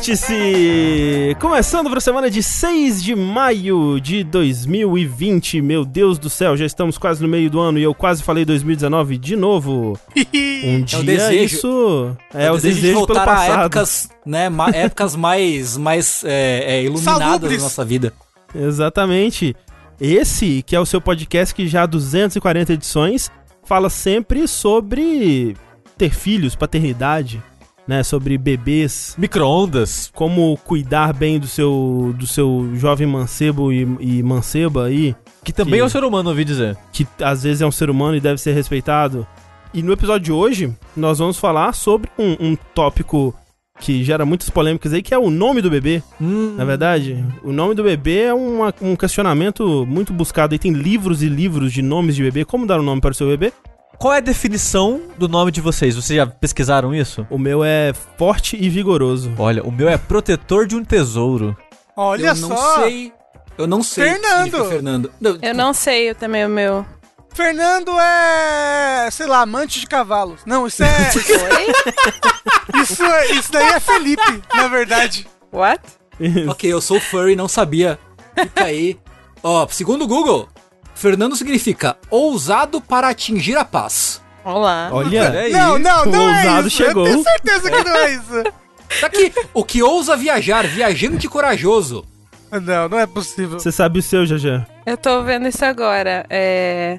Vértice! Começando para a semana de 6 de maio de 2020. Meu Deus do céu, já estamos quase no meio do ano e eu quase falei 2019 de novo. Um dia É desejo. isso é, o desejo desejo, de pelo voltar a passado. épocas, né, épocas mais, mais é, é, iluminadas Salubres. da nossa vida. Exatamente. Esse, que é o seu podcast que já há 240 edições, fala sempre sobre ter filhos, paternidade, né, sobre bebês, Micro-ondas. como cuidar bem do seu do seu jovem mancebo e, e manceba aí, Que também Que- é um ser humano, ouvi dizer. que às vezes é um ser humano e deve ser respeitado. E no episódio de hoje, nós vamos falar sobre um, um tópico que gera muitas polêmicas aí, que é o nome do bebê. Hum, Na verdade, o nome do bebê é uma- um questionamento muito buscado. E tem livros e livros de nomes de bebê. Como dar um nome para o seu bebê? Qual é a definição do nome de vocês? Vocês já pesquisaram isso? O meu é forte e vigoroso. Olha, o meu é protetor de um tesouro. Olha eu não só. sei. Eu não sei. o que Fernando. significa Fernando. Não, Eu não sei eu também o meu. Fernando é, sei lá, amante de cavalos. Não, isso é. Oi? isso, é- isso daí é Felipe, na verdade. What? Ok, eu sou furry, não sabia. Fica aí. Ó, segundo o Google, Fernando significa ousado para atingir a paz. Olá. Olha, É não, não, o não é ousado isso. chegou. Eu tenho certeza que não é isso. Tá aqui, o que ousa viajar, viajante corajoso. Não, não é possível. você sabe o seu, Jajá. Eu tô vendo isso agora. É.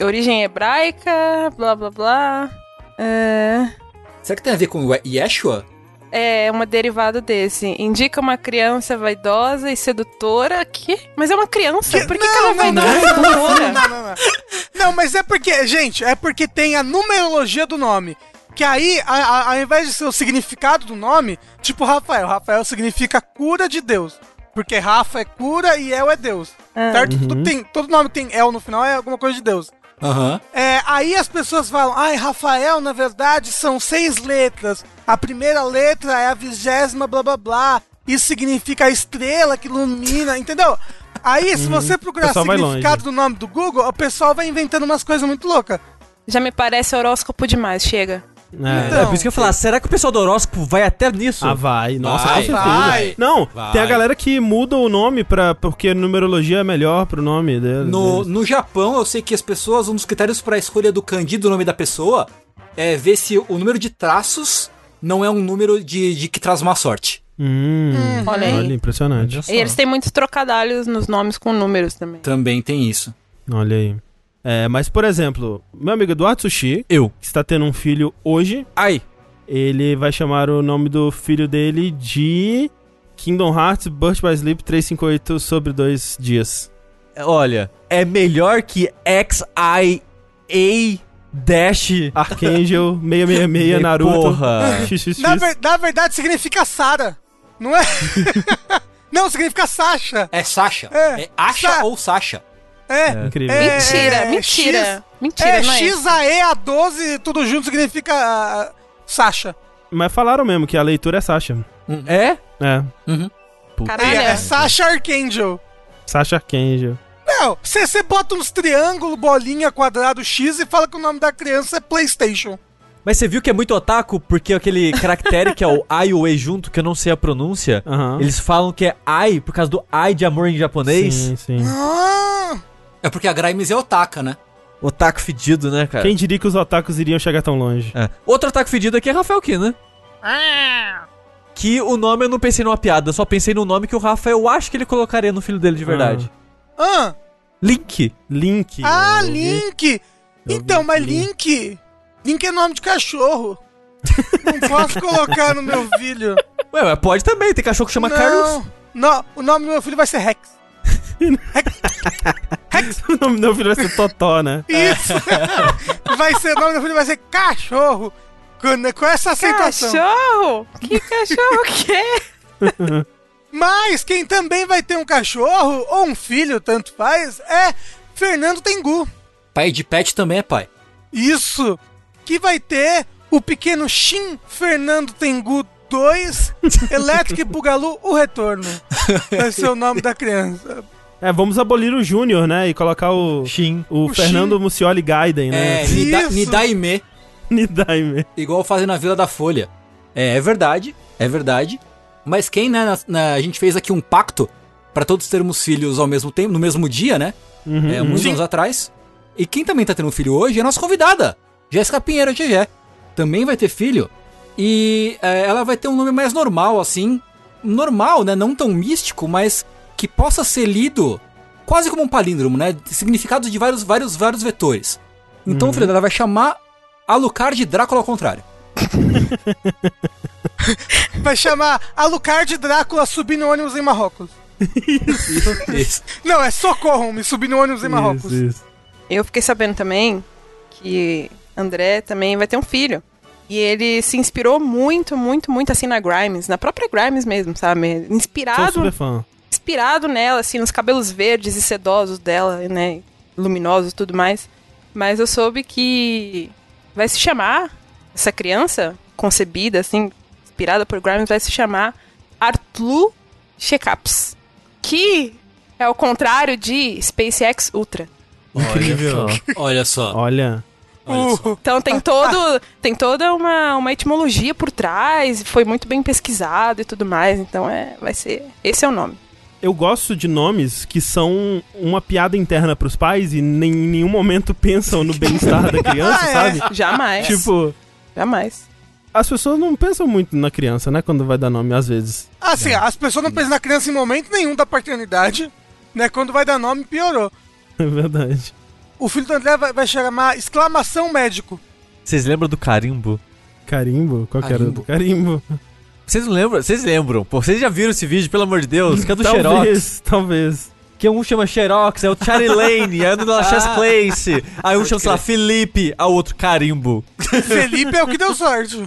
Origem hebraica, blá blá blá. É. Será que tem a ver com o Yeshua? É uma derivada desse. Indica uma criança vaidosa e sedutora. Que? Mas é uma criança. Que- Por que, que ela é não, não, vaidosa e não, sedutora? não, não, não. Não, mas é porque, gente, é porque tem a numerologia do nome. Que aí, a- a- ao invés de ser o significado do nome, tipo Rafael. Rafael significa cura de Deus. Porque Rafa é cura e El é Deus. Ah. Certo? Tudo tem, todo nome que tem El no final é alguma coisa de Deus. Aham. É, aí as pessoas falam, ai, Rafael, na verdade, são seis letras. A primeira letra é a vigésima, blá blá blá. Isso significa a estrela que ilumina, entendeu? Aí, se você procurar Uhum. vai significado do nome do Google, o pessoal vai inventando umas coisas muito loucas. Já me parece horóscopo demais, chega. É. Então, é por isso que eu falar, será que o pessoal do horóscopo vai até nisso? Ah, vai. Nossa, Vai, com certeza. vai. Não, Vai. tem a galera que muda o nome pra, porque numerologia é melhor pro nome dele. No, deles. no Japão, eu sei que as pessoas, um dos critérios para a escolha do kanji do nome da pessoa é ver se o número de traços não é um número de, de que traz má sorte. Hum, Olha aí. olha, impressionante. E eles têm muitos trocadalhos nos nomes com números também. Também tem isso. Olha aí. É, mas, por exemplo, meu amigo Eduardo Sushi, Eu. que está tendo um filho hoje, Ai. ele vai chamar o nome do filho dele de Kingdom Hearts Burst by Sleep 358 sobre dois dias. Olha, é melhor que XIA Dash. Archangel 666 Naruto. Porra. XXX. Na, ver- na verdade, significa Sara, não é? não, significa Sasha. É Sasha. É, É, Asha Sa- ou Sasha. É. Incrível. É, mentira, é, mentira. X- mentira, É, não é X, isso. A, E, A, 12, tudo junto significa ah, Sasha. Mas falaram mesmo que a leitura é Sasha. É? É. Uhum. Puta. É, Caralho. é Sasha Archangel. Sasha Archangel. Não, você bota uns triângulo, bolinha, quadrado, X e fala que o nome da criança é PlayStation. Mas você viu que é muito otaku porque aquele caractere que é o I e o E junto, que eu não sei a pronúncia, Aham. eles falam que é ai por causa do ai de amor em japonês. Sim, sim. Ah, É porque a Grimes é otaka, né? Otaku fedido, né, cara? Quem diria que os otakus iriam chegar tão longe? É. Outro otaku fedido aqui é Rafael Kina. Que o nome eu não pensei numa piada, só pensei no nome que o Rafael eu acho que ele colocaria no filho dele de verdade. ah, Link. Link. ah, eu. Link. Eu Então, mas Link. Link. Link é nome de cachorro. Não posso colocar no meu filho. Ué, mas pode também, tem cachorro que chama não, Carlos. não, o nome do meu filho vai ser Rex. Rex. o nome do meu filho vai ser Totó, né? Isso. vai ser, o nome do meu filho vai ser cachorro. Com, com essa aceitação. Cachorro? Que cachorro que é? Mas quem também vai ter um cachorro, ou um filho, tanto faz, é Fernando Tengu. Pai de pet também é pai. Isso! Que vai ter o pequeno Shin Fernando Tengu 2, Electric Bugalu, o retorno. Vai ser o nome da criança. É, vamos abolir o Júnior, né? E colocar o, Shin. o, O Fernando Mucioli Gaiden, né? É, Nida. Nidaime, Nidaime. igual fazem na Vila da Folha. É, é verdade, é verdade. Mas quem, né, na- na- a gente fez aqui um pacto pra todos termos filhos ao mesmo tempo, no mesmo dia, né? Uhum, é, uhum. muitos anos atrás. E quem também tá tendo um filho hoje é a nossa convidada, Jéssica Pinheiro GG. Também vai ter filho. E é, ela vai ter um nome mais normal, assim. Normal, né? Não tão místico, mas que possa ser lido quase como um palíndromo, né? Significados de vários, vários, vários vetores. Então o filho dela vai chamar Alucard Drácula ao contrário. Vai chamar Alucard Drácula subir no ônibus em Marrocos. Isso. Não, é socorram-me subir no ônibus em Marrocos. Isso, isso. Eu fiquei sabendo também que André também vai ter um filho. E ele se inspirou muito, muito, muito assim na Grimes, na própria Grimes mesmo, sabe? Sou Inspirado, super fã. Inspirado nela, assim, nos cabelos verdes e sedosos dela, né? Luminosos e tudo mais. Mas eu soube que vai se chamar, essa criança concebida, assim, inspirada por Grimes, vai se chamar Artlu Checkups. Que é o contrário de SpaceX Ultra. Incrível. Olha só. Olha. Olha só. Então tem todo tem toda uma, uma etimologia por trás, foi muito bem pesquisado e tudo mais. Então é vai ser esse é o nome. Eu gosto de nomes que são uma piada interna pros pais e nem, em nenhum momento pensam no bem-estar da criança, Ah, é. sabe? Jamais. Tipo, jamais. as pessoas não pensam muito na criança, né? Quando vai dar nome, às vezes. Assim, as pessoas não pensam na criança em momento nenhum da paternidade, né? Quando vai dar nome, piorou. É verdade. O filho do André vai, vai chamar exclamação médico. Vocês lembram do carimbo? Carimbo? Qual que era do carimbo? Vocês lembram? Vocês lembram? Pô, vocês já viram esse vídeo, pelo amor de Deus? Que é do Xerox. talvez, talvez. Que um chama Xerox, é o Charlie Lane, é o do Chess Place. Aí um chama, sei lá, Felipe, aí o outro Carimbo. Felipe é o que deu sorte.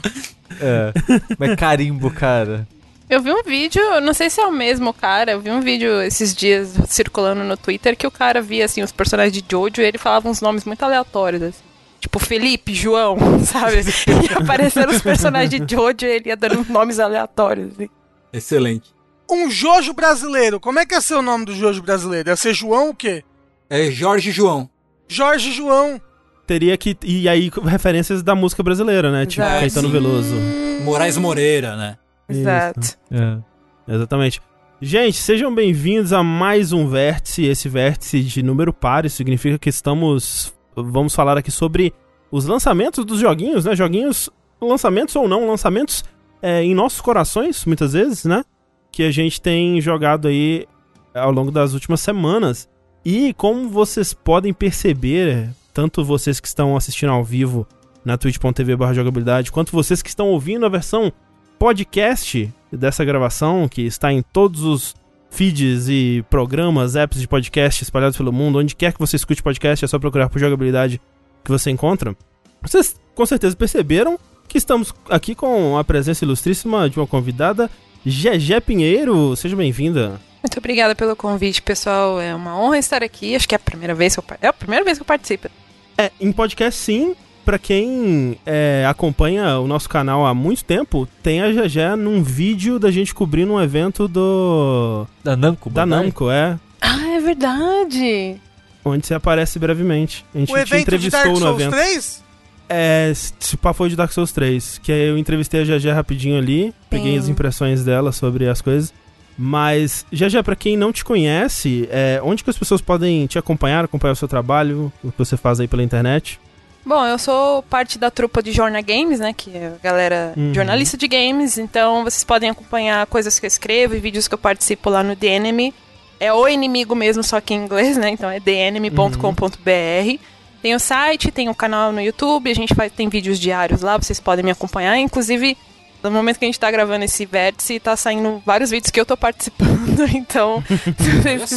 É. Mas carimbo, cara. Eu vi um vídeo, não sei se é o mesmo cara, eu vi um vídeo esses dias circulando no Twitter que o cara via assim os personagens de Jojo e ele falava uns nomes muito aleatórios assim. Tipo Felipe, João, sabe? E aparecendo os personagens de Jojo e ele ia dando nomes aleatórios. Assim. Excelente. Um Jojo brasileiro. Como é que é ser o nome do Jojo brasileiro? Ia ser João o quê? É Jorge João. Jorge João. Teria que. E aí, referências da música brasileira, né? Tipo Exato. Caetano. Veloso. Moraes Moreira, né? Exato. É. Exatamente. Gente, sejam bem-vindos a mais um vértice. Esse vértice de número par, isso significa que estamos. Vamos falar aqui sobre os lançamentos dos joguinhos, né? Joguinhos, lançamentos ou não, lançamentos é, em nossos corações, muitas vezes, né? Que a gente tem jogado aí ao longo das últimas semanas. E como vocês podem perceber, tanto vocês que estão assistindo ao vivo na twitch.tv jogabilidade, quanto vocês que estão ouvindo a versão podcast dessa gravação, que está em todos os feeds e programas, apps de podcast espalhados pelo mundo, onde quer que você escute podcast, é só procurar por jogabilidade que você encontra. Vocês com certeza perceberam que estamos aqui com a presença ilustríssima de uma convidada, Gegé Pinheiro. Seja bem-vinda. Muito obrigada pelo convite, pessoal. É uma honra estar aqui. Acho que é a primeira vez que eu, é a primeira vez que eu participo. É, em podcast sim, pra quem é, acompanha o nosso canal há muito tempo, tem a Gegé num vídeo da gente cobrindo um evento do Da Namco, da Bandai? Namco, é. Ah, é verdade. Onde você aparece brevemente. A gente O te evento de entrevistou Dark no Souls evento. 3? É, se pá foi de Dark Souls 3. Que aí eu entrevistei a Gegé rapidinho ali, peguei Sim. as impressões dela sobre as coisas. Mas, Gegé, pra quem não te conhece, é, onde que as pessoas podem te acompanhar, acompanhar o seu trabalho, o que você faz aí pela internet? Bom, eu sou parte da trupa de Jorna Games, né? Que é a galera Uhum. jornalista de games. Então vocês podem acompanhar coisas que eu escrevo e vídeos que eu participo lá no The Enemy. É o inimigo mesmo, só que em inglês, né? Então é theenemy.com.br. Tem o site, tem o canal no YouTube, a gente faz, tem vídeos diários lá, vocês podem me acompanhar. Inclusive, no momento que a gente tá gravando esse vértice, tá saindo vários vídeos que eu tô participando. Então, se vocês Olha só.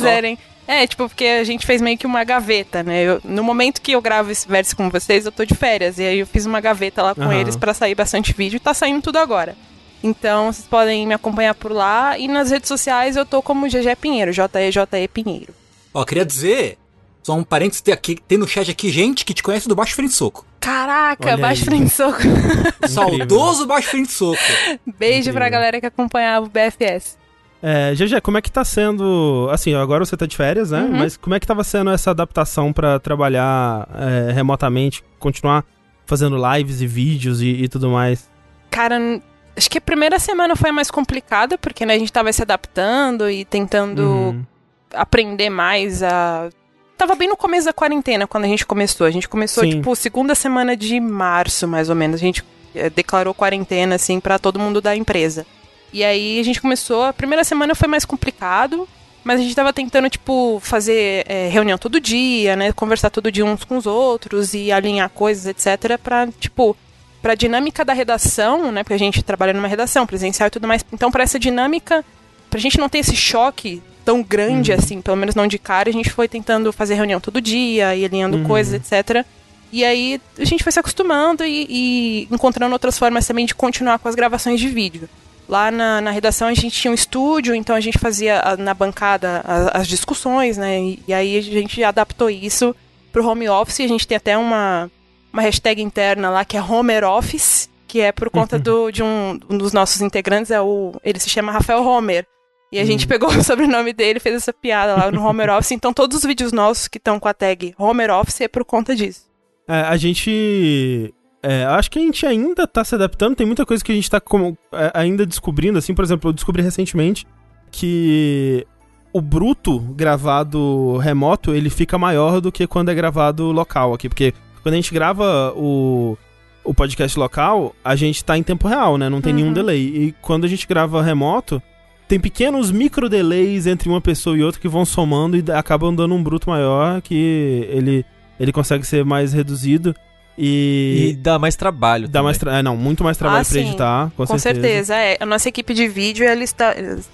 É, tipo, porque a gente fez meio que uma gaveta, né? Eu- no momento que eu gravo esse vértice com vocês, eu tô de férias. E aí eu fiz uma gaveta lá com Aham. eles pra sair bastante vídeo e tá saindo tudo agora. Então, vocês podem me acompanhar por lá. E nas redes sociais eu tô como GG Pinheiro, J-E-J-E Pinheiro. Ó, queria dizer, só um parênteses, tem, aqui, tem no chat aqui gente que te conhece do Baixo Frente Soco. Caraca, Olha baixo aí. frente soco. Saudoso Baixo Frente Soco. Beijo Incrível. pra galera que acompanhava o BFS. É, GG, como é que tá sendo. Assim, agora você tá de férias, né? Uhum. Mas como é que tava sendo essa adaptação pra trabalhar é, remotamente, continuar fazendo lives e vídeos e, e tudo mais? Cara, Acho que a primeira semana foi a mais complicada, porque né, a gente tava se adaptando e tentando Uhum. aprender mais a. Tava bem no começo da quarentena quando a gente começou. A gente começou, Sim. tipo, segunda semana de março, mais ou menos. A gente eh, declarou quarentena, assim, pra todo mundo da empresa. E aí a gente começou. A primeira semana foi mais complicado, mas a gente tava tentando, tipo, fazer eh, reunião todo dia, né? Conversar todo dia uns com os outros e alinhar coisas, etc. Pra, tipo, pra dinâmica da redação, né? Porque a gente trabalha numa redação presencial e tudo mais. Então, pra essa dinâmica, pra gente não ter esse choque tão grande assim, pelo menos não de cara, a gente foi tentando fazer reunião todo dia e alinhando Uhum. coisas, etc. E aí a gente foi se acostumando e, e encontrando outras formas também de continuar com as gravações de vídeo. Lá na, na redação a gente tinha um estúdio, então a gente fazia a- na bancada a- as discussões, né? E, e aí a gente adaptou isso pro home office. A gente tem até uma, uma hashtag interna lá que é Homer Office, que é por conta do, de um, um dos nossos integrantes, é o, ele se chama Rafael Homer. E a gente pegou o sobrenome dele e fez essa piada lá no Homer Office. Então todos os vídeos nossos que estão com a tag Homer Office é por conta disso. É, a gente. É, acho que a gente ainda tá se adaptando. Tem muita coisa que a gente tá como, é, ainda descobrindo. Assim, por exemplo, eu descobri recentemente que o bruto gravado remoto ele fica maior do que quando é gravado local aqui. Porque quando a gente grava o, o podcast local, a gente tá em tempo real, né? Não tem nenhum Uhum. delay. E quando a gente grava remoto. Tem pequenos micro delays entre uma pessoa e outra que vão somando e acabam dando um bruto maior que ele, ele consegue ser mais reduzido E e, dá mais trabalho. dá também. mais tra- é, não, muito mais trabalho Ah, pra sim. editar, com, Com, certeza. é. A nossa equipe de vídeo, eles,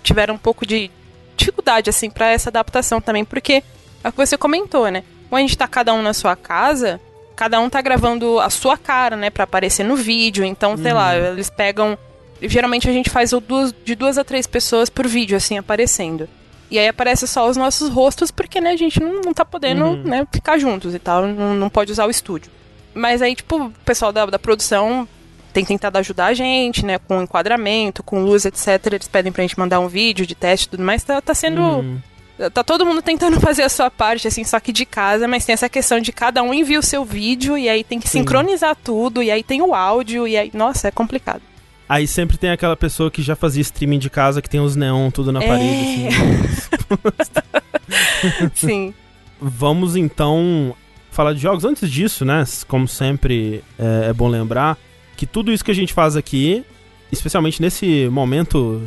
tiveram um pouco de dificuldade, assim, pra essa adaptação também, porque é o que você comentou, né? Quando a gente tá cada um na sua casa, cada um tá gravando a sua cara, né, pra aparecer no vídeo. Então, sei lá, eles pegam. Geralmente a gente faz duas, de duas a três pessoas por vídeo, assim, aparecendo. E aí aparece só os nossos rostos, porque, né, a gente não, não tá podendo, Uhum. né, ficar juntos e tal, não, não pode usar o estúdio. Mas aí, tipo, o pessoal da, da produção tem tentado ajudar a gente, né, com enquadramento, com luz, etc. Eles pedem pra gente mandar um vídeo de teste e tudo mais. Tá, tá sendo. Uhum. Tá todo mundo tentando fazer a sua parte, assim, só que de casa, mas tem essa questão de cada um envia o seu vídeo e aí tem que Sim. sincronizar tudo, e aí tem o áudio, e aí. Nossa, é complicado. Aí sempre tem aquela pessoa que já fazia streaming de casa, que tem os neon tudo na É. parede, assim. Sim. Vamos então falar de jogos. Antes disso, né? Como sempre, é, é bom lembrar que tudo isso que a gente faz aqui, especialmente nesse momento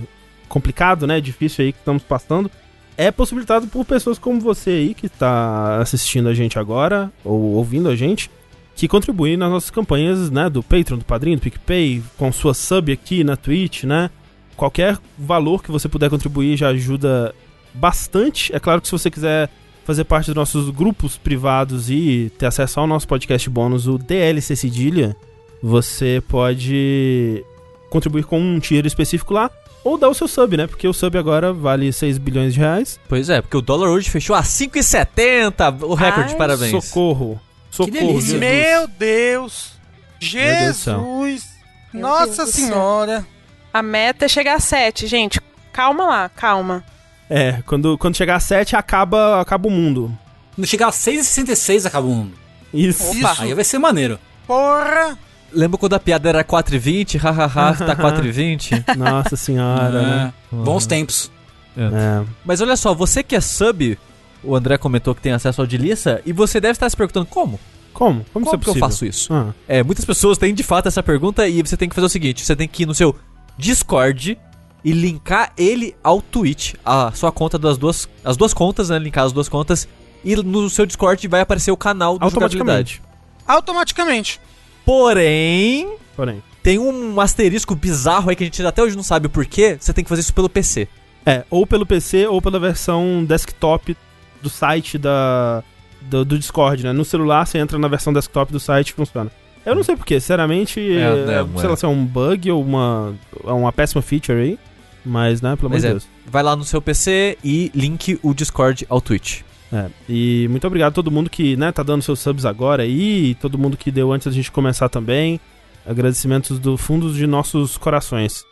complicado, né? Difícil aí que estamos passando, é possibilitado por pessoas como você aí que está assistindo a gente agora, ou ouvindo a gente, que contribuem nas nossas campanhas, né? Do Patreon, do Padrinho, do PicPay, com sua sub aqui na Twitch, né? Qualquer valor que você puder contribuir já ajuda bastante. É claro que se você quiser fazer parte dos nossos grupos privados e ter acesso ao nosso podcast bônus, o DLC Cedilha, você pode contribuir com um tier específico lá ou dar o seu sub, né? Porque o sub agora vale 6 bilhões de reais. Pois é, porque o dólar hoje fechou a 5,70. O recorde, Ai, parabéns. Socorro. Socorro. Jesus. Meu Deus! Jesus! Meu Nossa Deus céu. senhora! A meta é chegar a 7, gente. Calma lá, calma. É, quando, quando chegar a 7, acaba, acaba o mundo. Quando chegar a 6,66 acaba o mundo. Isso. Opa. Aí vai ser maneiro. Porra! Lembra quando a piada era 4,20? Hahaha, tá 4,20? Nossa senhora, né? É, Bons tempos. É. Mas olha só, você que é sub, o André comentou que tem acesso ao de lista, e você deve estar se perguntando como? Como? Como, isso é Como que eu faço isso? Ah, É, muitas pessoas têm de fato essa pergunta e você tem que fazer o seguinte: você tem que ir no seu Discord e linkar ele ao Twitch, a sua conta das duas, as duas contas, né? Linkar as duas contas e no seu Discord vai aparecer o canal do automaticamente. Automaticamente. Porém, Porém. tem um asterisco bizarro aí que a gente até hoje não sabe o porquê. Você tem que fazer isso pelo PC. É, ou pelo PC ou pela versão desktop do site da, do, do Discord, né? No celular você entra na versão desktop do site e funciona. Eu não sei porquê, sinceramente, É, é, né, sei é. lá se é um bug ou uma, uma péssima feature aí, mas, né, pelo amor de é, Deus. vai lá no seu PC e link o Discord ao Twitch. É, e muito obrigado a todo mundo que, né, tá dando seus subs agora aí, e todo mundo que deu antes da gente começar também. Agradecimentos do fundo de nossos corações.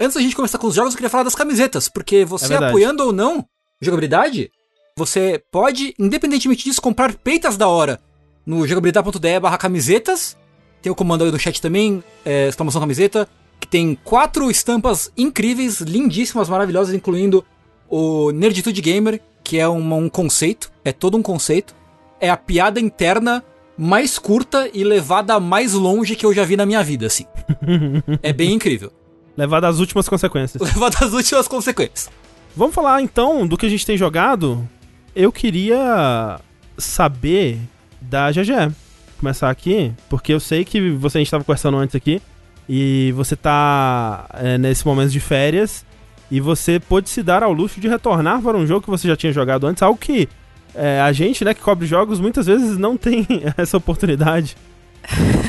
Antes da gente começar com os jogos, eu queria falar das camisetas, porque você É apoiando ou não jogabilidade, você pode, independentemente disso, comprar peitas da hora no jogabilidade.de barra camisetas. Tem o comando aí no chat também, é, exclamação camiseta, que tem quatro estampas incríveis, lindíssimas, maravilhosas, incluindo o Nerditude Gamer, que é uma- um conceito, é todo um conceito. É a piada interna mais curta e levada mais longe que eu já vi na minha vida, assim. é bem incrível. Levado às últimas consequências. Levada às últimas consequências. Vamos falar então do que a gente tem jogado. Eu queria saber da GG. Começar aqui, porque eu sei que você a gente estava conversando antes aqui e você tá é, nesse momento de férias e você pôde se dar ao luxo de retornar para um jogo que você já tinha jogado antes, algo que é, a gente, né, que cobre jogos, muitas vezes não tem essa oportunidade.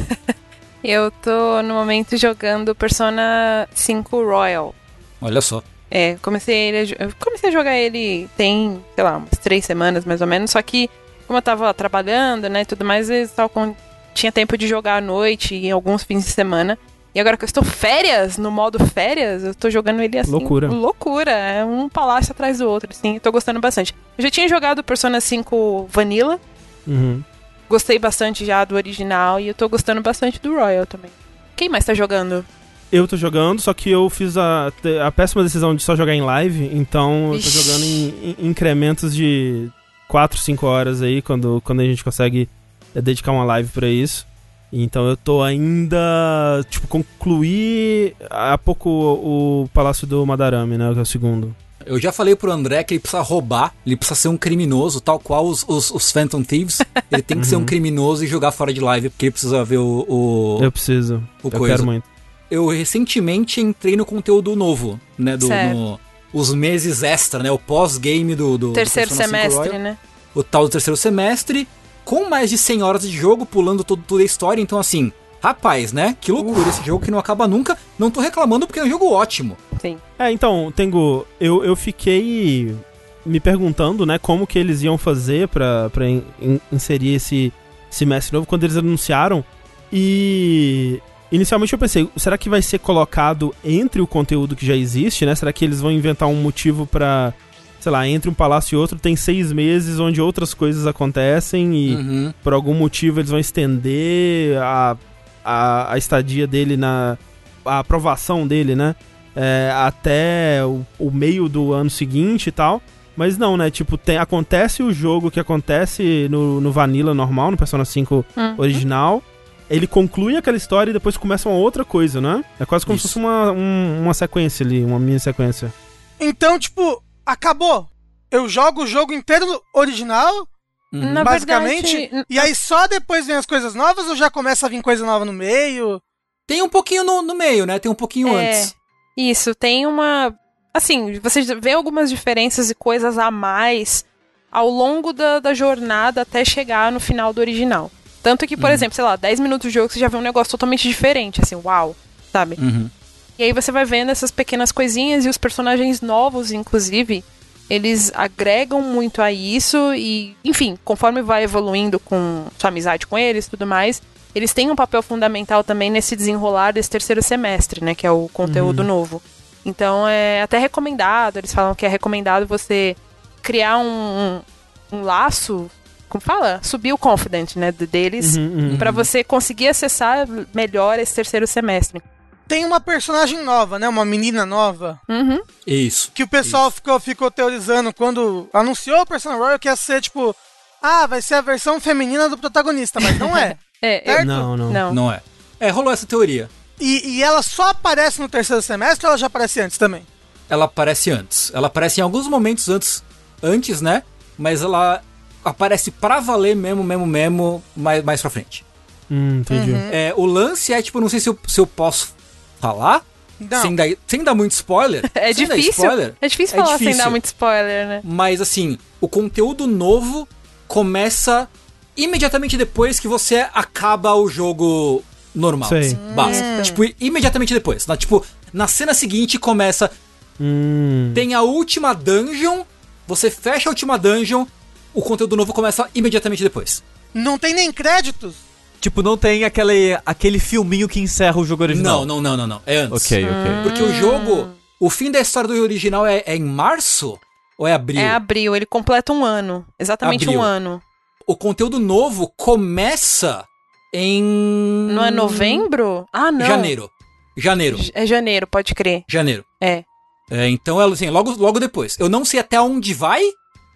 Eu tô no momento jogando Persona 5 Royal. Olha só. É, comecei ele, eu comecei a jogar ele tem, sei lá, umas três semanas mais ou menos, só que como eu tava trabalhando, né, e tudo mais, eu tava com- tinha tempo de jogar à noite e em alguns fins de semana. E agora que eu estou férias, no modo férias, eu tô jogando ele assim. Loucura. Loucura. É um palácio atrás do outro, assim. Eu tô gostando bastante. Eu já tinha jogado Persona 5 Vanilla. Uhum. Gostei bastante já do original e eu tô gostando bastante do Royal também. Quem mais tá jogando? Eu tô jogando, só que eu fiz a, a péssima decisão de só jogar em live, então eu tô jogando em, em incrementos de 4, 5 horas aí, quando, quando a gente consegue é, dedicar uma live pra isso. Então eu tô ainda, tipo, concluir há pouco o, Palácio do Madarame, né, que é o segundo. Eu já falei pro André que ele precisa roubar, ele precisa ser um criminoso, tal qual os, os, os Phantom Thieves. Ele tem que ser um criminoso e jogar fora de live, porque ele precisa ver o. o- Eu preciso, o eu coisa. quero muito. Eu recentemente entrei no conteúdo novo, né? Do, Certo. no- os meses extra, né? O pós-game do, do. do Terceiro 5 semestre, né? o tal do terceiro semestre, com mais de 100 horas de jogo, pulando todo, toda a história. Então, assim, rapaz, né? Que loucura esse jogo que não acaba nunca. Não tô reclamando porque é um jogo ótimo. Sim. É, então, Tengu, eu, eu fiquei me perguntando, né, como que eles iam fazer pra, pra in- in- inserir esse semestre novo quando eles anunciaram. E inicialmente eu pensei, será que vai ser colocado entre o conteúdo que já existe, né? Será que eles vão inventar um motivo pra, sei lá, entre um palácio e outro tem seis meses onde outras coisas acontecem e Uhum. por algum motivo eles vão estender a, a, a estadia dele na. a aprovação dele, né? É, até o, o meio do ano seguinte e tal. Mas não, né? Tipo, tem, acontece o jogo que acontece no, no Vanilla normal, no Persona 5 Hum. original. Ele conclui aquela história e depois começa uma outra coisa, né? É quase como se Isso. fosse uma, um- uma sequência ali, uma mini sequência. Então, tipo, acabou. Eu jogo o jogo inteiro original, Uhum. Na basicamente, verdade, e aí só depois vem as coisas novas ou já começa a vir coisa nova no meio? Tem um pouquinho no, no meio, né? Tem um pouquinho É. antes. Isso, tem uma. Assim, você vê algumas diferenças e coisas a mais ao longo da, da jornada até chegar no final do original. Tanto que, por exemplo, sei lá, 10 minutos de jogo você já vê um negócio totalmente diferente, assim, uau, sabe? Uhum. E aí você vai vendo essas pequenas coisinhas e os personagens novos, inclusive, eles agregam muito a isso e, enfim, conforme vai evoluindo com sua amizade com eles e tudo mais, eles têm um papel fundamental também nesse desenrolar desse terceiro semestre, né, que é o conteúdo novo. Então é até recomendado, eles falam que é recomendado você criar um, um, um laço, como fala? Subir o confident, né, de- deles, Uhum, uhum. pra você conseguir acessar melhor esse terceiro semestre. Tem uma personagem nova, né? Uma menina nova. Uhum. Isso. Que o pessoal ficou, ficou teorizando quando anunciou o Persona Royal que ia ser tipo. Ah, vai ser a versão feminina do protagonista, mas não é. É, eu- Certo? Não, não. não. Não é. É, rolou essa teoria. E, e ela só aparece no terceiro semestre ou ela já aparece antes também? Ela aparece antes. Ela aparece em alguns momentos antes, antes, né? Mas ela aparece pra valer mesmo, mesmo, mesmo, mais, mais pra frente. Hum, entendi. É, o lance é, tipo, não sei se eu, se eu posso falar, Não. sem dar, sem dar muito spoiler. É Sem dar difícil. spoiler, É difícil É falar sem difícil. dar muito spoiler, né? Mas assim, o conteúdo novo começa imediatamente depois que você acaba o jogo normal. Sei. assim, básico. Tipo, imediatamente depois. Na, tipo, na cena seguinte começa. Hum. Tem a última dungeon, você fecha a última dungeon, o conteúdo novo começa imediatamente depois. Não tem nem créditos. Tipo, não tem aquele, aquele filminho que encerra o jogo original. Não, não, não, não, não. É antes. Ok, ok. Porque o jogo, o fim da história do original é, é em março? Ou é abril? É abril, ele completa um ano. Exatamente Abril. um ano. O conteúdo novo começa em. Não é novembro? Ah, não. Janeiro. Janeiro. É janeiro, pode crer. Janeiro. É. É, então, ela, assim, logo, logo depois. Eu não sei até onde vai.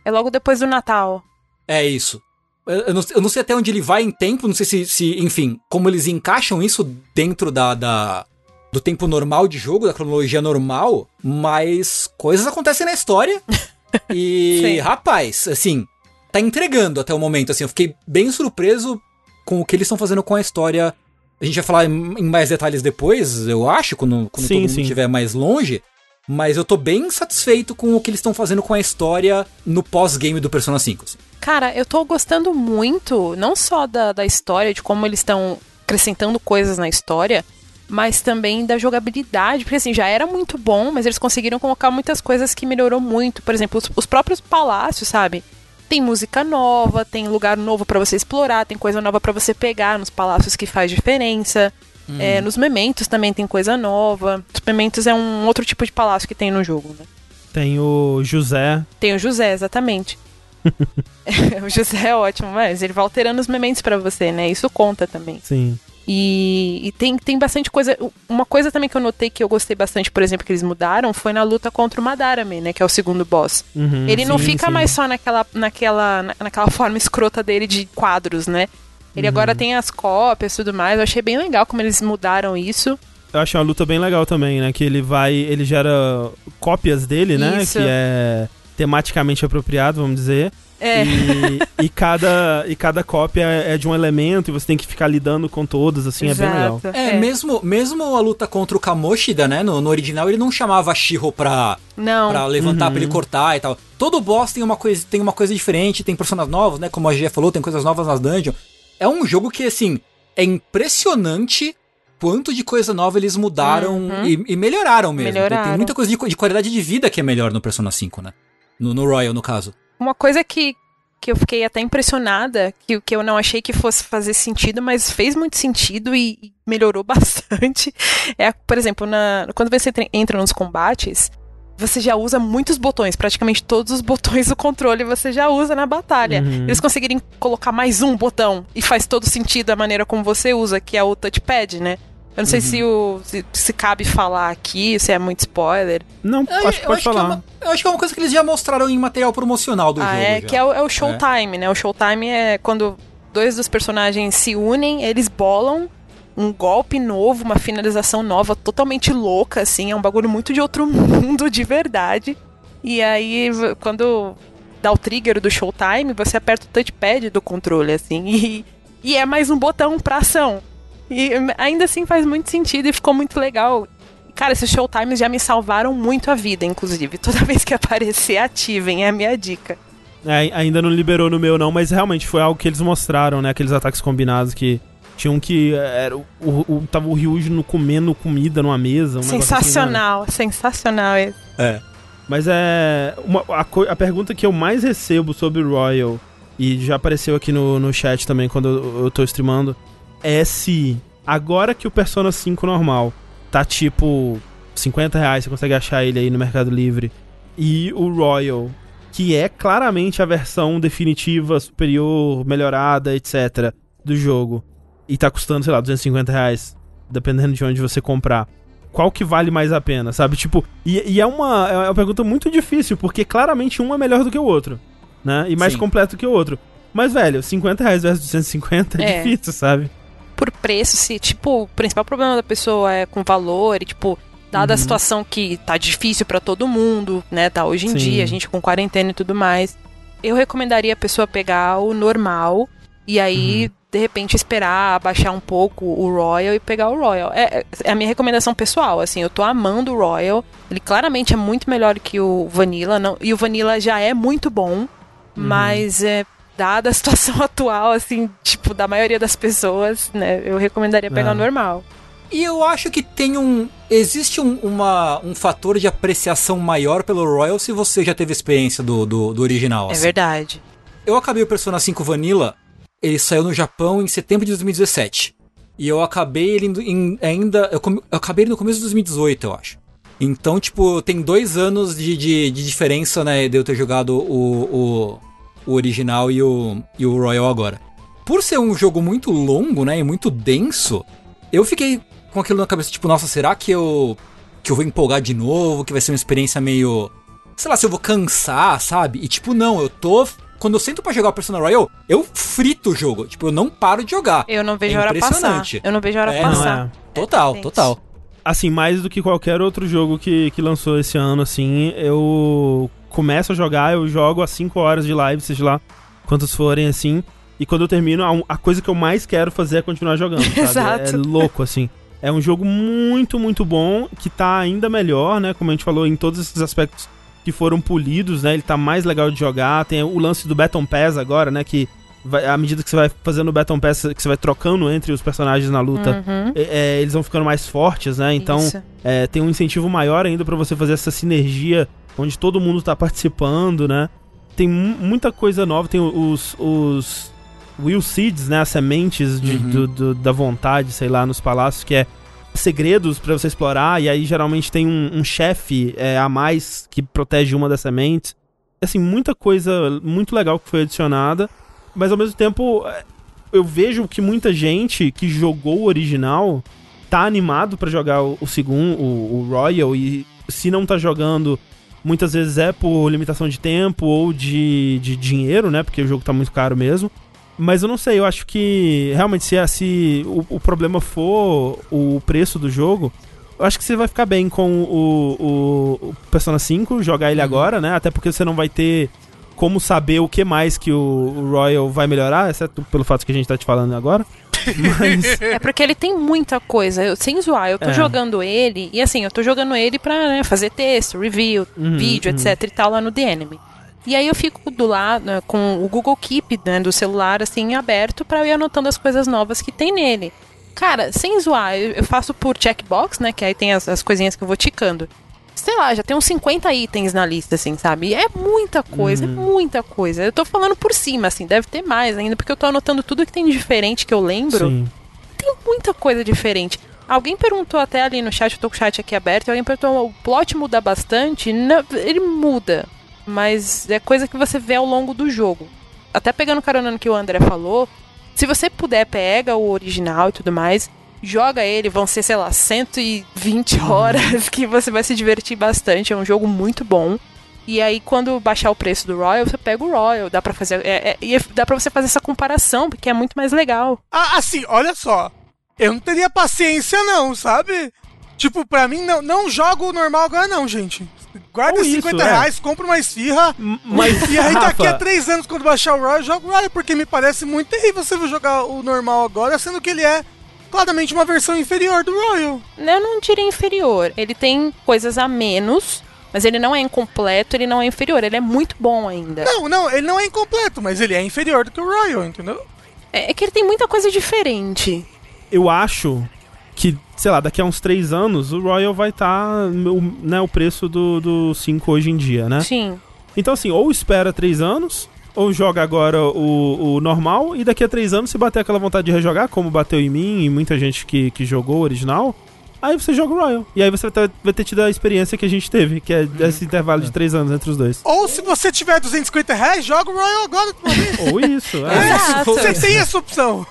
É logo depois do Natal. É isso. Eu, não, eu não sei até onde ele vai em tempo, não sei se, se, enfim, como eles encaixam isso dentro da, da do tempo normal de jogo, da cronologia normal, mas coisas acontecem na história. e, Sim. rapaz, assim, tá entregando até o momento, assim, eu fiquei bem surpreso com o que eles estão fazendo com a história. A gente vai falar em em mais detalhes depois, eu acho, quando, quando Sim, todo mundo sim. estiver mais longe. Mas eu tô bem satisfeito com o que eles estão fazendo com a história no pós-game do Persona 5. assim. Cara, eu tô gostando muito, não só da, da história, de como eles estão acrescentando coisas na história, mas também da jogabilidade, porque assim, já era muito bom, mas eles conseguiram colocar muitas coisas que melhorou muito. Por exemplo, os, os próprios palácios, sabe? Tem música nova, tem lugar novo pra você explorar, tem coisa nova pra você pegar nos palácios que faz diferença. É, nos mementos também tem coisa nova. Os mementos é um outro tipo de palácio que tem no jogo, né? Tem o José. Tem o José, exatamente. o José é ótimo, mas ele vai alterando os mementos pra você, né? Isso conta também. Sim. E, e tem, tem bastante coisa. Uma coisa também que eu notei que eu gostei bastante, por exemplo, que eles mudaram foi na luta contra o Madarame, né? Que é o segundo boss. Uhum, ele não sim, fica sim. mais só naquela, naquela, na- naquela forma escrota dele de quadros, né? Ele Uhum. agora tem as cópias e tudo mais. Eu achei bem legal como eles mudaram isso. Eu achei uma luta bem legal também, né? Que ele vai. Ele gera cópias dele, né? Isso. Que é tematicamente apropriado, vamos dizer. É. E, e cada, e cada cópia é de um elemento e você tem que ficar lidando com todas, assim, é bem legal. Exato, É, Mesmo, mesmo a luta contra o Kamoshida, né? No, no original ele não chamava Shiro pra, Não. pra levantar, Uhum. pra ele cortar e tal. Todo boss tem uma coisa, tem uma coisa diferente, tem personagens novos, né? Como a GG falou, tem coisas novas nas dungeons. É um jogo que, assim, é impressionante quanto de coisa nova eles mudaram Uhum. e, e melhoraram mesmo. Tem- Tem Melhoraram. muita coisa de, de qualidade de vida que é melhor no Persona 5, né? No, no Royal, no caso. Uma coisa que, que eu fiquei até impressionada, que, que eu não achei que fosse fazer sentido, mas fez muito sentido e, e melhorou bastante, é, por exemplo, na, quando você entra nos combates, você já usa muitos botões, praticamente todos os botões do controle você já usa na batalha. Uhum. Eles conseguirem colocar mais um botão e faz todo sentido a maneira como você usa, que é o touchpad, né? Eu não sei se, o, se, se cabe falar aqui, se é muito spoiler. Não, Eu, acho que eu pode acho que é falar. uma, eu acho que é uma coisa que eles já mostraram em material promocional do ah, jogo. é, já. que é o, é o showtime, né? O showtime é quando dois dos personagens se unem, eles bolam um golpe novo, uma finalização nova, totalmente louca, assim. É um bagulho muito de outro mundo, de verdade. E aí, quando dá o trigger do showtime, você aperta o touchpad do controle, assim. E, e é mais um botão pra ação. E hum, ainda assim faz muito sentido e ficou muito legal. Cara, esses showtimes já me salvaram muito a vida, inclusive. Toda vez que aparecer, ativem, é a minha dica. É, ainda não liberou no meu, não, mas realmente foi algo que eles mostraram, né? Aqueles ataques combinados que. Tinha um que era o, o, o- tava o Ryuji no comendo comida numa mesa. Um negócio assim, né? sensacional, sensacional. esse. É. Mas é. Uma, a, a pergunta que eu mais recebo sobre o Royal, e já apareceu aqui no, no chat também quando eu, eu tô streamando, é se agora que o Persona 5 normal tá tipo 50 reais, você consegue achar ele aí no Mercado Livre, e o Royal, que é claramente a versão definitiva, superior, melhorada, etc., do jogo, e tá custando, sei lá, 250 reais, dependendo de onde você comprar qual que vale mais a pena, sabe? Tipo, e, e é, uma, é uma pergunta muito difícil, porque claramente um é melhor do que o outro, né? E mais Sim. completo que o outro. Mas, velho, 50 reais versus 250 é, É. difícil, sabe? Por preço, se, tipo, o principal problema da pessoa é com valor e, tipo, dada a Uhum. situação que tá difícil pra todo mundo, né? Tá hoje em Sim. dia, a gente com quarentena e tudo mais. Eu recomendaria a pessoa pegar o normal e aí, Uhum. de repente, esperar abaixar um pouco o Royal e pegar o Royal. É, é a minha recomendação pessoal, assim, eu tô amando o Royal. Ele claramente é muito melhor que o Vanilla, não, e o Vanilla já é muito bom, mas é dada a situação atual, assim, tipo, da maioria das pessoas, né, eu recomendaria pegar o normal. E eu acho que tem um. Existe um, uma, um fator de apreciação maior pelo Royal se você já teve experiência do, do, do original. É assim. verdade. Eu acabei o Persona 5 Vanilla, ele saiu no Japão em setembro de 2017. E eu acabei ele indo em- ainda. Eu, come- eu acabei ele no começo de 2018, eu acho. Então, tipo, tem dois anos de, de, de diferença, né, de eu ter jogado o, o, o original e o, e o Royal agora. Por ser um jogo muito longo, né, e muito denso, Eu fiquei com aquilo na cabeça, tipo, nossa, será que eu que eu vou empolgar de novo, que vai ser uma experiência meio, sei lá, se eu vou cansar, sabe? E tipo, não, eu tô quando eu sento pra jogar o Persona Royal, eu frito o jogo. Tipo, eu não paro de jogar. Eu não vejo É a hora passar. Eu não vejo a hora É, passar. é. Total, Gente. total. Assim, mais do que qualquer outro jogo que, que lançou esse ano, assim, eu começo a jogar, eu jogo às 5 horas de live, seja lá quantos forem, assim, e quando eu termino, a, a coisa que eu mais quero fazer é continuar jogando? Exato. É louco, assim. É um jogo muito, muito bom, que tá ainda melhor, né? Como a gente falou, em todos esses aspectos que foram polidos, né? Ele tá mais legal de jogar. Tem o lance do Baton Pass agora, né? Que vai- à medida que você vai fazendo o Baton Pass, que você vai trocando entre os personagens na luta, Uhum. é- é, eles vão ficando mais fortes, né? Então, é, tem um incentivo maior ainda pra você fazer essa sinergia onde todo mundo tá participando, né? Tem mu- muita coisa nova, tem os, os Will Seeds, né? As sementes de- Uhum. do- do- da vontade, sei lá, nos palácios, que é segredos pra você explorar, e aí geralmente tem um, um chefe é, a mais que protege uma das sementes. Assim, muita coisa muito legal que foi adicionada, mas ao mesmo tempo é, eu vejo que muita gente que jogou o original tá animado pra jogar o, o segundo, o, o Royal, e se não tá jogando, muitas vezes é por limitação de tempo ou de, de dinheiro, né? Porque o jogo tá muito caro mesmo. Mas eu não sei, eu acho que realmente se, se o, o problema for o preço do jogo, eu acho que você vai ficar bem com o, o, o Persona 5, jogar ele agora, né? Até porque você não vai ter como saber o que mais que o, Royal vai melhorar, exceto pelo fato que a gente tá te falando agora. Mas. É porque ele tem muita coisa. Eu, sem zoar, eu tô É. jogando ele. E assim, eu tô jogando ele pra né, fazer texto, review, Uhum, vídeo, uhum. etc e tal lá no The Enemy. E aí eu fico do lado né, com o Google Keep né, do celular assim aberto pra eu ir anotando as coisas novas que tem nele. Cara, sem zoar, eu, eu faço por checkbox, né? Que aí tem as, as coisinhas que eu vou ticando. Sei lá, já tem uns 50 itens na lista, assim, sabe? E é muita coisa, Uhum. é muita coisa. Eu tô falando por cima, assim, deve ter mais ainda, porque eu tô anotando tudo que tem de diferente que eu lembro Sim. tem muita coisa diferente. Alguém perguntou até ali no chat, eu tô com o chat aqui aberto, alguém perguntou, o plot muda bastante? Não, ele muda, mas é coisa que você vê ao longo do jogo. Até pegando carona no que o André falou, se você puder, pega o original e tudo mais, joga ele, vão ser, sei lá, 120 horas que você vai se divertir bastante, é um jogo muito bom. E aí, quando baixar o preço do Royal, você pega o Royal, dá pra fazer. É, é, e é- dá pra você fazer essa comparação, porque é muito mais legal. Ah, assim, olha só. Eu não teria paciência, não, sabe? Tipo, pra mim, não, não jogo o normal agora, não, gente. Guarda Ou os isso, 50 é. reais, compra uma esfirra. Mas, E aí, daqui a Rafa, três anos, quando baixar o Royal, joga o Royal, porque me parece muito terrível você jogar o normal agora, sendo que ele é claramente uma versão inferior do Royal. Eu não diria inferior. Ele tem coisas a menos, mas ele não é incompleto, ele não é inferior. Ele é muito bom ainda. Não, não, ele não é incompleto, mas ele é inferior do que o Royal, entendeu? É, é que ele tem muita coisa diferente. eu acho que, sei lá, daqui a uns três anos, o Royal vai estar né, o preço do, do 5 hoje em dia, né? Sim. Então, assim, ou espera três anos, ou joga agora o, o normal, e daqui a três anos, se bater aquela vontade de rejogar, como bateu em mim e muita gente que, que jogou o original, aí você joga o Royal. E aí você vai ter, vai ter tido a experiência que a gente teve, que é esse intervalo de três anos entre os dois. Ou se você tiver 250 reais, joga o Royal agora. Ou isso, é. Exato. Você tem essa opção.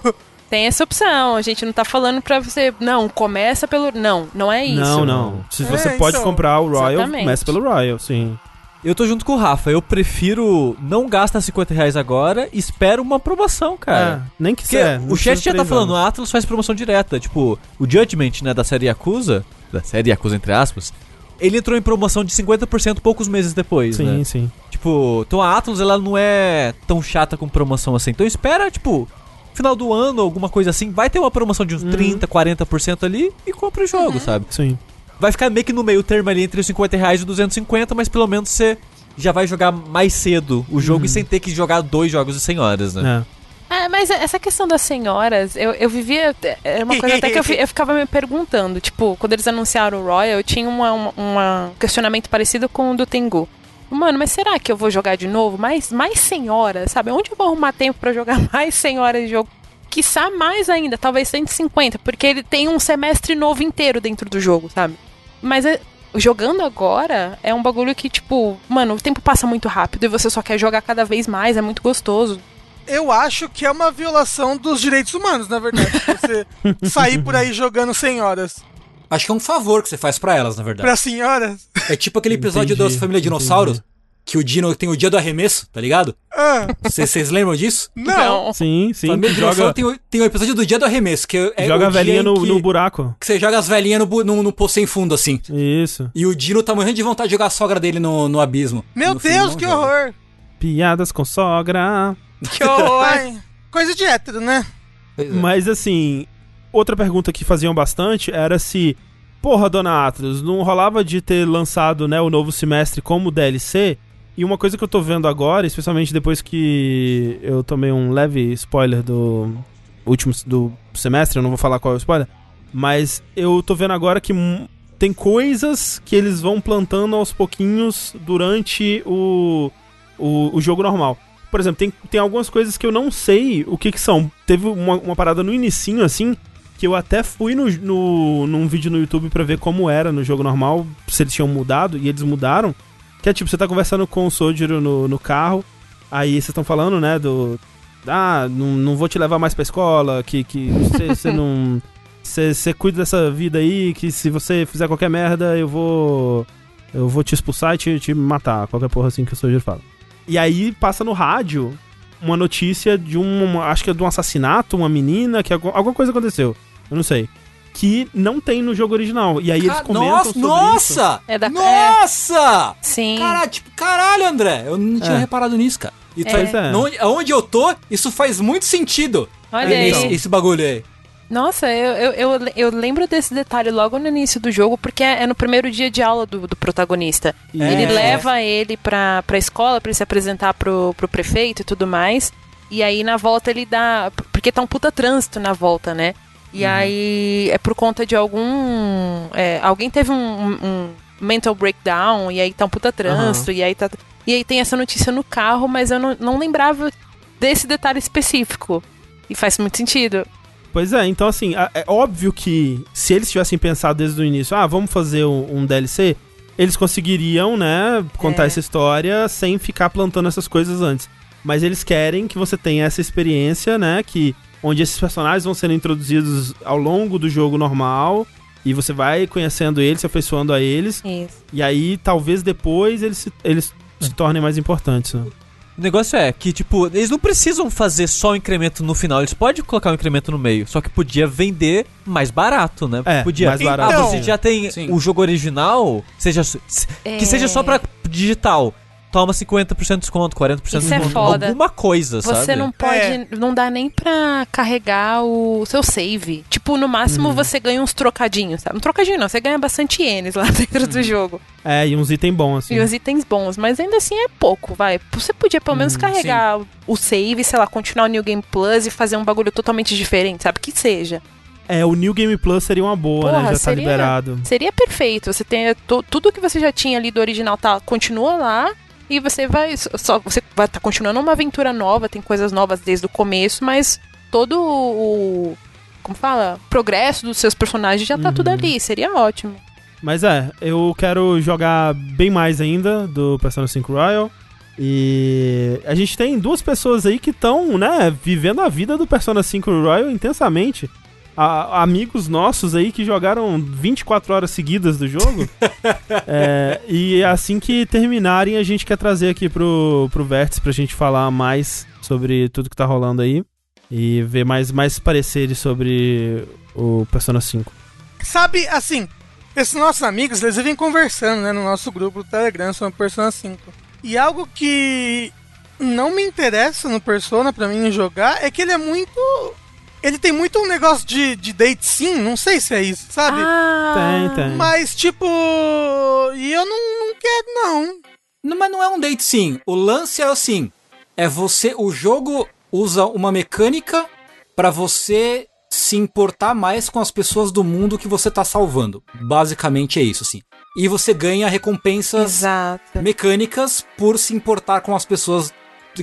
Tem essa opção. A gente não tá falando pra você. Não, começa pelo. Não, não é isso. Não, não. Se você É, pode então. comprar o Royal, Exatamente. começa pelo Royal, sim. Eu tô junto com o Rafa, eu prefiro não gasta 50 reais agora, espera uma promoção, cara. É, nem que Porque seja. o chat já tá falando, a Atlas faz promoção direta. Tipo, o Judgment, né, da série Yakuza, da série Yakuza entre aspas, ele entrou em promoção de 50% poucos meses depois, Sim, né? sim. Tipo, então a Atlas, ela não é tão chata com promoção assim. Então espera, tipo, final do ano, alguma coisa assim, vai ter uma promoção de uns 30, 40% ali e compra o jogo, sabe? Sim. Vai ficar meio que no meio termo ali entre os 50 reais e os 250, mas pelo menos você já vai jogar mais cedo o jogo e sem ter que jogar dois jogos de 100 horas, né? É. É, mas essa questão das senhoras, eu, eu vivia. Era uma coisa até que eu, eu ficava me perguntando. Tipo, quando eles anunciaram o Royal, eu tinha uma, uma- uma questionamento parecido com o do Tengu. Mano, mas será que eu vou jogar de novo? Mais, mais 100 horas, sabe? Onde eu vou arrumar tempo pra jogar mais 100 horas de jogo? Quiçá mais ainda, talvez 150, porque ele tem um semestre novo inteiro dentro do jogo, sabe? Mas é- jogando agora é um bagulho que, tipo, mano, o tempo passa muito rápido e você só quer jogar cada vez mais, é muito gostoso. Eu acho que é uma violação dos direitos humanos, na verdade. Você sair por aí jogando senhoras. Acho que é um favor que você faz pra elas, na verdade. Pra senhoras? É tipo aquele episódio Entendi, da Família Dinossauros, que o Dino tem o dia do arremesso, tá ligado? Ah, Vocês vocês lembram disso? não. Sim, sim. Família Joga, tem, o- tem o episódio do dia do arremesso, que é joga o a velhinha no, que, no buraco. que você joga as velhinhas no, no, no poço sem fundo, assim. Isso. E o Dino tá morrendo de vontade de jogar a sogra dele no, no abismo. Meu No Deus, que joga. horror. Piadas com sogra. Que horror. Ai, coisa de hétero, né? Pois é. Mas assim, outra pergunta que faziam bastante era se, porra, Dona Atlas, não rolava de ter lançado, né, o novo semestre como DLC? E uma coisa que eu tô vendo agora, especialmente depois que eu tomei um leve spoiler do último do semestre, eu não vou falar qual é o spoiler, mas eu tô vendo agora que tem coisas que eles vão plantando aos pouquinhos durante o, o, o jogo normal. Por exemplo, tem, tem algumas coisas que eu não sei o que que são. Teve uma, uma parada no inicinho, assim, que eu até fui no, no, num vídeo no YouTube pra ver como era no jogo normal, se eles tinham mudado, e eles mudaram. Que é tipo, você tá conversando com o Sojiro no, no carro, aí vocês estão falando, né, do... Ah, não, não vou te levar mais pra escola, que você não... Você cuida dessa vida aí, que se você fizer qualquer merda, eu vou... Eu vou te expulsar e te, te matar, qualquer porra assim que o Sojiro fala. E aí passa no rádio uma notícia de um. Acho que é de um assassinato, uma menina, que algu- alguma coisa aconteceu. Eu não sei. Que não tem no jogo original. E aí eles comentam nossa, sobre isso. nossa! É da- Nossa! Sim. Caralho, tipo, caralho, André. Eu não tinha É. reparado nisso, cara. E tu Pois faz- é. onde, aonde eu tô, isso faz muito sentido. Olha aí. esse, esse bagulho aí. Nossa, eu, eu, eu, eu lembro desse detalhe logo no início do jogo, porque é, é no primeiro dia de aula do, do protagonista. E- Ele É. leva ele pra, pra escola pra ele se apresentar pro, pro prefeito e tudo mais. E aí na volta ele dá. Porque tá um puta trânsito na volta, né? E aí é por conta de algum. é, alguém teve um, um- mental breakdown, e aí tá um puta trânsito, e aí tá. E aí tem essa notícia no carro, mas eu não, não lembrava desse detalhe específico. E faz muito sentido. Pois é, então assim, é óbvio que se eles tivessem pensado desde o início, ah, vamos fazer um, um DLC, eles conseguiriam, né, contar É. essa história sem ficar plantando essas coisas antes. Mas eles querem que você tenha essa experiência, né, que onde esses personagens vão sendo introduzidos ao longo do jogo normal e você vai conhecendo eles, se afeiçoando a eles, Isso. e aí talvez depois eles se, eles se tornem mais importantes. né? O negócio é que, tipo, eles não precisam fazer só o incremento no final, eles podem colocar um incremento no meio, só que podia vender mais barato, né? É, podia. mais barato. Ah, Então- você já tem Sim. o jogo original, seja que É. seja só pra digital. Toma 50% de desconto, 40% de Isso é desconto. foda. Alguma coisa, Você sabe? não pode. É. Não dá nem pra carregar o seu save. Tipo, no máximo você ganha uns trocadinhos, sabe? Um trocadinho não, você ganha bastante ienes lá dentro do jogo. É, e uns itens bons, assim. E os itens bons, mas ainda assim é pouco, vai. Você podia pelo menos carregar o save, sei lá, continuar o New Game Plus e fazer um bagulho totalmente diferente, sabe? Que seja. É, o New Game Plus seria uma boa, né? Porra, Já tá seria- liberado. Seria perfeito. Você tem tudo que você já tinha ali do original tá continua lá e você vai só você vai estar continuando uma aventura nova, tem coisas novas desde o começo, mas todo o como fala, progresso dos seus personagens já tá Uhum. tudo ali, seria ótimo. Mas é, eu quero jogar bem mais ainda do Persona 5 Royal. E a gente tem duas pessoas aí que estão, né, vivendo a vida do Persona 5 Royal intensamente. A- amigos nossos aí que jogaram 24 horas seguidas do jogo. É, e assim que terminarem, a gente quer trazer aqui pro, pro Vértice pra gente falar mais sobre tudo que tá rolando aí. E ver mais, mais pareceres sobre o Persona 5. Sabe, assim, esses nossos amigos, eles vivem conversando, né, no nosso grupo do Telegram sobre Persona 5. E algo que não me interessa no Persona pra mim jogar é que ele é muito. Ele tem muito um negócio de, de date sim, não sei se é isso, sabe? Ah, Tem, tem. Mas, tipo. E eu não, não quero, não. Não, mas não é um date sim. O lance é assim: é você. O jogo usa uma mecânica pra você se importar mais com as pessoas do mundo que você tá salvando. Basicamente é isso, assim. E você ganha recompensas Exato. mecânicas por se importar com as pessoas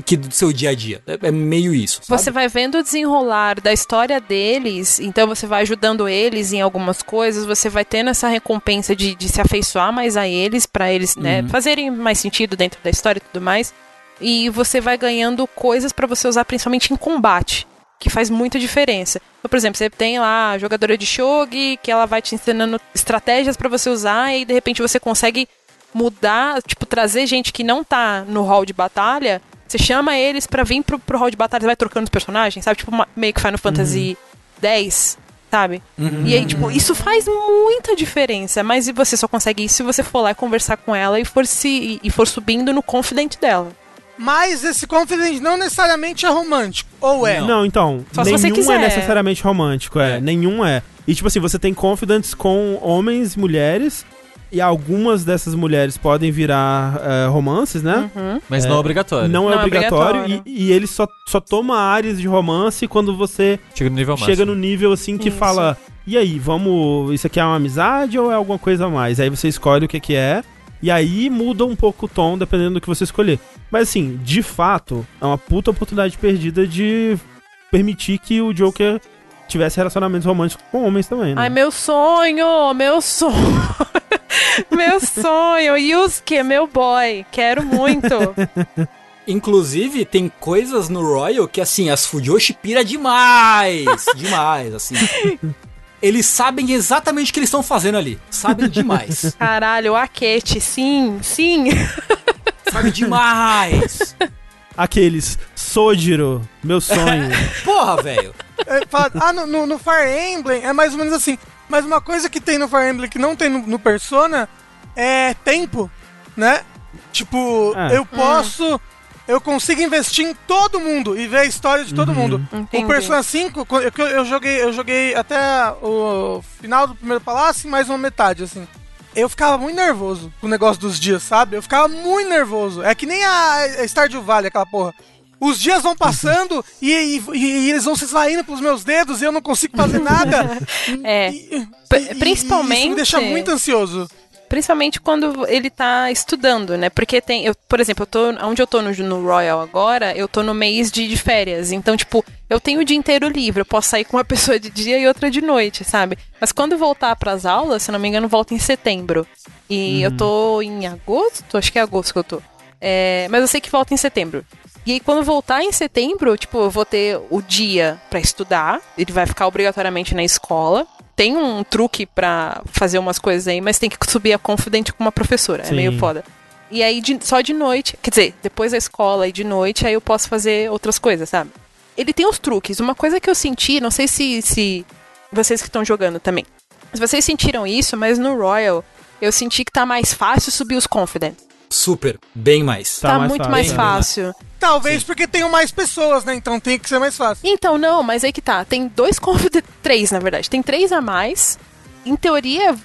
que do seu dia a dia. É, é meio isso. Sabe? Você vai vendo o desenrolar da história deles, então você vai ajudando eles em algumas coisas, você vai tendo essa recompensa de, de se afeiçoar mais a eles, pra eles né, Uhum. fazerem mais sentido dentro da história e tudo mais. e você vai ganhando coisas pra você usar principalmente em combate, que faz muita diferença. Então, por exemplo, você tem lá a jogadora de shogi, que ela vai te ensinando estratégias pra você usar e de repente você consegue mudar, tipo, trazer gente que não tá no hall de batalha, você chama eles pra vir pro, pro hall de batalha, você vai trocando os personagens, sabe? Tipo, uma- meio que Final Fantasy X, sabe? E aí, tipo, isso faz muita diferença, mas você só consegue isso se você for lá e conversar com ela e for, se, e for subindo no confident dela. Mas esse confident não necessariamente é romântico. Ou é? Não, então, Só se nenhum você quiser. é necessariamente romântico, é. É. Nenhum é. E tipo assim, você tem confidants com homens e mulheres, e algumas dessas mulheres podem virar eh, romances, né? Uhum. Mas não é obrigatório. Não, é Não é obrigatório, obrigatório. E, e ele só, só toma áreas de romance quando você Chega no nível chega no nível assim que Isso. fala: e aí, vamos. Isso aqui é uma amizade ou é alguma coisa a mais? Aí você escolhe o que, que é. E aí muda um pouco o tom dependendo do que você escolher. Mas assim, de fato, é uma puta oportunidade perdida de permitir que o Joker tivesse relacionamentos românticos com homens também, né? Ai, meu sonho! Meu sonho! meu sonho! Yusuke, meu boy! Quero muito! Inclusive, tem coisas no Royal que, assim, as Fujoshi pira demais. demais, assim. Eles sabem exatamente o que eles estão fazendo ali. Sabem demais. Caralho, o Akechi, sim, sim! Sabe demais. Aqueles, Sojiro, meu sonho. Porra, velho. É, ah, no, no- no Fire Emblem é mais ou menos assim. Mas uma coisa que tem no Fire Emblem que não tem no, no Persona é tempo, né? Tipo, É. eu posso. Eu consigo investir em todo mundo e ver a história de todo mundo. Entendi. O Persona 5, quando- eu, eu joguei, eu joguei até o final do primeiro palácio e mais uma metade, assim. Eu ficava muito nervoso com o negócio dos dias, sabe? Eu ficava muito nervoso. É que nem a, a Stardew Valley, aquela porra. Os dias vão passando e, e- e eles vão se esvaindo pelos meus dedos e eu não consigo fazer nada. É. E- principalmente- Isso me deixa muito ansioso. Principalmente quando ele tá estudando, né? Porque tem, eu, por exemplo, eu tô, onde eu tô no, no Royal agora, eu tô no mês de, de férias. Então, tipo, eu tenho o dia inteiro livre. Eu posso sair com uma pessoa de dia e outra de noite, sabe? Mas quando voltar pras aulas, se não me engano, volta em setembro. E eu tô em agosto? Acho que é agosto que eu tô. É, mas eu sei que volta em setembro. E aí, quando voltar em setembro, tipo, eu vou ter o dia pra estudar. Ele vai ficar obrigatoriamente na escola. Tem um truque pra fazer umas coisas aí, mas tem que subir a confidente com uma professora. É Sim. meio foda. E aí, de- só de noite, quer dizer, depois da escola e de noite, aí eu posso fazer outras coisas, sabe? Ele tem os truques. Uma coisa que eu senti, não sei se, se vocês que estão jogando também. Se vocês sentiram isso, mas no Royal, eu senti que tá mais fácil subir os confident. Super, bem mais. Tá Tá, mais muito fácil, mais fácil. Talvez porque tenham mais pessoas, né? Então tem que ser mais fácil. Então, não, mas aí que tá. Tem dois confident. Três, na verdade. Tem três a mais. Em teoria,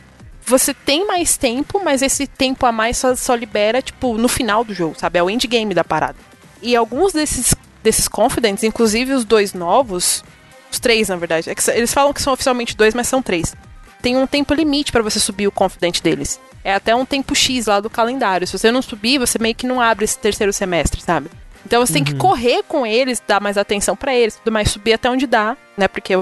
você tem mais tempo, mas esse tempo a mais só, só libera, tipo, no final do jogo, sabe? É o endgame da parada. E alguns desses, desses confidents, inclusive os dois novos, os três, na verdade. é eles falam que são oficialmente dois, mas são três. Tem um tempo limite pra você subir o confident deles. É até um tempo X lá do calendário. Se você não subir, você meio que não abre esse terceiro semestre, sabe? Então você tem que correr com eles, dar mais atenção pra eles, tudo mais, subir até onde dá, né? Porque é-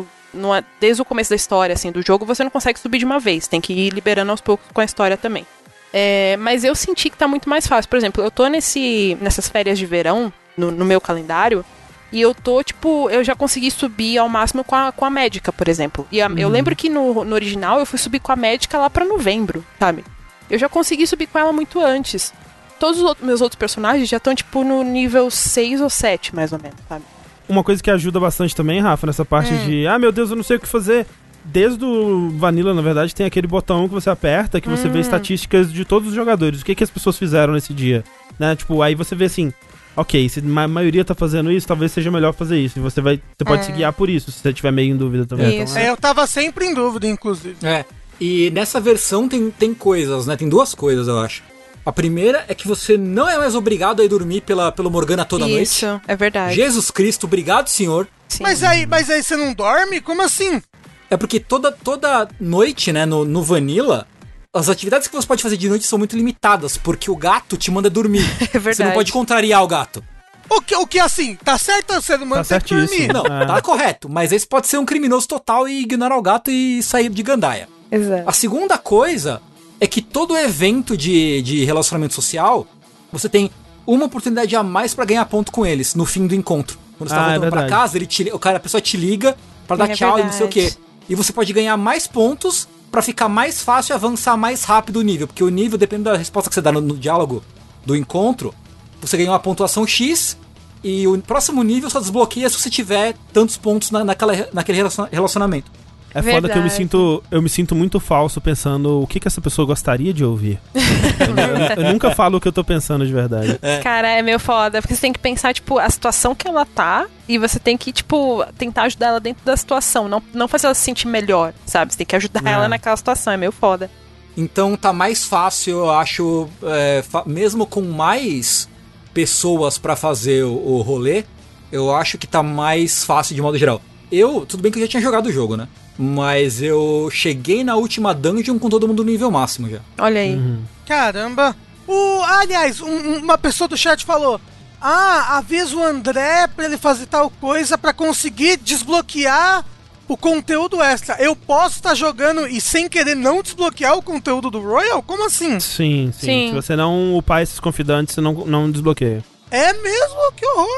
desde o começo da história, assim, do jogo, você não consegue subir de uma vez. Tem que ir liberando aos poucos com a história também. É, mas eu senti que tá muito mais fácil. Por exemplo, eu tô nesse, nessas férias de verão, no, no meu calendário, e eu tô, tipo, eu já consegui subir ao máximo com a, com a médica, por exemplo. E a- eu lembro que no, no original eu fui subir com a médica lá pra novembro, sabe? Eu já consegui subir com ela muito antes. Todos os outros- meus outros personagens já estão, tipo, no nível 6 ou 7, mais ou menos, sabe? Uma coisa que ajuda bastante também, Rafa, nessa parte de, ah, meu Deus, eu não sei o que fazer. Desde o Vanilla, na verdade, tem aquele botão que você aperta que você vê estatísticas de todos os jogadores. O que, que as pessoas fizeram nesse dia. Né? Tipo, aí você vê assim, ok, se a maioria tá fazendo isso, talvez seja melhor fazer isso. E você vai. Você pode se guiar por isso, se você tiver meio em dúvida também. Isso. Então, É, eu tava sempre em dúvida, inclusive. É. E nessa versão tem, tem coisas, né? Tem duas coisas, eu acho. A primeira é que você não é mais obrigado a ir dormir pela, pelo Morgana toda Isso, noite. é verdade. Jesus Cristo, obrigado, senhor. Sim. Mas aí, mas aí você não dorme? Como assim? É porque toda, toda noite, né, no, no Vanilla, as atividades que você pode fazer de noite são muito limitadas, porque o gato te manda dormir. É Você não verdade. pode contrariar o gato. O que, o que assim? Tá certo o ser humano Tá tem que dormir. certíssimo. Não, É. tá correto. Mas esse pode ser um criminoso total e ignorar o gato e sair de gandaia. Exato. A segunda coisa é que todo evento de, de relacionamento social, você tem uma oportunidade a mais pra ganhar ponto com eles no fim do encontro. Quando você tá Ah, é voltando pra verdade. casa, ele te, o cara, a pessoa te liga pra dar É tchau e não sei o quê. verdade. E você pode ganhar mais pontos pra ficar mais fácil e avançar mais rápido o nível. Porque o nível, dependendo da resposta que você dá no, no diálogo do encontro, você ganha uma pontuação X e o próximo nível só desbloqueia se você tiver tantos pontos na, naquela, naquele relaciona- relacionamento. É foda que eu me Verdade. sinto, eu me sinto muito falso pensando o que, que essa pessoa gostaria de ouvir. eu, eu nunca falo o que eu tô pensando de verdade. Cara, é meio foda, porque você tem que pensar, tipo, a situação que ela tá e você tem que, tipo, tentar ajudar ela dentro da situação, não, não fazer ela se sentir melhor, sabe? Você tem que ajudar É. ela naquela situação, é meio foda. Então tá mais fácil, eu acho, é, mesmo com mais pessoas pra fazer o, o rolê, eu acho que tá mais fácil de modo geral. Eu, tudo bem que eu já tinha jogado o jogo, né? Mas eu cheguei na última dungeon com todo mundo no nível máximo já. Olha aí. Uhum. Caramba. O, aliás, um- um- uma pessoa do chat falou: Ah, avisa o André pra ele fazer tal coisa pra conseguir desbloquear o conteúdo extra. Eu posso estar jogando e sem querer não desbloquear o conteúdo do Royal? Como assim? Sim, sim, Sim. Se você não upar esses confidantes, você não, não desbloqueia. É mesmo? Que horror!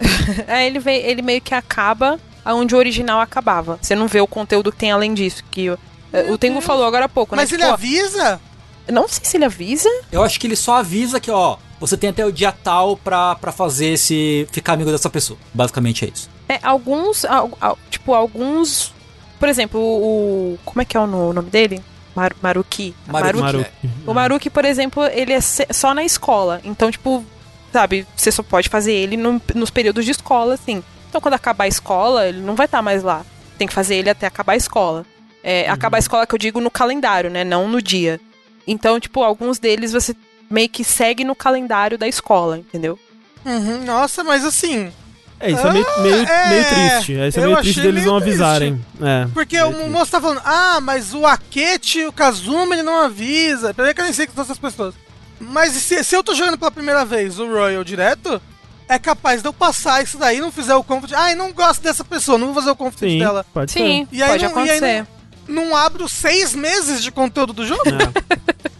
Ah. É, ele, veio, ele meio que acaba onde o original acabava. Você não vê o conteúdo que tem além disso. Que o, o Tengu Deus. falou agora há pouco, Mas né? ele Tipo, avisa? Não sei se ele avisa. Eu acho que ele só avisa que, ó, você tem até o dia tal pra, pra fazer esse. ficar amigo dessa pessoa. Basicamente é isso. É, alguns, al- al- tipo, alguns... Por exemplo, o... o- Como é que é o no- nome dele? Mar, Maruki. Maruki. Maruki. O Maruki, por exemplo, ele é só na escola. Então, tipo, sabe, você só pode fazer ele no- nos períodos de escola, assim. Então, quando acabar a escola, ele não vai estar mais lá. Tem que fazer ele até acabar a escola. É, Acabar a escola que eu digo no calendário, né? Não no dia. Então, tipo, alguns deles você meio que segue no calendário da escola, entendeu? Uhum, nossa, mas assim. É, isso é meio, meio, é, meio triste. É, isso é meio triste deles meio não avisarem. É, Porque o triste. moço tá falando, ah, mas o Akechi e o Kazuma ele não avisa. Peraí que eu nem sei que são essas pessoas. Mas se, se eu tô jogando pela primeira vez o Royal direto, é capaz de eu passar isso daí e não fizer o confit. Ai, não gosto dessa pessoa, não vou fazer o confit Sim, dela. pode Sim, E aí pode não- e aí acontecer. Não abro seis meses de conteúdo do jogo? ser. É.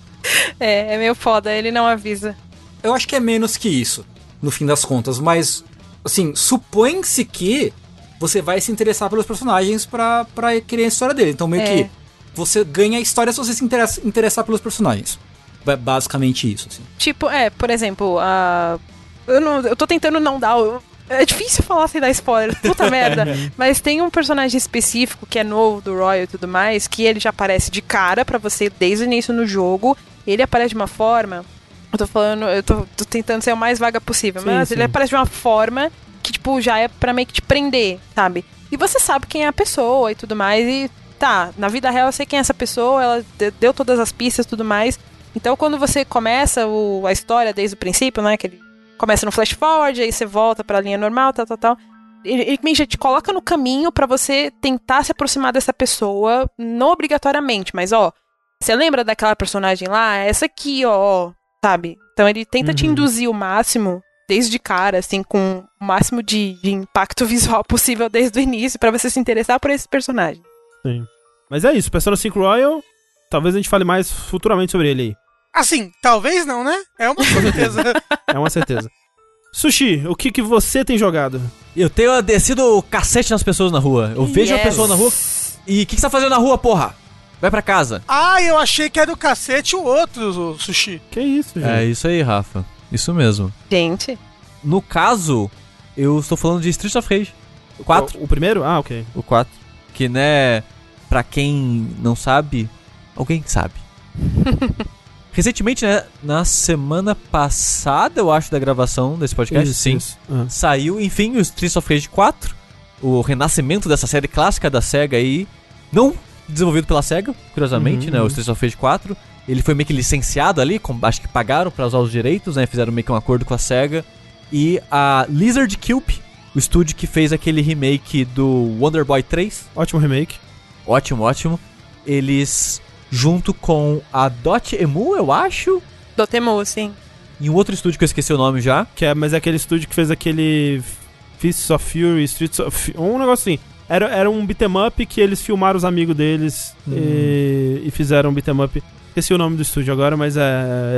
É, é meio foda, ele não avisa. Eu acho que é menos que isso, no fim das contas, mas, assim, supõe-se que você vai se interessar pelos personagens pra, pra querer a história dele. Então, meio É. que você ganha a história se você se interessa, interessar pelos personagens. Ba- Basicamente isso, assim. Tipo, é, por exemplo, a. Eu, não, eu tô tentando não dar. É difícil falar sem dar spoiler, puta merda. Mas tem um personagem específico que é novo do Royal e tudo mais, que ele já aparece de cara pra você desde o início no jogo. Ele aparece de uma forma. Eu tô falando, eu tô, tô tentando ser o mais vaga possível, Sim, mas sim. ele aparece de uma forma que, tipo, já é pra meio que te prender, sabe? E você sabe quem é a pessoa e tudo mais, e tá, na vida real eu sei quem é essa pessoa, ela de- deu todas as pistas e tudo mais. Então, quando você começa o- a história desde o princípio, né? Que ele começa no flash forward, aí você volta pra linha normal, tal, tal, tal. Ele, meio já te coloca no caminho pra você tentar se aproximar dessa pessoa, não obrigatoriamente, mas ó, você lembra daquela personagem lá? Essa aqui, ó, ó, sabe? Então ele tenta te Uhum. induzir o máximo, desde de cara, assim, com o máximo de, de impacto visual possível desde o início, pra você se interessar por esse personagem. Sim. Mas é isso, Persona 5 Royal, talvez a gente fale mais futuramente sobre ele aí. Assim, talvez não, né? É uma certeza. É uma certeza. Sushi, o que, que você tem jogado? Eu tenho descido o cacete nas pessoas na rua. Eu vejo uma Yes. pessoa na rua e o que, que você tá fazendo na rua, porra? Vai pra casa. ah, eu achei que era o cacete o outro, o Sushi. Que isso, gente? É isso aí, Rafa. Isso mesmo. Gente, No caso, eu estou falando de Street of Rage 4. O, o primeiro? Ah, ok. O 4. Que, né, pra quem não sabe, alguém sabe. Recentemente, né, na semana passada, eu acho, da gravação desse podcast, Isso, sim, isso. Ah. saiu, enfim, o Streets of Rage 4, o renascimento dessa série clássica da SEGA aí, não desenvolvido pela SEGA, curiosamente, Uhum, né, o uhum. Streets of Rage 4, ele foi meio que licenciado ali, com- acho que pagaram pra usar os direitos, né, fizeram meio que um acordo com a SEGA, e a Lizard Cube, o estúdio que fez aquele remake do Wonder Boy 3, Ótimo remake. ótimo, ótimo, eles, junto com a Dot Emu, eu acho, Dotemu, sim. e um outro estúdio que eu esqueci o nome já, Que é, mas é aquele estúdio que fez aquele Fists of Fury, Streets of um negócio assim. Era, era um beat'em up que eles filmaram os amigos deles e, e fizeram um beat'em up. Esqueci o nome do estúdio agora, mas é,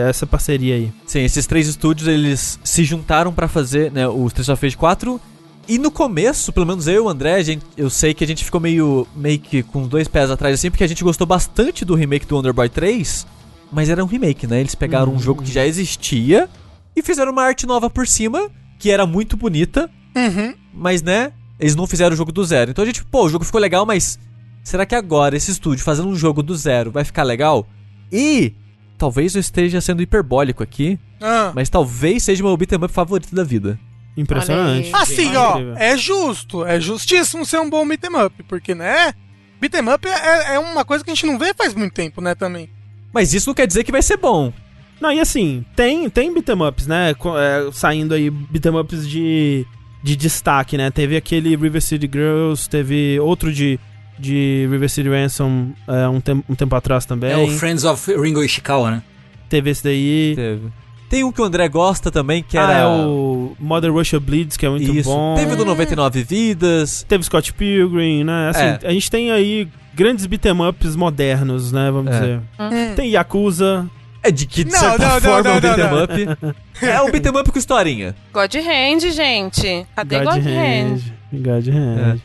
é essa parceria aí. Sim, esses três estúdios, eles se juntaram pra fazer, né, o Streets of Rage 4. E no começo, pelo menos eu e o André, gente, eu sei que a gente ficou meio, meio que com dois pés atrás, assim, porque a gente gostou bastante do remake do Wonder Boy 3, mas era um remake, né? Eles pegaram um jogo que já existia e fizeram uma arte nova por cima, que era muito bonita, Uhum. mas, né, eles não fizeram o jogo do zero. Então a gente, pô, o jogo ficou legal, mas será que agora esse estúdio fazendo um jogo do zero vai ficar legal? E talvez eu esteja sendo hiperbólico aqui, Ah. mas talvez seja o meu beat'em up favorito da vida. Impressionante. Assim, Sim. ó, Incrível. é justo, é justíssimo ser um bom beat'em up, porque, né? Beat'em up é, é uma coisa que a gente não vê faz muito tempo, né, também. Mas isso não quer dizer que vai ser bom. Não, e assim, tem, tem beat'em ups, né? é, saindo aí beat'em ups de, de destaque, né? Teve aquele River City Girls, teve outro de, de River City Ransom é, um, tem, um tempo atrás também. É o Friends of Ringo Ishikawa, né? Teve esse daí. Teve. Tem um que o André gosta também, que Ah, era. é o Mother Russia Bleeds, que é muito Isso. bom. Teve o do 99 Vidas. Teve Scott Pilgrim, né? Assim, É. a gente tem aí grandes beat'em ups modernos, né? Vamos É. dizer. Hum. Tem Yakuza. É de que, de Não, certa não, não, forma, é um não, beat'em não, up. É um beat'em up com historinha. God Hand, gente. Cadê God, Hand? God Hand.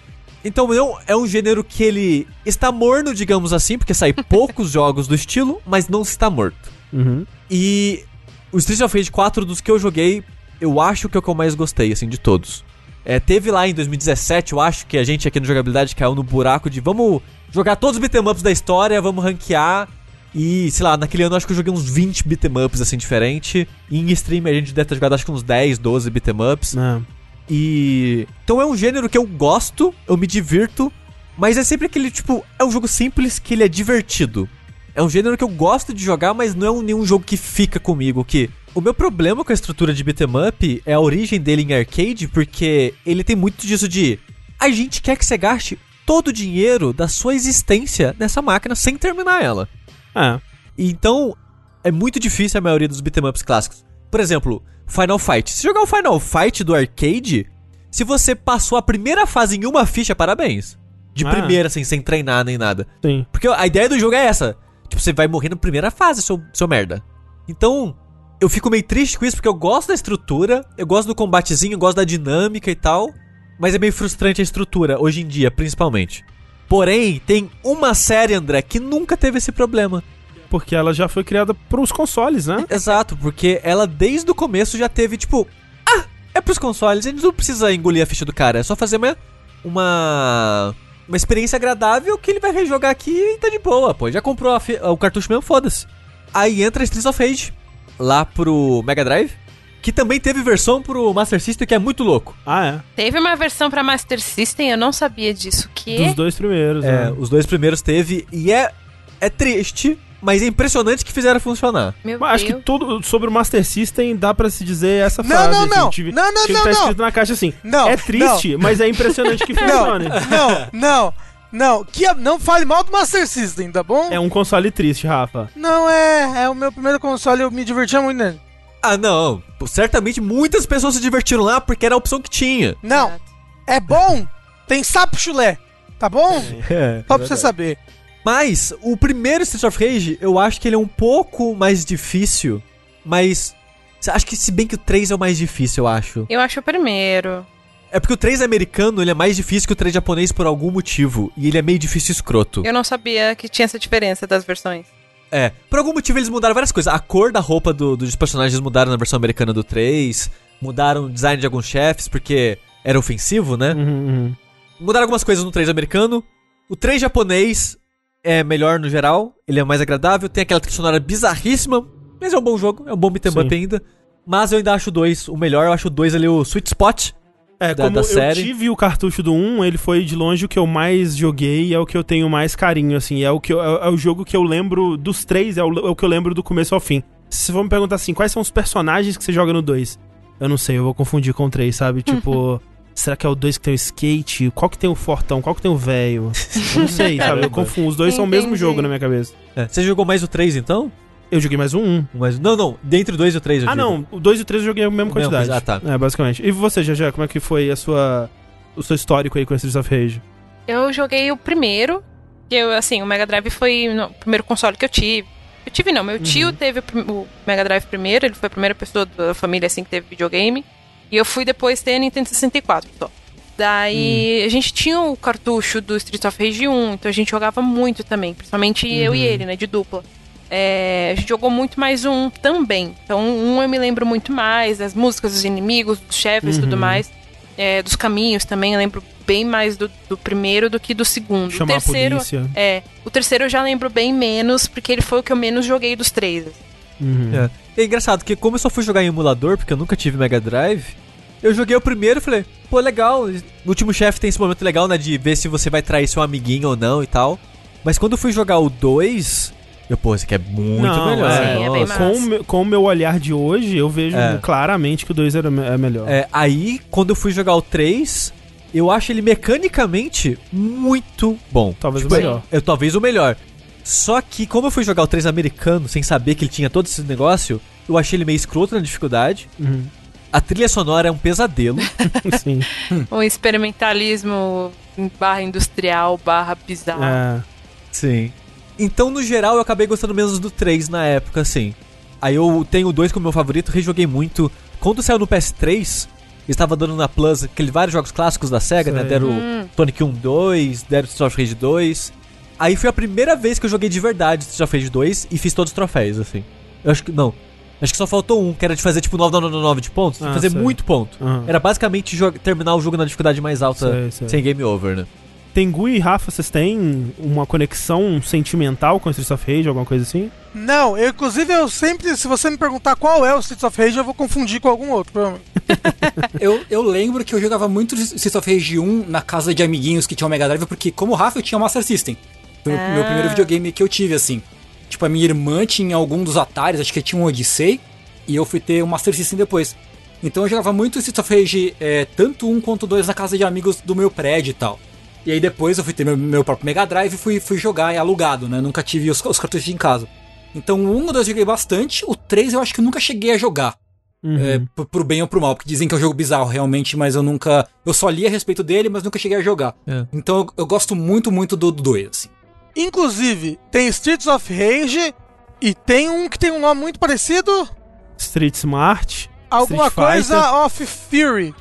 Então não é um gênero que ele está morno, digamos assim, porque sai poucos jogos do estilo, mas não está morto. Uhum. E o Streets of Rage 4 dos que eu joguei, eu acho que é o que eu mais gostei, assim, de todos. É, teve lá em 2017, eu acho que a gente aqui no Jogabilidade caiu no buraco de vamos jogar todos os beat'em ups da história, vamos ranquear. E, sei lá, naquele ano eu acho que eu joguei uns 20 beat'em ups, assim, diferente. E em stream a gente deve ter jogado acho que uns 10, 12 beat'em ups. É. E. Então é um gênero que eu gosto, eu me divirto, mas é sempre aquele tipo. É um jogo simples que ele é divertido. É um gênero que eu gosto de jogar, mas não é um, nenhum jogo que fica comigo. Que o meu problema com a estrutura de beat'em up é a origem dele em arcade, porque ele tem muito disso de. A gente quer que você gaste todo o dinheiro da sua existência nessa máquina sem terminar ela. É. Então, é muito difícil a maioria dos beat'em ups clássicos. Por exemplo, Final Fight. Se jogar o Final Fight do arcade, se você passou a primeira fase em uma ficha, parabéns. De Ah. primeira, assim, sem treinar nem nada. Sim. Porque a ideia do jogo é essa. Tipo, você vai morrer na primeira fase, seu, seu merda. Então, eu fico meio triste com isso, porque eu gosto da estrutura, eu gosto do combatezinho, eu gosto da dinâmica e tal. Mas é meio frustrante a estrutura, hoje em dia, principalmente. Porém, tem uma série, André, que nunca teve esse problema. Porque ela já foi criada pros consoles, né? Exato, porque ela desde o começo já teve, tipo, ah, é pros consoles, a gente não precisa engolir a ficha do cara, é só fazer uma. Uma, uma experiência agradável que ele vai rejogar aqui e tá de boa, pô. Já comprou o cartucho mesmo, foda-se. Aí entra Streets of Rage, lá pro Mega Drive, que também teve versão pro Master System, que é muito louco. Ah, é. Teve uma versão pra Master System, eu não sabia disso. Que? Dos dois primeiros, É, né? os dois primeiros teve, e é, é triste, mas é impressionante que fizeram funcionar. Meu Mas acho que tudo sobre o Master System dá pra se dizer essa Não, frase. não, assim, não. tive- Não, não, que não, tá não. escrito na caixa assim. Não, é triste, mas é impressionante que Não, funcione. não, não, não. Que, não fale mal do Master System, tá bom? É um console triste, Rafa. Não, é, é o meu primeiro console, eu me divertia muito nele. Ah, não. Pô, Certamente muitas pessoas se divertiram lá porque era a opção que tinha. Não, é bom, tem sapo chulé, tá bom? É. Só pra você saber. Mas o primeiro Streets of Rage, eu acho que ele é um pouco mais difícil, mas acho que se bem que o 3 é o mais difícil, eu acho. Eu acho o primeiro. É porque o 3 americano, ele é mais difícil que o 3 japonês por algum motivo, e ele é meio difícil e escroto. Eu não sabia que tinha essa diferença das versões. É, por algum motivo eles mudaram várias coisas. A cor da roupa do- dos personagens mudaram na versão americana do 3, mudaram o design de alguns chefes porque era ofensivo, né? Uhum, uhum. Mudaram algumas coisas no 3 americano. O 3 japonês é melhor no geral, ele é mais agradável, tem aquela trilha sonora bizarríssima, mas é um bom jogo, é um bom beat'em up ainda. Mas eu ainda acho 2 o melhor, eu acho o 2 ali o sweet spot. É, Da- como da eu série. tive o cartucho do 1, ele foi de longe o que eu mais joguei e é o que eu tenho mais carinho, assim. É o, que eu- é, é o jogo que eu lembro dos três, é o, é o que eu lembro do começo ao fim. Se você for me perguntar assim, quais são os personagens que você joga no 2? Eu não sei, eu vou confundir com o 3, sabe? Tipo, será que é o 2 que tem o skate? Qual que tem o fortão? Qual que tem o velho? Não sei, sabe? Eu confundo. Os dois são o mesmo Entendi. jogo na minha cabeça. É, Você jogou mais o 3 então? Eu joguei mais um 1. Mas, não, não, dentre o 2 e o 3 eu Ah, digo. não. O 2 e o 3 eu joguei a mesma mesma quantidade. coisa, ah, tá. É, basicamente. E você, já como é que foi a sua, o seu histórico aí com Streets of Rage? Eu joguei o primeiro, que eu, assim, o Mega Drive foi o primeiro console que eu tive. Eu tive não, meu tio teve o, o Mega Drive primeiro, ele foi a primeira pessoa da família assim que teve videogame. E eu fui depois ter Nintendo 64 só. Daí a gente tinha o cartucho do Street of Rage 1, então a gente jogava muito também, principalmente eu e ele, né, de dupla. É, a gente jogou muito mais um também. Então, um eu me lembro muito mais, das músicas dos inimigos, dos chefes e tudo mais. É, dos caminhos também, eu lembro bem mais do, do primeiro do que do segundo. Chamar a o terceiro, polícia. É, o terceiro eu já lembro bem menos, porque ele foi o que eu menos joguei dos três. Uhum. É. É engraçado que como eu só fui jogar em emulador, porque eu nunca tive Mega Drive, eu joguei o primeiro e falei, pô, legal. No último chefe tem esse momento legal, né? De ver se você vai trair seu amiguinho ou não e tal. Mas quando eu fui jogar o 2, eu, pô, esse aqui é muito Não, melhor. é, Sim, é bem. Com, o meu- com o meu olhar de hoje, eu vejo É. claramente que o 2 era é melhor. É, aí, quando eu fui jogar o 3, eu acho ele mecanicamente muito bom. Talvez Tipo, o melhor. Eu, talvez o melhor. Só que, como eu fui jogar o 3 americano, sem saber que ele tinha todo esse negócio, eu achei ele meio escroto na dificuldade. Uhum. A trilha sonora é um pesadelo. Sim. Um experimentalismo barra industrial, barra bizarro. É. Sim. Então, no geral, eu acabei gostando menos do 3 na época, assim. Aí eu tenho o 2 como meu favorito, rejoguei muito. Quando saiu no PS3, estava dando na Plus aqueles vários jogos clássicos da SEGA, né? Sei. Deram Hum. Sonic 1 2, deram Street of Rage 2. Aí foi a primeira vez que eu joguei de verdade Street of Rage 2 e fiz todos os troféus, assim. Eu acho que. Não. Acho que só faltou um, que era de fazer tipo 999 de pontos. de Ah, fazer sei. muito ponto. Aham. Era basicamente terminar o jogo na dificuldade mais alta Sei, sei. sem game over, né? Tengu e Rafa, vocês têm uma conexão sentimental com Streets of Rage, alguma coisa assim? Não, eu, inclusive eu sempre, se você me perguntar qual é o Streets of Rage, eu vou confundir com algum outro, provavelmente. Eu, eu lembro que eu jogava muito Streets of Rage 1 na casa de amiguinhos que tinham Mega Drive, porque como o Rafa eu tinha Master System. Foi Ah. o meu primeiro videogame que eu tive, assim. Tipo, a minha irmã tinha algum dos Ataris, acho que tinha um Odyssey, e eu fui ter o Master System depois. Então eu jogava muito Streets of Rage, é, tanto um quanto dois na casa de amigos do meu prédio e tal. E aí depois eu fui ter meu, meu próprio Mega Drive e fui, fui jogar alugado, né? Nunca tive os, os cartuchos em casa. Então o 1 e o 2 eu joguei bastante, o 3 eu acho que eu nunca cheguei a jogar. Uhum. É, pro, pro bem ou pro mal, porque dizem que é um jogo bizarro realmente, mas eu nunca. Eu só li a respeito dele, mas nunca cheguei a jogar. É. Então eu, eu gosto muito, muito do 2, assim. Inclusive, tem Streets of Rage e tem um que tem um nome muito parecido. Street Smart. Alguma Street Fighter. coisa of Fury.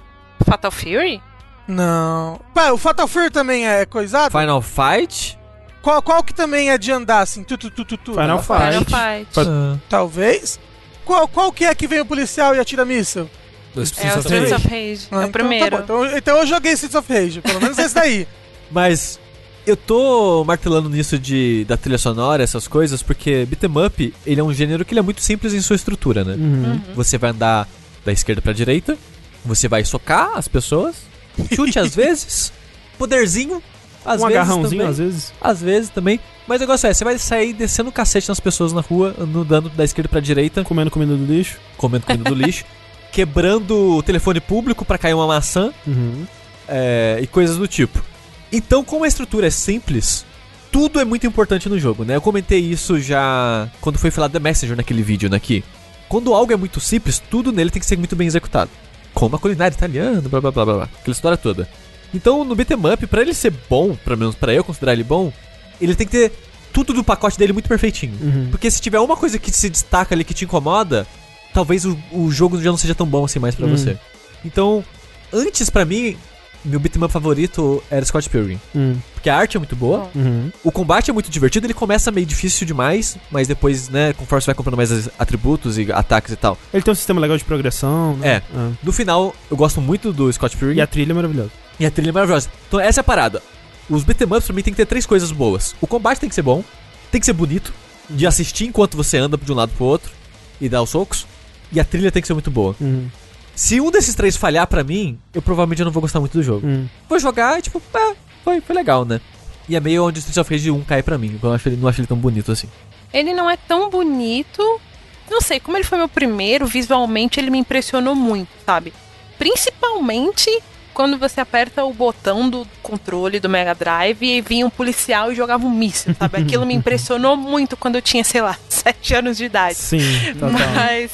Fatal Fury? Não. Pá, o Fatal Fury também é coisado? Final Fight? Qual, qual que também é de andar assim? Tu, tu, tu, tu, tu? Final Fight. Final Fight. Fa- Talvez. Qual, qual que é que vem o policial e atira míssil? Do É o Streets of Streets Rage. of Rage. Ah, é o então primeiro. tá bom. Então, então eu joguei Streets of Rage, pelo menos esse daí. Mas eu tô martelando nisso de da trilha sonora, essas coisas, porque beat'em up, ele é um gênero que ele é muito simples em sua estrutura, né? Uhum. Você vai andar da esquerda pra direita, você vai socar as pessoas, chute às vezes, poderzinho, às um vezes agarrãozinho, também, às vezes. às vezes também. Mas o negócio é, você vai sair descendo o cacete nas pessoas na rua, andando da esquerda pra direita, Comendo comida do lixo. comendo comida do lixo, quebrando o telefone público pra cair uma maçã, Uhum. é, e coisas do tipo. Então, como a estrutura é simples, tudo é muito importante no jogo, né? Eu comentei isso já quando foi falar da Messenger naquele vídeo, né? Que quando algo é muito simples, tudo nele tem que ser muito bem executado. Como a culinária italiana, blá blá blá blá, blá aquela história toda. Então, no beat'em up, pra ele ser bom, pelo menos pra eu considerar ele bom, ele tem que ter tudo do pacote dele muito perfeitinho. Uhum. Porque se tiver uma coisa que se destaca ali que te incomoda, talvez o, o jogo já não seja tão bom assim mais pra Hum. você. Então, antes pra mim, meu beat'em up favorito era Scott Pilgrim. Uhum. Porque a arte é muito boa. Uhum. o combate é muito divertido, ele começa meio difícil demais, mas depois, né, conforme você vai comprando mais atributos e ataques e tal. Ele tem um sistema legal de progressão, né? É. Ah. No final, eu gosto muito do Scott Pilgrim E a trilha é maravilhosa. e a trilha é maravilhosa. Então essa é a parada. Os beat'em ups pra mim tem que ter três coisas boas. O combate tem que ser bom, tem que ser bonito, de assistir enquanto você anda de um lado pro outro e dá os socos, e a trilha tem que ser muito boa. Uhum. Se um desses três falhar pra mim, eu provavelmente não vou gostar muito do jogo. Uhum. Vou jogar e tipo, é, foi, foi legal, né? E é meio onde o Street of Rage 1 cai pra mim, eu acho ele, não acho ele tão bonito assim. Ele não é tão bonito. Não sei, como ele foi meu primeiro, visualmente ele me impressionou muito, sabe? Principalmente quando você aperta o botão do controle do Mega Drive e vinha um policial e jogava um míssil, sabe? Aquilo me impressionou muito quando eu tinha, sei lá, sete anos de idade. Sim, total. Mas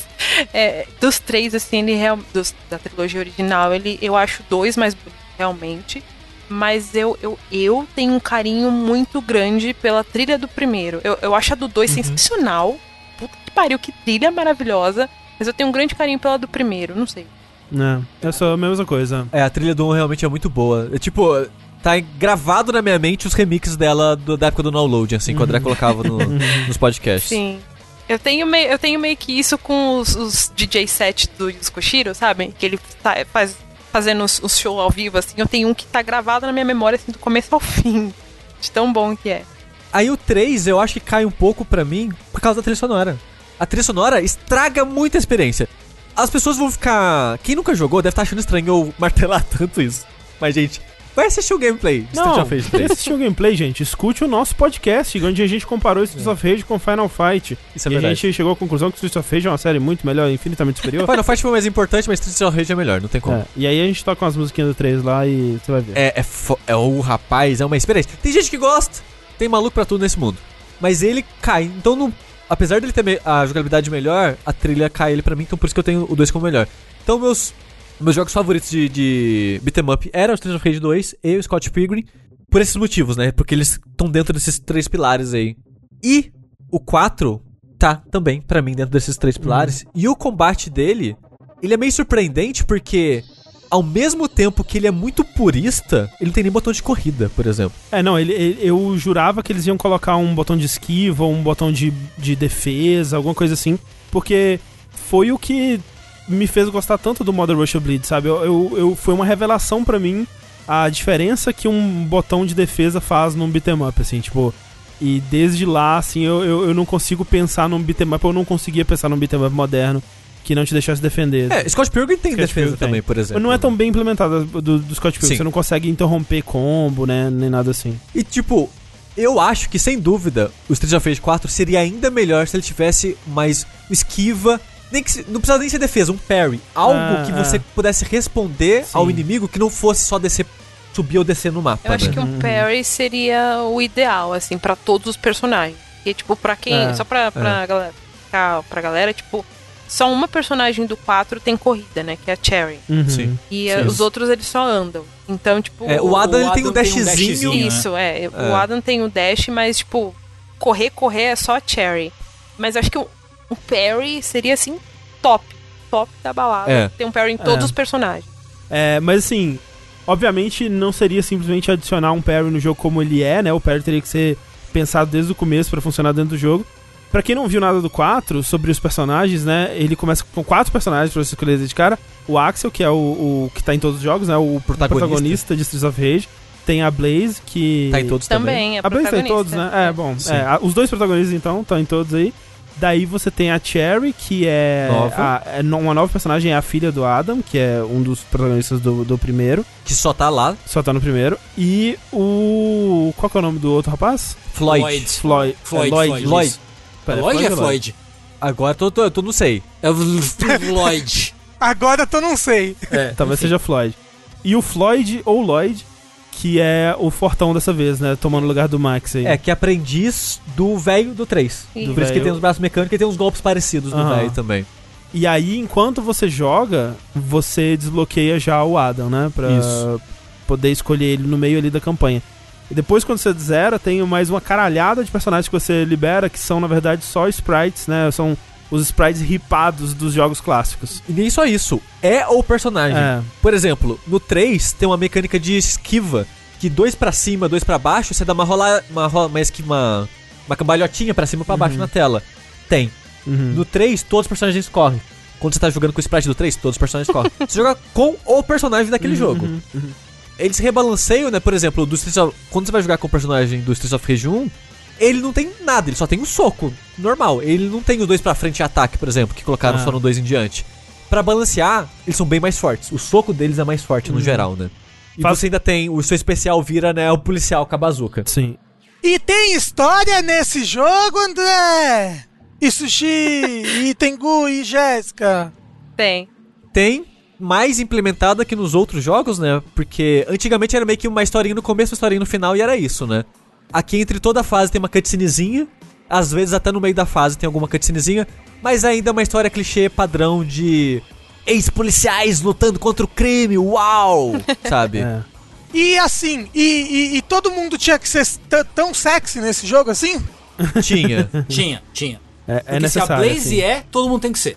é, dos três, assim, ele real, dos, da trilogia original, ele eu acho dois mais bonitos, realmente. Mas eu, eu, eu tenho um carinho muito grande pela trilha do primeiro. Eu, eu acho a do dois sensacional. Puta que pariu, que trilha maravilhosa. Mas eu tenho um grande carinho pela do primeiro, não sei. É, é só a mesma coisa. É, a trilha do 1 realmente é muito boa. É, tipo, tá gravado na minha mente os remixes dela do- da época do download, assim, que o André colocava no- nos podcasts. Sim. Eu tenho, meio, eu tenho meio que isso com os, os DJ set do Koshiro, sabe? Que ele tá, faz, fazendo os, os shows ao vivo, assim. Eu tenho um que tá gravado na minha memória, assim, do começo ao fim. De tão bom que é. Aí o 3 eu acho que cai um pouco pra mim por causa da trilha sonora. A trilha sonora estraga muito a experiência. As pessoas vão ficar. Quem nunca jogou deve estar achando estranho eu martelar tanto isso. Mas, gente, vai assistir o gameplay de Street Não, of Rage quer 3. assistir o gameplay, gente, escute o nosso podcast, onde a gente comparou Streets of Rage com Final Fight. Isso é e a verdade. gente chegou à conclusão que Streets of Rage é uma série muito melhor, infinitamente superior. Final Fight foi mais importante, mas Street of Rage é melhor, não tem como. É, e aí a gente toca umas musiquinhas do 3 lá e você vai ver. É, é, é o rapaz, é uma experiência. Tem gente que gosta, tem maluco pra tudo nesse mundo. Mas ele cai, então não. Apesar dele ter a jogabilidade melhor, a trilha cai ele pra mim, então por isso que eu tenho o 2 como melhor. Então meus, meus jogos favoritos de, de beat'em up eram o Street of Rage 2 e o Scott Pilgrim, por esses motivos, né? Porque eles estão dentro desses três pilares aí. E o 4 tá também, pra mim, dentro desses três pilares. E o combate dele, ele é meio surpreendente porque ao mesmo tempo que ele é muito purista, ele não tem nem botão de corrida, por exemplo. É, não, ele, ele- eu jurava que eles iam colocar um botão de esquiva, um botão de, de defesa, alguma coisa assim, porque foi o que me fez gostar tanto do Modern Russia Bleed, sabe? Eu, eu, eu- foi uma revelação pra mim a diferença que um botão de defesa faz num beat'em up, assim, tipo. E desde lá, assim, eu, eu, eu não consigo pensar num beat'em up, eu não conseguia pensar num beat'em up moderno que não te deixasse defender. É, Scott Pilgrim tem Scott defesa Pilgrim tem. também, por exemplo. Não é tão bem implementada do, do Scott Pilgrim, Sim. você não consegue interromper combo, né, nem nada assim. E tipo, eu acho que sem dúvida o Street of Rage 4 seria ainda melhor se ele tivesse mais esquiva. Nem que não precisa nem ser defesa, um parry. Algo Ah, que ah. você pudesse responder Sim. ao inimigo que não fosse só descer, subir ou descer no mapa. Eu acho né? que um parry seria o ideal, assim, pra todos os personagens. E, tipo, pra quem. É, só pra, pra, galera, pra, pra galera, tipo, só uma personagem do 4 tem corrida, né? Que é a Cherry. Uhum. Sim. E Sim. eh, os outros eles só andam. Então, tipo. É, o Adam, ele tem um Adam tem um dashzinho. dashzinho. né? Isso, é. É. O Adam tem o dash, mas, tipo, correr, correr é só a Cherry. Mas acho que o, o parry seria, assim, top. Top da balada. É. Tem um parry em todos É. os personagens. É, mas assim, obviamente não seria simplesmente adicionar um parry no jogo como ele é, né? O parry teria que ser pensado desde o começo pra funcionar dentro do jogo. Pra quem não viu nada do 4, sobre os personagens, né? Ele começa com quatro personagens pra você escolher de cara. O Axel, que é o, o que tá em todos os jogos, né? O Protagonista. protagonista, de Streets of Rage. Tem a Blaze, que... Tá em todos também. Também, é A Blaze tá em todos, né? É, bom. É, a- os dois protagonistas, então, estão em todos aí. Daí você tem a Cherry, que é, Nova. a- é uma nova personagem, é a filha do Adam, que é um dos protagonistas do, do primeiro. Que só tá lá. Só tá no primeiro. E o. Qual que é o nome do outro rapaz? Floyd. Floyd. Floyd. Floyd, é Lloyd. Floyd. Lloyd. Pera, Floyd é Floyd? Agora eu tô, tô, eu tô não sei. É o Floyd. Agora eu não sei. É, Talvez enfim. seja Floyd. E o Floyd ou Lloyd, que é o fortão dessa vez, né? Tomando o lugar do Max aí. É, que é aprendiz do velho do 3. Isso. Por isso que tem os braços mecânicos e tem uns golpes parecidos no Aham. velho também. E aí, enquanto você joga, você desbloqueia já o Adam, né? Pra Isso. poder escolher ele no meio ali da campanha. E depois, quando você zera, tem mais uma caralhada de personagens que você libera, que são, na verdade, só sprites, né? São os sprites ripados dos jogos clássicos. E nem só isso, é o personagem. É. Por exemplo, no 3 tem uma mecânica de esquiva, que dois pra cima, dois pra baixo, você dá uma rola, uma, rola, uma esquiva, uma, uma cambalhotinha pra cima e pra baixo na tela. Tem. Uhum. No 3, todos os personagens correm. Quando você tá jogando com o sprite do 3, todos os personagens correm. você joga com o personagem daquele jogo. Uhum, uhum. Eles rebalanceiam, né? Por exemplo, do Streets of- quando você vai jogar com o personagem do Streets of Rage 1, ele não tem nada, ele só tem um soco normal. Ele não tem os dois pra frente e ataque, por exemplo, que colocaram Ah. só no 2 em diante. Pra balancear, eles são bem mais fortes. O soco deles é mais forte no Uhum. geral, né? E Faz- você ainda tem o seu especial vira, né, o policial com a bazuca. Sim. E tem história nesse jogo, André? E Sushi, e Tengu, e Jéssica. Tem. Tem mais implementada que nos outros jogos, né? Porque antigamente era meio que uma historinha no começo, uma historinha no final e era isso, né? Aqui entre toda fase tem uma cutscenezinha, às vezes até no meio da fase tem alguma cutscenezinha, mas ainda é uma história clichê padrão de ex-policiais lutando contra o crime, uau! Sabe? É. E assim, e, e- e todo mundo tinha que ser t- tão sexy nesse jogo assim? Tinha. Tinha, tinha. É, é Porque se a necessário. Blaze assim. é, todo mundo tem que ser.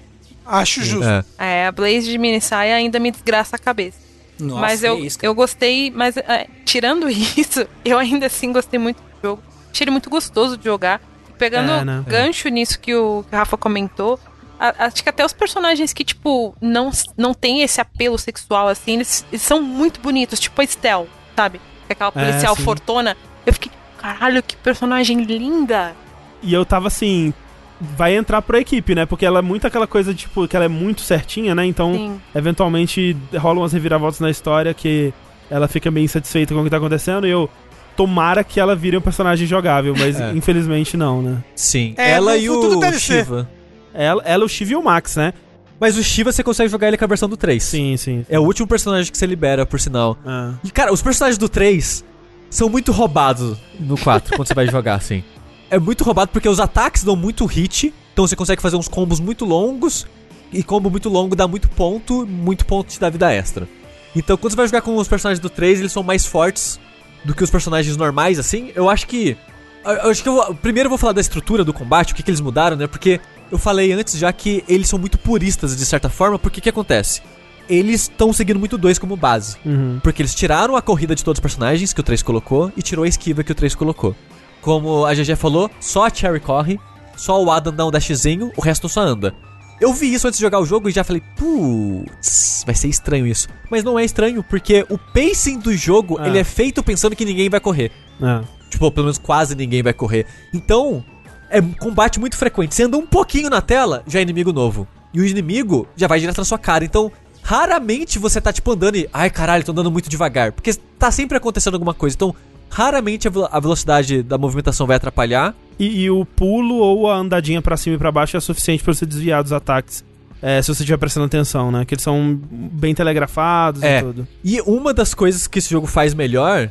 Acho justo. É. É, a Blaze de mini saia ainda me desgraça a cabeça. Nossa, mas eu, isso, eu gostei, mas é, tirando isso, eu ainda assim gostei muito do jogo. Achei ele muito gostoso de jogar. Pegando É, né? gancho nisso que o, Rafa comentou, a- acho que até os personagens que, tipo, não, não tem esse apelo sexual, assim, eles, eles são muito bonitos, tipo a Estel, sabe? Que é Aquela É, policial sim. fortona. Eu fiquei, caralho, que personagem linda! E eu tava assim, vai entrar pra equipe, né? Porque ela é muito aquela coisa, tipo, que ela é muito certinha, né? Então, Sim. eventualmente, rolam umas reviravoltas na história que ela fica bem insatisfeita com o que tá acontecendo e eu. Tomara que ela vire um personagem jogável, mas É. infelizmente não, né? Sim. É, ela e o. Shiva. Ela, ela, o Shiva e o Max, né? Mas o Shiva você consegue jogar ele com a versão do 3. Sim, sim. É o último personagem que você libera, por sinal. Ah. E, cara, os personagens do 3 são muito roubados no 4, quando você vai jogar, assim. É muito roubado porque os ataques dão muito hit, então você consegue fazer uns combos muito longos, e combo muito longo dá muito ponto, muito ponto te dá vida extra. Então, quando você vai jogar com os personagens do 3, eles são mais fortes do que os personagens normais, assim. Eu acho que. Eu acho que eu vou, primeiro eu vou falar da estrutura do combate, o que, que eles mudaram, né? Porque eu falei antes já que eles são muito puristas de certa forma, porque o que acontece? Eles estão seguindo muito dois como base. Uhum. Porque eles tiraram a corrida de todos os personagens que o 3 colocou e tirou a esquiva que o 3 colocou. Como a GG falou, só a Cherry corre, só o Adam dá um dashzinho, o resto só anda. Eu vi isso antes de jogar o jogo e já falei, putz, vai ser estranho isso. Mas não é estranho, porque o pacing do jogo, Ah. ele é feito pensando que ninguém vai correr. Ah. Tipo, pelo menos quase ninguém vai correr. Então, é um combate muito frequente. Você anda um pouquinho na tela, já é inimigo novo. E o inimigo já vai direto na sua cara. Então, raramente você tá, tipo, andando e. Ai, caralho, tô andando muito devagar. Porque tá sempre acontecendo alguma coisa. Então, raramente a, a velocidade da movimentação vai atrapalhar. E, e o pulo ou a andadinha pra cima e pra baixo é suficiente pra você desviar dos ataques. É, se você estiver prestando atenção, né? Que eles são bem telegrafados É. e tudo. E uma das coisas que esse jogo faz melhor,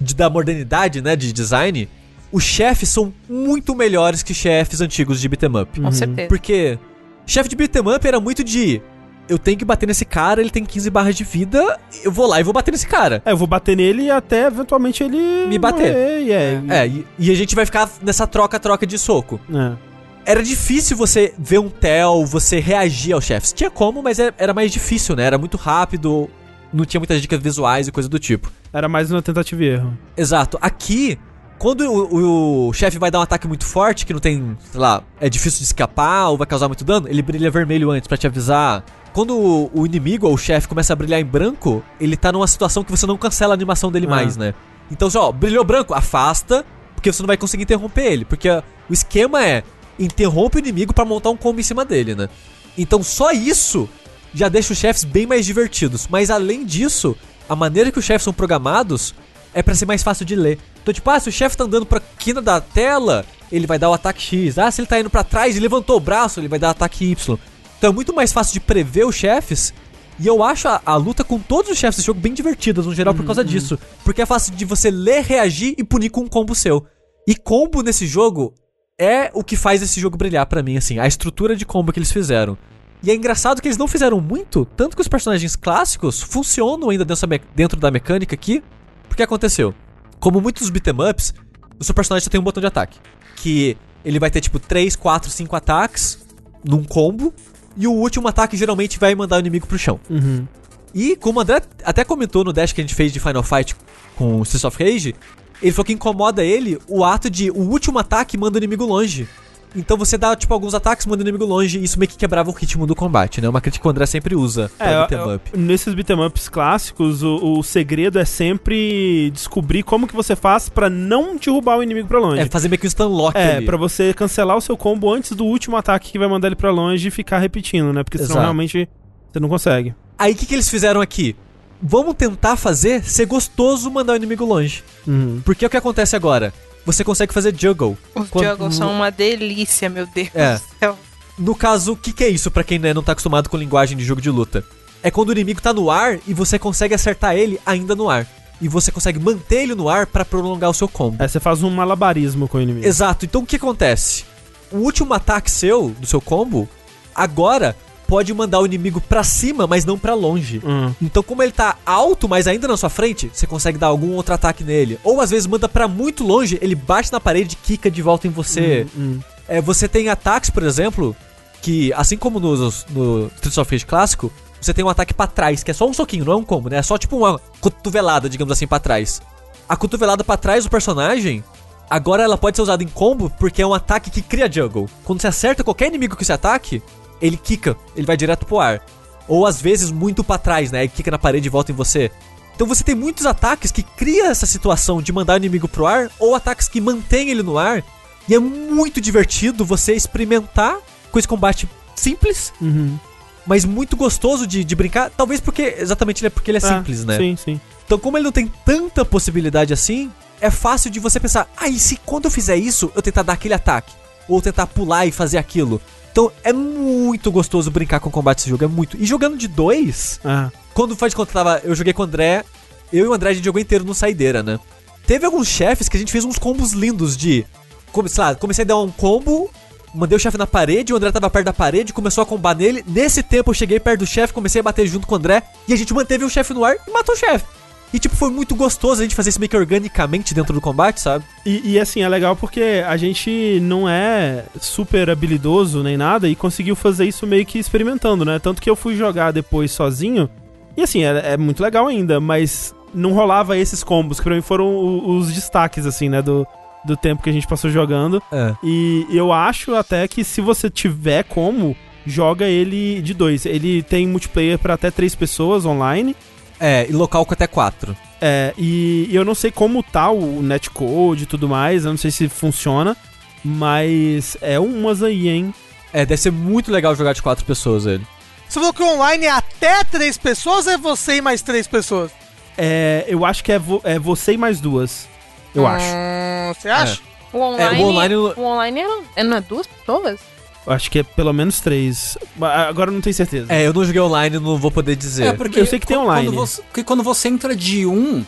de, da modernidade, né, de design, os chefes são muito melhores que chefes antigos de beat'em up. Uhum. Com certeza. Porque chefe de beat'em up era muito de. Eu tenho que bater nesse cara, ele tem 15 barras de vida, eu vou lá e vou bater nesse cara. É, eu vou bater nele até eventualmente ele. Me bater. morrer, e é, É, e, e a gente vai ficar nessa troca-troca de soco. é. Era difícil você ver um tel, você reagir aos chefes. Tinha como, mas era, era mais difícil, né? Era muito rápido, não tinha muitas dicas visuais e coisa do tipo. Era mais uma tentativa e erro. Exato. Aqui, quando o, o chefe vai dar um ataque muito forte, que não tem, sei lá, é difícil de escapar ou vai causar muito dano, ele brilha vermelho antes pra te avisar. Quando o, o inimigo ou o chefe começa a brilhar em branco, ele tá numa situação que você não cancela a animação dele Ah. mais, né? Então, só, ó, brilhou branco, afasta, porque você não vai conseguir interromper ele. Porque ó, o esquema é interrompe o inimigo pra montar um combo em cima dele, né? Então, só isso já deixa os chefes bem mais divertidos. Mas além disso, a maneira que os chefes são programados é pra ser mais fácil de ler. Então, tipo, ah, se o chefe tá andando pra quina da tela, ele vai dar o ataque X. Ah, se ele tá indo pra trás e levantou o braço, ele vai dar ataque Y. Então é muito mais fácil de prever os chefes. E eu acho a, a luta com todos os chefes desse jogo bem divertidas, no geral, por causa disso. Porque é fácil de você ler, reagir e punir com um combo seu. E combo nesse jogo é o que faz esse jogo brilhar pra mim, assim, a estrutura de combo que eles fizeram. E é engraçado que eles não fizeram muito, tanto que os personagens clássicos funcionam ainda dentro da, me- dentro da mecânica aqui. Porque aconteceu? Como muitos beat'em ups, o seu personagem só tem um botão de ataque. Que ele vai ter tipo 3, 4, 5 ataques num combo. E o último ataque geralmente vai mandar o inimigo pro chão. Uhum. E como o André até comentou no dash que a gente fez de Final Fight com o Streets of Rage, ele falou que incomoda ele o ato de o último ataque manda o inimigo longe. Então você dá, tipo, alguns ataques, manda o inimigo longe, e isso meio que quebrava o ritmo do combate, né? Uma crítica que o André sempre usa pra É, beat'em up. nesses beat'em ups clássicos, o, o segredo é sempre descobrir como que você faz pra não derrubar o inimigo pra longe. É fazer meio que um stun lock É, ali. pra você cancelar o seu combo antes do último ataque que vai mandar ele pra longe e ficar repetindo, né? Porque senão Exato. realmente você não consegue. Aí o que, que eles fizeram aqui? Vamos tentar fazer ser gostoso mandar o inimigo longe. Uhum. Porque o que acontece agora? Você consegue fazer juggle. Os Quando- juggles são uma delícia, meu Deus É. do céu. No caso, o que, que é isso pra quem né, não tá acostumado com linguagem de jogo de luta? É quando o inimigo tá no ar e você consegue acertar ele ainda no ar. E você consegue manter ele no ar pra prolongar o seu combo. É, você faz um malabarismo com o inimigo. Exato. Então o que acontece? O último ataque seu, do seu combo, agora pode mandar o inimigo pra cima, mas não pra longe. Hum. Então, como ele tá alto, mas ainda na sua frente, você consegue dar algum outro ataque nele. Ou às vezes manda pra muito longe, ele bate na parede e quica de volta em você. Hum. É, você tem ataques, por exemplo, que assim como no, no Streets of Rage clássico, você tem um ataque pra trás, que é só um soquinho, não é um combo, né? É só tipo uma cotovelada, digamos assim, pra trás. A cotovelada pra trás do personagem, agora ela pode ser usada em combo porque é um ataque que cria juggle. Quando você acerta qualquer inimigo que você ataque, ele quica, ele vai direto pro ar. Ou às vezes muito pra trás, né? Ele quica na parede e volta em você. Então você tem muitos ataques que cria essa situação de mandar o inimigo pro ar, ou ataques que mantêm ele no ar. E é muito divertido você experimentar com esse combate simples, Uhum. mas muito gostoso de, de brincar. Talvez porque, exatamente, é porque ele é Ah, simples, né? Sim, sim. Então, como ele não tem tanta possibilidade assim, é fácil de você pensar, ah, e se quando eu fizer isso, eu tentar dar aquele ataque? Ou tentar pular e fazer aquilo? Então, é muito gostoso brincar com o combate desse jogo, é muito. E jogando de dois, Ah, quando faz de conta, tava, eu joguei com o André, eu e o André a gente jogou inteiro no Saideira, né? Teve alguns chefes que a gente fez uns combos lindos de. Como, sei lá, comecei a dar um combo, mandei o chefe na parede, o André tava perto da parede, começou a combar nele. Nesse tempo eu cheguei perto do chefe, comecei a bater junto com o André, e a gente manteve o chefe no ar e matou o chefe. E tipo, foi muito gostoso a gente fazer isso meio que organicamente dentro do combate, sabe? E, e, assim, é legal porque a gente não é super habilidoso nem nada e conseguiu fazer isso meio que experimentando, né? Tanto que eu fui jogar depois sozinho. E assim, é, é muito legal ainda, mas não rolava esses combos, que pra mim foram os destaques, assim, né? Do, do tempo que a gente passou jogando. É. E eu acho até que se você tiver como, joga ele de dois. Ele tem multiplayer pra até três pessoas online. É, e local com até quatro. É, e, e eu não sei como tá o netcode e tudo mais, eu não sei se funciona, mas é umas aí, hein? É, deve ser muito legal jogar de quatro pessoas ele. Você falou que o online é até três pessoas ou é você e mais três pessoas? É, eu acho que é, vo- é você e mais duas. Eu acho. Hum, Você acha? O online, É, o online- o online é, não é duas pessoas? Acho que é pelo menos três. Mas Agora eu não tenho certeza. É, eu não joguei online, não vou poder dizer. porque Eu sei que tem online. Quando você, porque quando você entra de um,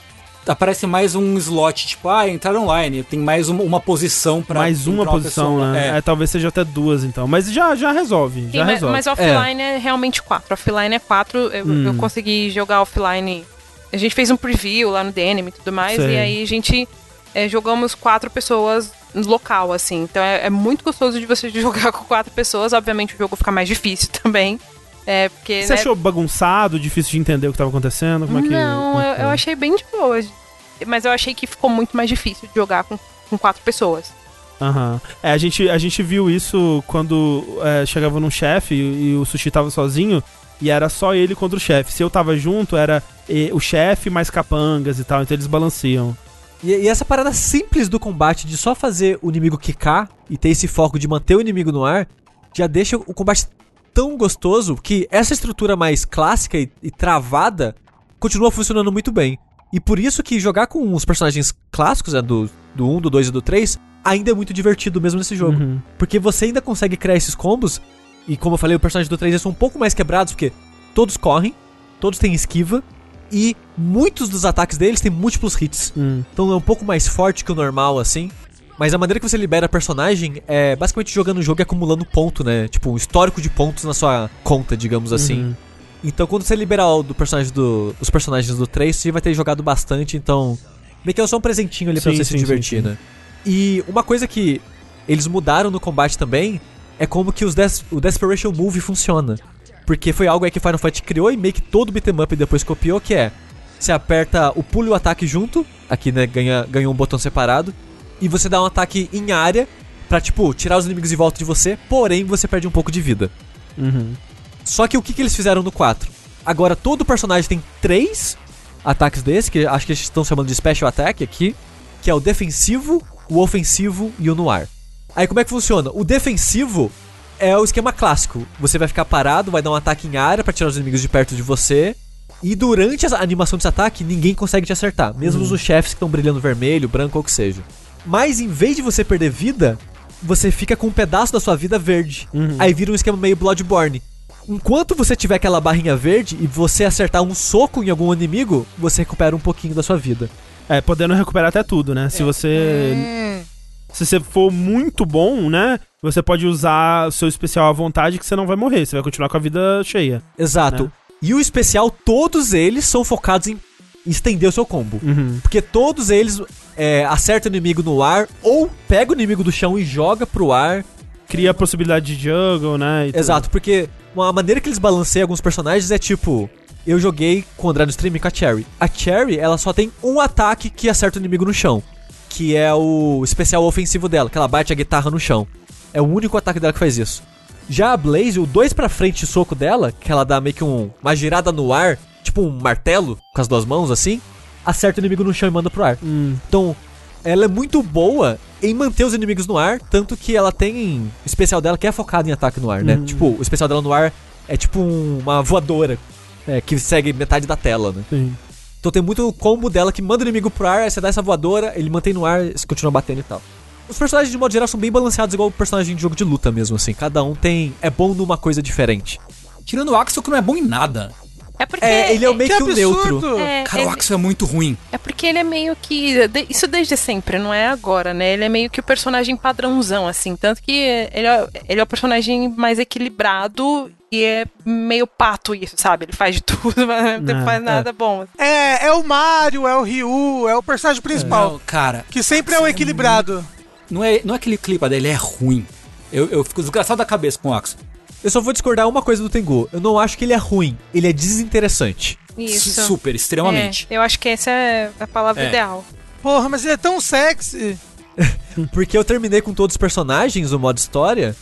aparece mais um slot, tipo, ah, entrar online. Tem mais uma, uma posição pra. mais uma posição, né? É. É, talvez seja até duas, então. Mas já, já resolve, Sim, já mas, resolve. mas offline é. realmente quatro. Offline é quatro. Eu, Hum. eu consegui jogar offline. A gente fez um preview lá no DNM e tudo mais. Sei. E aí a gente é, jogamos quatro pessoas no local, assim. Então é, é muito gostoso de você jogar com quatro pessoas. Obviamente o jogo fica mais difícil também. É, porque. Você né, achou bagunçado, difícil de entender o que tava acontecendo? Como é que, Não, é eu, eu achei bem de boa. Mas eu achei que ficou muito mais difícil de jogar com, com quatro pessoas. Aham. É, a gente, a gente viu isso quando é, chegava num chefe e, e o sushi tava sozinho e era só ele contra o chefe. Se eu tava junto, era eh, o chefe mais capangas e tal, então eles balanceam. E, e essa parada simples do combate de só fazer o inimigo quicar e ter esse foco de manter o inimigo no ar, já deixa o combate tão gostoso que essa estrutura mais clássica e, e travada continua funcionando muito bem. E por isso que jogar com os personagens clássicos, né, do, do 1, do 2 e do 3, ainda é muito divertido mesmo nesse jogo. Uhum. Porque você ainda consegue criar esses combos. E como eu falei, o personagem do 3 eles são um pouco mais quebrados, porque todos correm, todos têm esquiva, e muitos dos ataques deles têm múltiplos hits. Hum. Então é um pouco mais forte que o normal, assim. Mas a maneira que você libera a personagem é basicamente jogando o jogo e acumulando ponto, né? Tipo, um histórico de pontos na sua conta, digamos assim. Uhum. Então quando você liberar o do personagem do, os personagens do 3, você vai ter jogado bastante, então. Meio que é só um presentinho ali pra Sim, você sim, se divertir, sim. né? E uma coisa que eles mudaram no combate também é como que os des o Desperation Move funciona. Porque foi algo aí que Final Fight criou e meio que todo beat'em up depois copiou, que é você aperta o pulo e o ataque junto, aqui né, ganha, ganha um botão separado, e você dá um ataque em área pra, tipo, tirar os inimigos de volta de você, porém você perde um pouco de vida. Uhum. Só que o que, que eles fizeram no 4? Agora todo personagem tem três ataques desse, que acho que eles estão chamando de Special Attack aqui, que é o defensivo, o ofensivo e o no ar. Aí como é que funciona? O defensivo é o esquema clássico. Você vai ficar parado, vai dar um ataque em área pra tirar os inimigos de perto de você. E durante a animação desse ataque, ninguém consegue te acertar. Mesmo os chefes que estão brilhando vermelho, branco ou o que seja. Mas em vez de você perder vida, você fica com um pedaço da sua vida verde. Uhum. Aí vira um esquema meio Bloodborne. Enquanto você tiver aquela barrinha verde e você acertar um soco em algum inimigo, você recupera um pouquinho da sua vida. É, podendo recuperar até tudo, né? Se você. Hum, se você for muito bom, né? Você pode usar o seu especial à vontade que você não vai morrer. Você vai continuar com a vida cheia. Exato. Né? E o especial, todos eles são focados em estender o seu combo. Uhum. Porque todos eles é, acertam o inimigo no ar, ou pega o inimigo do chão e joga pro ar. Cria a possibilidade de juggle, né? e tudo. Exato, porque uma maneira que eles balanceiam alguns personagens é tipo. Eu joguei com o André no stream com a Cherry. A Cherry, ela só tem um ataque que acerta o inimigo no chão. Que é o especial ofensivo dela, que ela bate a guitarra no chão. É o único ataque dela que faz isso. Já a Blaze, o dois pra frente soco dela, que ela dá meio que um, uma girada no ar, tipo um martelo, com as duas mãos assim, acerta o inimigo no chão e manda pro ar. Hum, Então, ela é muito boa em manter os inimigos no ar, tanto que ela tem o especial dela que é focado em ataque no ar, né? Uhum. Tipo, o especial dela no ar é tipo um- uma voadora é, que segue metade da tela, né? sim. Então tem muito combo dela que manda o inimigo pro ar, aí você dá essa voadora, ele mantém no ar, você continua batendo e tal. Os personagens, de modo geral, são bem balanceados, igual o personagem de jogo de luta mesmo, assim. Cada um tem. é bom numa coisa diferente. Tirando o Axel, que não é bom em nada. É porque. É, ele é o meio Que que, o neutro. é, Cara, o Axel é muito ruim. É porque ele é meio que. Isso desde sempre, não é agora, né? Ele é meio que o personagem padrãozão, assim. Tanto que ele é, ele é o personagem mais equilibrado e é meio pato isso, sabe? Ele faz de tudo, mas não É, faz nada bom. É, é o Mario, é o Ryu, é o personagem principal. Não, cara, Que sempre é o equilibrado. não é, não é aquele clipe dele, é ruim. Eu, eu fico desgraçado da cabeça com o Axel. Eu só vou discordar uma coisa do Tengu. Eu não acho que ele é ruim, ele é desinteressante. Isso. Super, extremamente. É, eu acho que essa é a palavra É. ideal. Porra, mas ele é tão sexy. Porque eu terminei com todos os personagens no modo história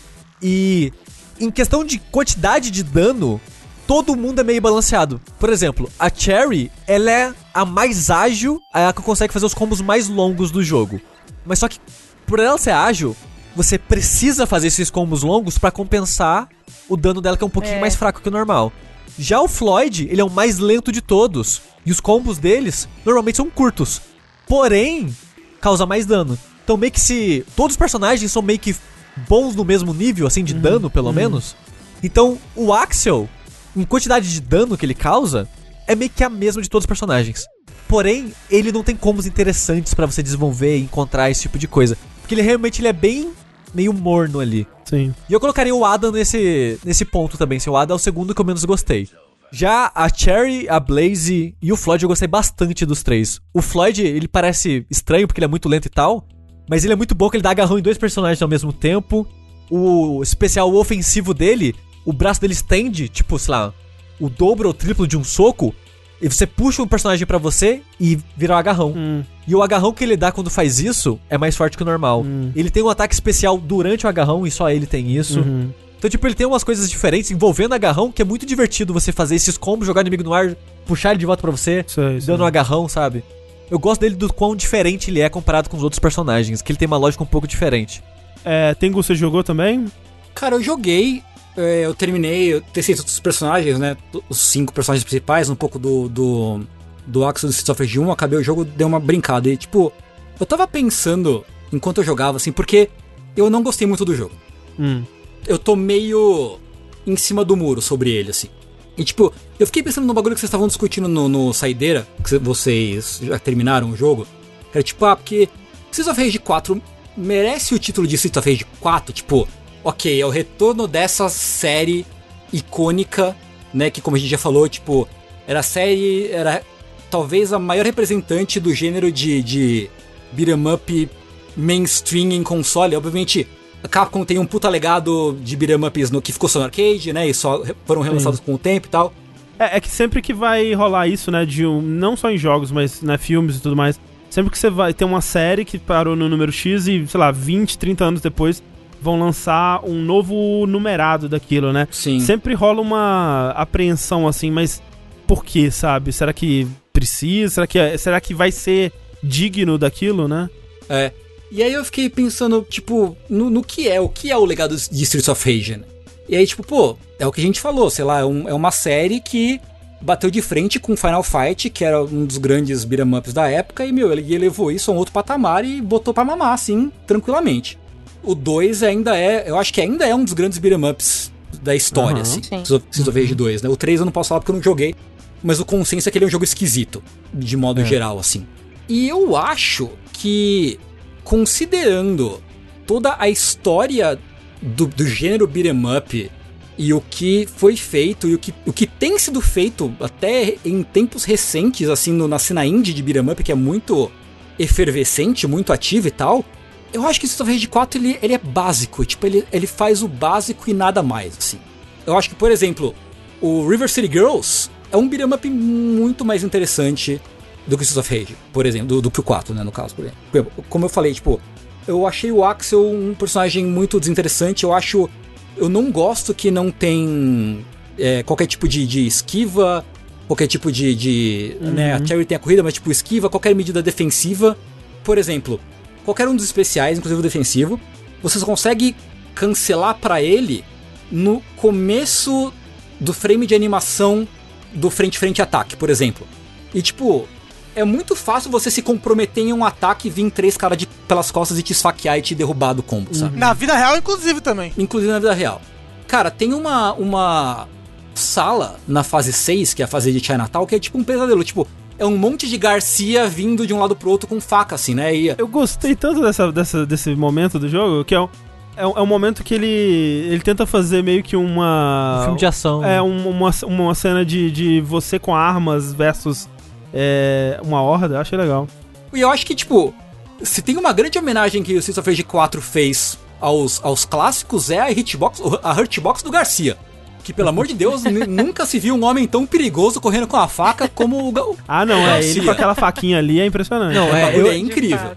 e em questão de quantidade de dano, todo mundo é meio balanceado. Por exemplo, a Cherry, ela é a mais ágil, a que consegue fazer os combos mais longos do jogo. Mas só que por ela ser ágil, você precisa fazer esses combos longos pra compensar o dano dela que é um pouquinho É. mais fraco que o normal. Já o Floyd, ele é o mais lento de todos. E os combos deles normalmente são curtos. Porém, causa mais dano. Então meio que se. Todos os personagens são meio que bons no mesmo nível, assim, de dano, pelo menos. Então, o Axel, em quantidade de dano que ele causa, é meio que a mesma de todos os personagens. Porém, ele não tem combos interessantes pra você desenvolver e encontrar esse tipo de coisa. Porque ele realmente ele é bem meio morno ali. Sim. E eu colocaria o Adam nesse, nesse ponto também. Se o Adam é o segundo que eu menos gostei. Já a Cherry, a Blaze e o Floyd eu gostei bastante dos três. O Floyd, ele parece estranho porque ele é muito lento e tal. Mas ele é muito bom que ele dá agarrão em dois personagens ao mesmo tempo. O especial ofensivo dele, o braço dele estende, tipo, sei lá, o dobro ou triplo de um soco. E você puxa um personagem pra você e vira um agarrão. Hum, E o agarrão que ele dá quando faz isso é mais forte que o normal. Hum. Ele tem um ataque especial durante o agarrão e só ele tem isso. uhum. Então, tipo, ele tem umas coisas diferentes envolvendo agarrão que é muito divertido você fazer esses combos, jogar inimigo no ar, puxar ele de volta pra você, Sei, sei. dando um agarrão, sabe? Eu gosto dele do quão diferente ele é comparado com os outros personagens, que ele tem uma lógica um pouco diferente. É, Tengu, você jogou também? Cara, eu joguei, é, eu terminei, eu testei todos os personagens, né? Os cinco personagens principais, um pouco do. do. do Axel do Streets of Rage 1, acabei o jogo, dei uma brincada. E, tipo, eu tava pensando enquanto eu jogava, assim, porque eu não gostei muito do jogo. Hum. Eu tô meio em cima do muro sobre ele, assim. E, tipo, eu fiquei pensando no bagulho que vocês estavam discutindo no, no Saideira, que cê- vocês já terminaram o jogo. Era tipo, ah, porque Streets of Rage 4 merece o título de Streets of Rage 4, tipo, ok, é o retorno dessa série icônica, né, que como a gente já falou, tipo, era a série, era talvez a maior representante do gênero de, de beat'em up mainstream em console, obviamente a Capcom tem um puta legado de beat'em ups no que ficou só no arcade, né, e só foram relançados com o tempo e tal. É, é que sempre que vai rolar isso, né, de um, não só em jogos, mas né, filmes e tudo mais, sempre que você vai ter uma série que parou no número X e, sei lá, 20, 30 anos depois vão lançar um novo numerado daquilo, né? Sim. Sempre rola uma apreensão assim, mas por que, sabe? Será que precisa? Será que, é- será que vai ser digno daquilo, né? É. E aí eu fiquei pensando, tipo, no, no que é, o que é o legado de Streets of Rage, né? E aí, tipo, pô, é o que a gente falou, sei lá, é, um- é uma série que bateu de frente com Final Fight, que era um dos grandes beat'em ups da época, e, meu, ele elevou isso a um outro patamar e botou pra mamar, assim, tranquilamente. O 2 ainda é, eu acho que ainda é um dos grandes beat'em ups da história, Aham. assim. Sim. Streets of Rage 2, né? O 3 eu não posso falar porque eu não joguei, mas o consenso é que ele é um jogo esquisito, de modo É. geral, assim. E eu acho que considerando toda a história do, do gênero beat'em up e o que foi feito e o que, o que tem sido feito até em tempos recentes, assim, no, na cena indie de beat'em up, que é muito efervescente, muito ativo e tal, eu acho que o Street of Rage 4 ele, ele é básico, tipo, ele, ele faz o básico e nada mais, assim. Eu acho que, por exemplo, o River City Girls é um beat'em up muito mais interessante do que o Streets of Rage, por exemplo, do, do que o 4, né, no caso, por exemplo. Como eu falei, tipo, eu achei o Axel um personagem muito desinteressante, eu acho... Eu não gosto que não tem é, qualquer tipo de, de, esquiva, qualquer tipo de... de uhum. né, a Cherry tem a corrida, mas tipo, esquiva, qualquer medida defensiva. Por exemplo, qualquer um dos especiais, inclusive o defensivo, você só consegue cancelar para ele no começo do frame de animação do frente-frente ataque, por exemplo. E tipo, é muito fácil você se comprometer em um ataque e vir três caras pelas costas e te esfaquear e te derrubar do combo, sabe? Na vida real, inclusive, também. Inclusive na vida real. Cara, tem uma, uma sala na fase 6, que é a fase de Chinatown, que é tipo um pesadelo. Tipo, é um monte de Garcia vindo de um lado pro outro com faca, assim, né? E... Eu gostei tanto dessa, dessa, desse momento do jogo, que é um, é um, é um momento que ele, ele tenta fazer meio que uma... Um filme de ação. É, um, uma, uma cena de, de você com armas versus é, uma horda, achei legal. E eu acho que, tipo, se tem uma grande homenagem que o Streets of Rage 4 fez aos, aos clássicos, é a hitbox, a hitbox do Garcia. Que, pelo amor de Deus, nunca se viu um homem tão perigoso correndo com a faca como o, Ah, não, é ele com aquela faquinha ali é impressionante. Não, é, é, é incrível.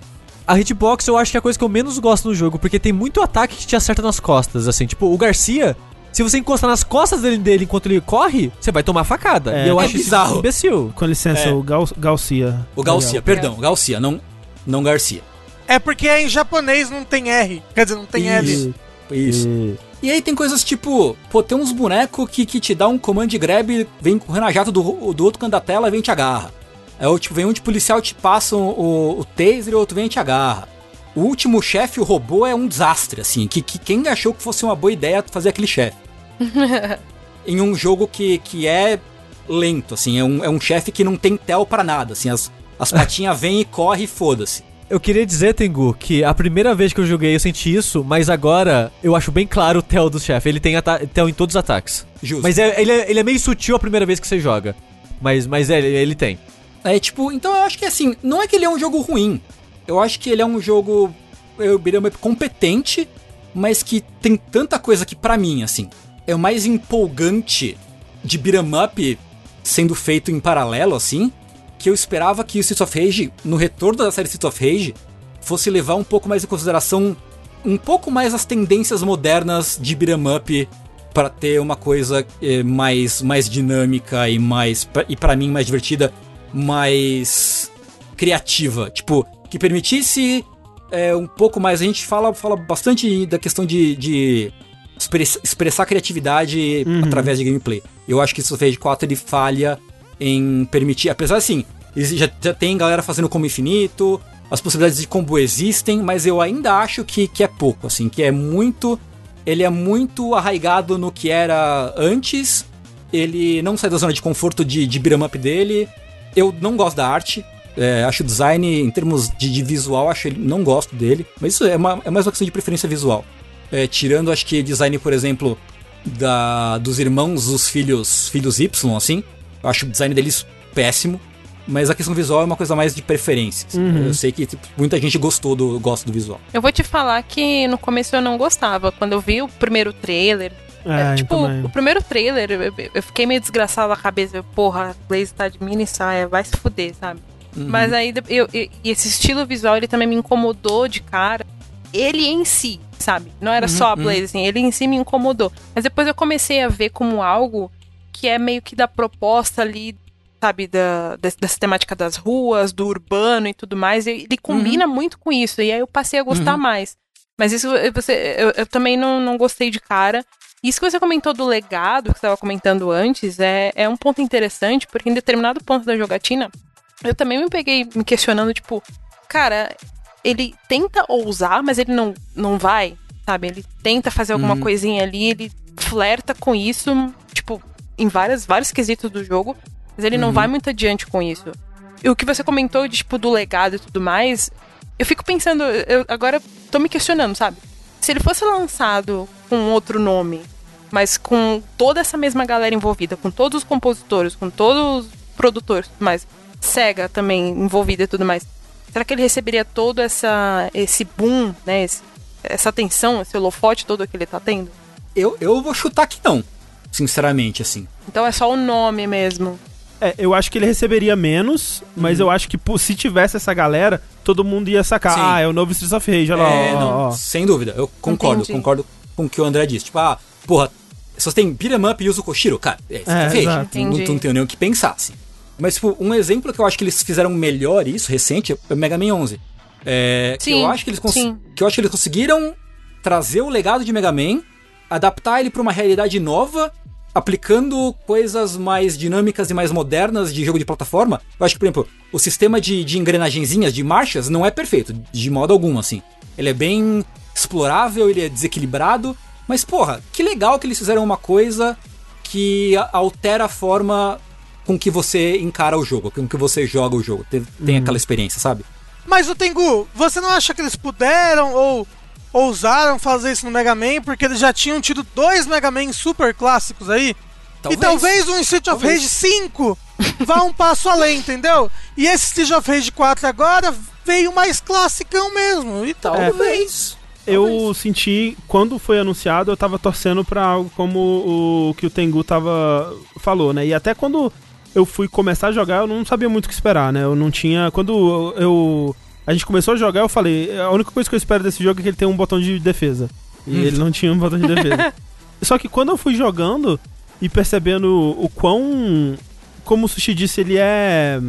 A hitbox eu acho que é a coisa que eu menos gosto no jogo, porque tem muito ataque que te acerta nas costas, assim. Tipo, o Garcia, se você encostar nas costas dele, dele enquanto ele corre, você vai tomar facada. É, e eu é acho bizarro. imbecil. Com licença, é. o Gal Galcia. O Galcia, perdão, Galcia, não, não Garcia. É porque em japonês não tem R. Quer dizer, não tem Isso. L. Isso. E... e aí tem coisas tipo, pô, tem uns bonecos que, que te dá um comando de grab, vem correndo a jato do, do outro canto da tela e vem te agarra. É o tipo, vem um de policial te passa o, o, o taser e o outro vem e te agarra. O último chefe, o robô, é um desastre, assim. Que, que quem achou que fosse uma boa ideia fazer aquele chefe? em um jogo que, que é lento, assim, é um, é um chefe que não tem tel para nada, assim, as, as patinhas vêm e corre e foda-se. Eu queria dizer, Tengu, que a primeira vez que eu joguei eu senti isso, mas agora eu acho bem claro o tel do chefe. Ele tem tel em todos os ataques. Justo. Mas é, ele, é, ele é meio sutil a primeira vez que você joga. Mas, mas é, ele tem. É, tipo, então eu acho que assim, não é que ele é um jogo ruim. Eu acho que ele é um jogo, eu diria, competente, mas que tem tanta coisa que para mim, assim, é o mais empolgante de beat'em up sendo feito em paralelo, assim, que eu esperava que o Streets of Rage, no retorno da série Streets of Rage, fosse levar um pouco mais em consideração um pouco mais as tendências modernas de beat'em up para ter uma coisa eh, mais, mais dinâmica e mais e para mim mais divertida, mais criativa, tipo que permitisse é, um pouco mais. A gente fala, fala bastante da questão de, de expressar criatividade uhum. através de gameplay. Eu acho que o Rage 4 ele falha em permitir, apesar assim, já, já tem galera fazendo como infinito, as possibilidades de combo existem, mas eu ainda acho que, que é pouco, assim, que é muito. Ele é muito arraigado no que era antes. Ele não sai da zona de conforto de, de beat'em up dele. Eu não gosto da arte. É, acho o design, em termos de, de, visual, acho ele, não gosto dele. Mas isso é, uma, é mais uma questão de preferência visual. É, tirando, acho que design, por exemplo, da, dos irmãos, os filhos, filhos Y, assim. Eu acho o design deles péssimo. Mas a questão visual é uma coisa mais de preferência. Assim. Uhum. Eu sei que tipo, muita gente gostou do, gosta do visual. Eu vou te falar que no começo eu não gostava. Quando eu vi o primeiro trailer, é, é, tipo, o primeiro trailer, eu, eu, fiquei meio desgraçado na cabeça. Porra, a Blaze tá de mini saia, vai se fuder, sabe? Uhum. Mas aí, eu, eu, esse estilo visual, ele também me incomodou de cara. Ele em si, sabe? Não era uhum, só a uhum. Blaze, assim, ele em si me incomodou. Mas depois eu comecei a ver como algo que é meio que da proposta ali, sabe, da, dessa temática das ruas, do urbano e tudo mais. Ele combina uhum. muito com isso. E aí eu passei a gostar uhum. mais. Mas isso você, eu, eu também não, não gostei de cara. Isso que você comentou do legado, que você estava comentando antes, é, é um ponto interessante, porque em determinado ponto da jogatina, eu também me peguei me questionando, tipo, cara, ele tenta ousar, mas ele não, não vai, sabe? Ele tenta fazer alguma uhum. coisinha ali, ele flerta com isso, tipo, em várias, vários quesitos do jogo, mas ele uhum. não vai muito adiante com isso. E o que você comentou de, tipo, do legado e tudo mais, eu fico pensando, eu agora tô me questionando, sabe? Se ele fosse lançado com outro nome, mas com toda essa mesma galera envolvida, com todos os compositores, com todos os produtores, mas Sega também envolvida e tudo mais. Será que ele receberia todo essa esse boom, né, esse, essa atenção, esse holofote todo que ele tá tendo? Eu, eu vou chutar que não, sinceramente, assim. Então é só o nome mesmo. É, eu acho que ele receberia menos, mas Uhum. eu acho que pô, se tivesse essa galera, todo mundo ia sacar. Sim. Ah, é o novo Streets of Rage, olha lá. É, ó, não, ó, ó. sem dúvida, eu concordo, Entendi. concordo com o que o André disse. Tipo, ah, porra, se você tem beat'em up e usa o Koshiro, cara, é, isso É, que fez. exato. Não, Entendi. não tenho nem o que pensar, assim. Mas, tipo, um exemplo que eu acho que eles fizeram melhor isso, recente, é o Mega Man 11. É, que Sim, eu acho que eles sim. que eu acho que eles conseguiram trazer o legado de Mega Man, adaptar ele pra uma realidade nova, aplicando coisas mais dinâmicas e mais modernas de jogo de plataforma. Eu acho que, por exemplo, o sistema de, de engrenagenzinhas, de marchas, não é perfeito, de modo algum, assim. Ele é bem explorável, ele é desequilibrado, mas, porra, que legal que eles fizeram uma coisa que altera a forma com que você encara o jogo, com que você joga o jogo. Tem, tem aquela experiência, sabe? Mas o Tengu, você não acha que eles puderam ou ousaram fazer isso no Mega Man porque eles já tinham tido dois Mega Man super clássicos aí? Talvez. E talvez um Street of Talvez. Rage 5 vá um passo além, entendeu? E esse Street of Rage 4 agora veio mais classicão mesmo. E tal. Talvez. Eu senti, quando foi anunciado, eu tava torcendo pra algo como o que o Tengu tava falou, né? E até quando eu fui começar a jogar, eu não sabia muito o que esperar, né? Eu não tinha. Quando eu. A gente começou a jogar, eu falei, a única coisa que eu espero desse jogo é que ele tem um botão de defesa. E ele não tinha um botão de defesa. Só que quando eu fui jogando e percebendo o quão. Como o Sushi disse, ele é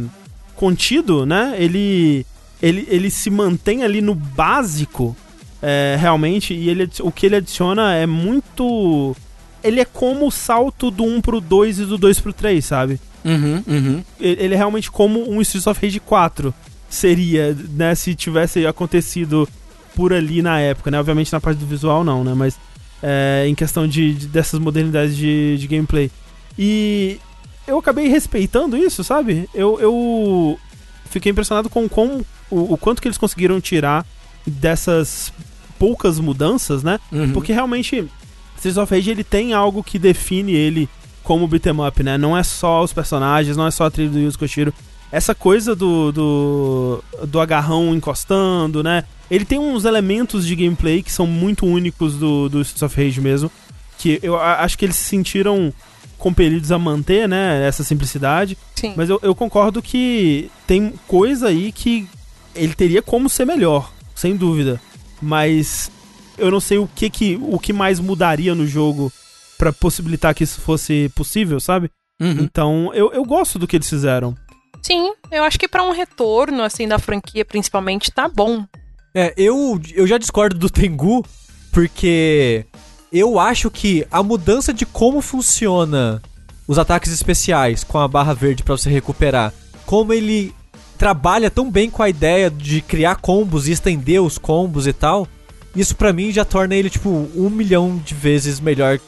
contido, né? Ele. Ele, ele se mantém ali no básico é, realmente, e ele, o que ele adiciona é muito. Ele é como o salto do 1 pro 2 e do 2 pro 3, sabe? Uhum, uhum. Ele é realmente como um Streets of Rage 4 seria, né? Se tivesse acontecido por ali na época, né? Obviamente na parte do visual não, né? Mas é, em questão de, de- dessas modernidades de, de gameplay. E eu acabei respeitando isso, sabe? Eu, eu fiquei impressionado com, com o, o quanto que eles conseguiram tirar dessas poucas mudanças, né? Uhum. Porque realmente, Streets of Rage ele tem algo que define ele como beat'em up, né? Não é só os personagens, não é só a trilha do Yuzo Koshiro. Essa coisa do, do, do agarrão encostando, né? Ele tem uns elementos de gameplay que são muito únicos do, do Streets of Rage mesmo. Que eu acho que eles se sentiram compelidos a manter, né? Essa simplicidade. Sim. Mas eu, eu concordo que tem coisa aí que ele teria como ser melhor, sem dúvida. Mas eu não sei o que, que, o que mais mudaria no jogo pra possibilitar que isso fosse possível, sabe? Uhum. Então eu, eu gosto do que eles fizeram. Sim, eu acho que pra um retorno, assim, da franquia, principalmente, tá bom. É, eu, eu já discordo do Tengu, porque eu acho que a mudança de como funciona os ataques especiais com a barra verde pra você recuperar, como ele trabalha tão bem com a ideia de criar combos e estender os combos e tal, isso pra mim já torna ele, tipo, um milhão de vezes melhor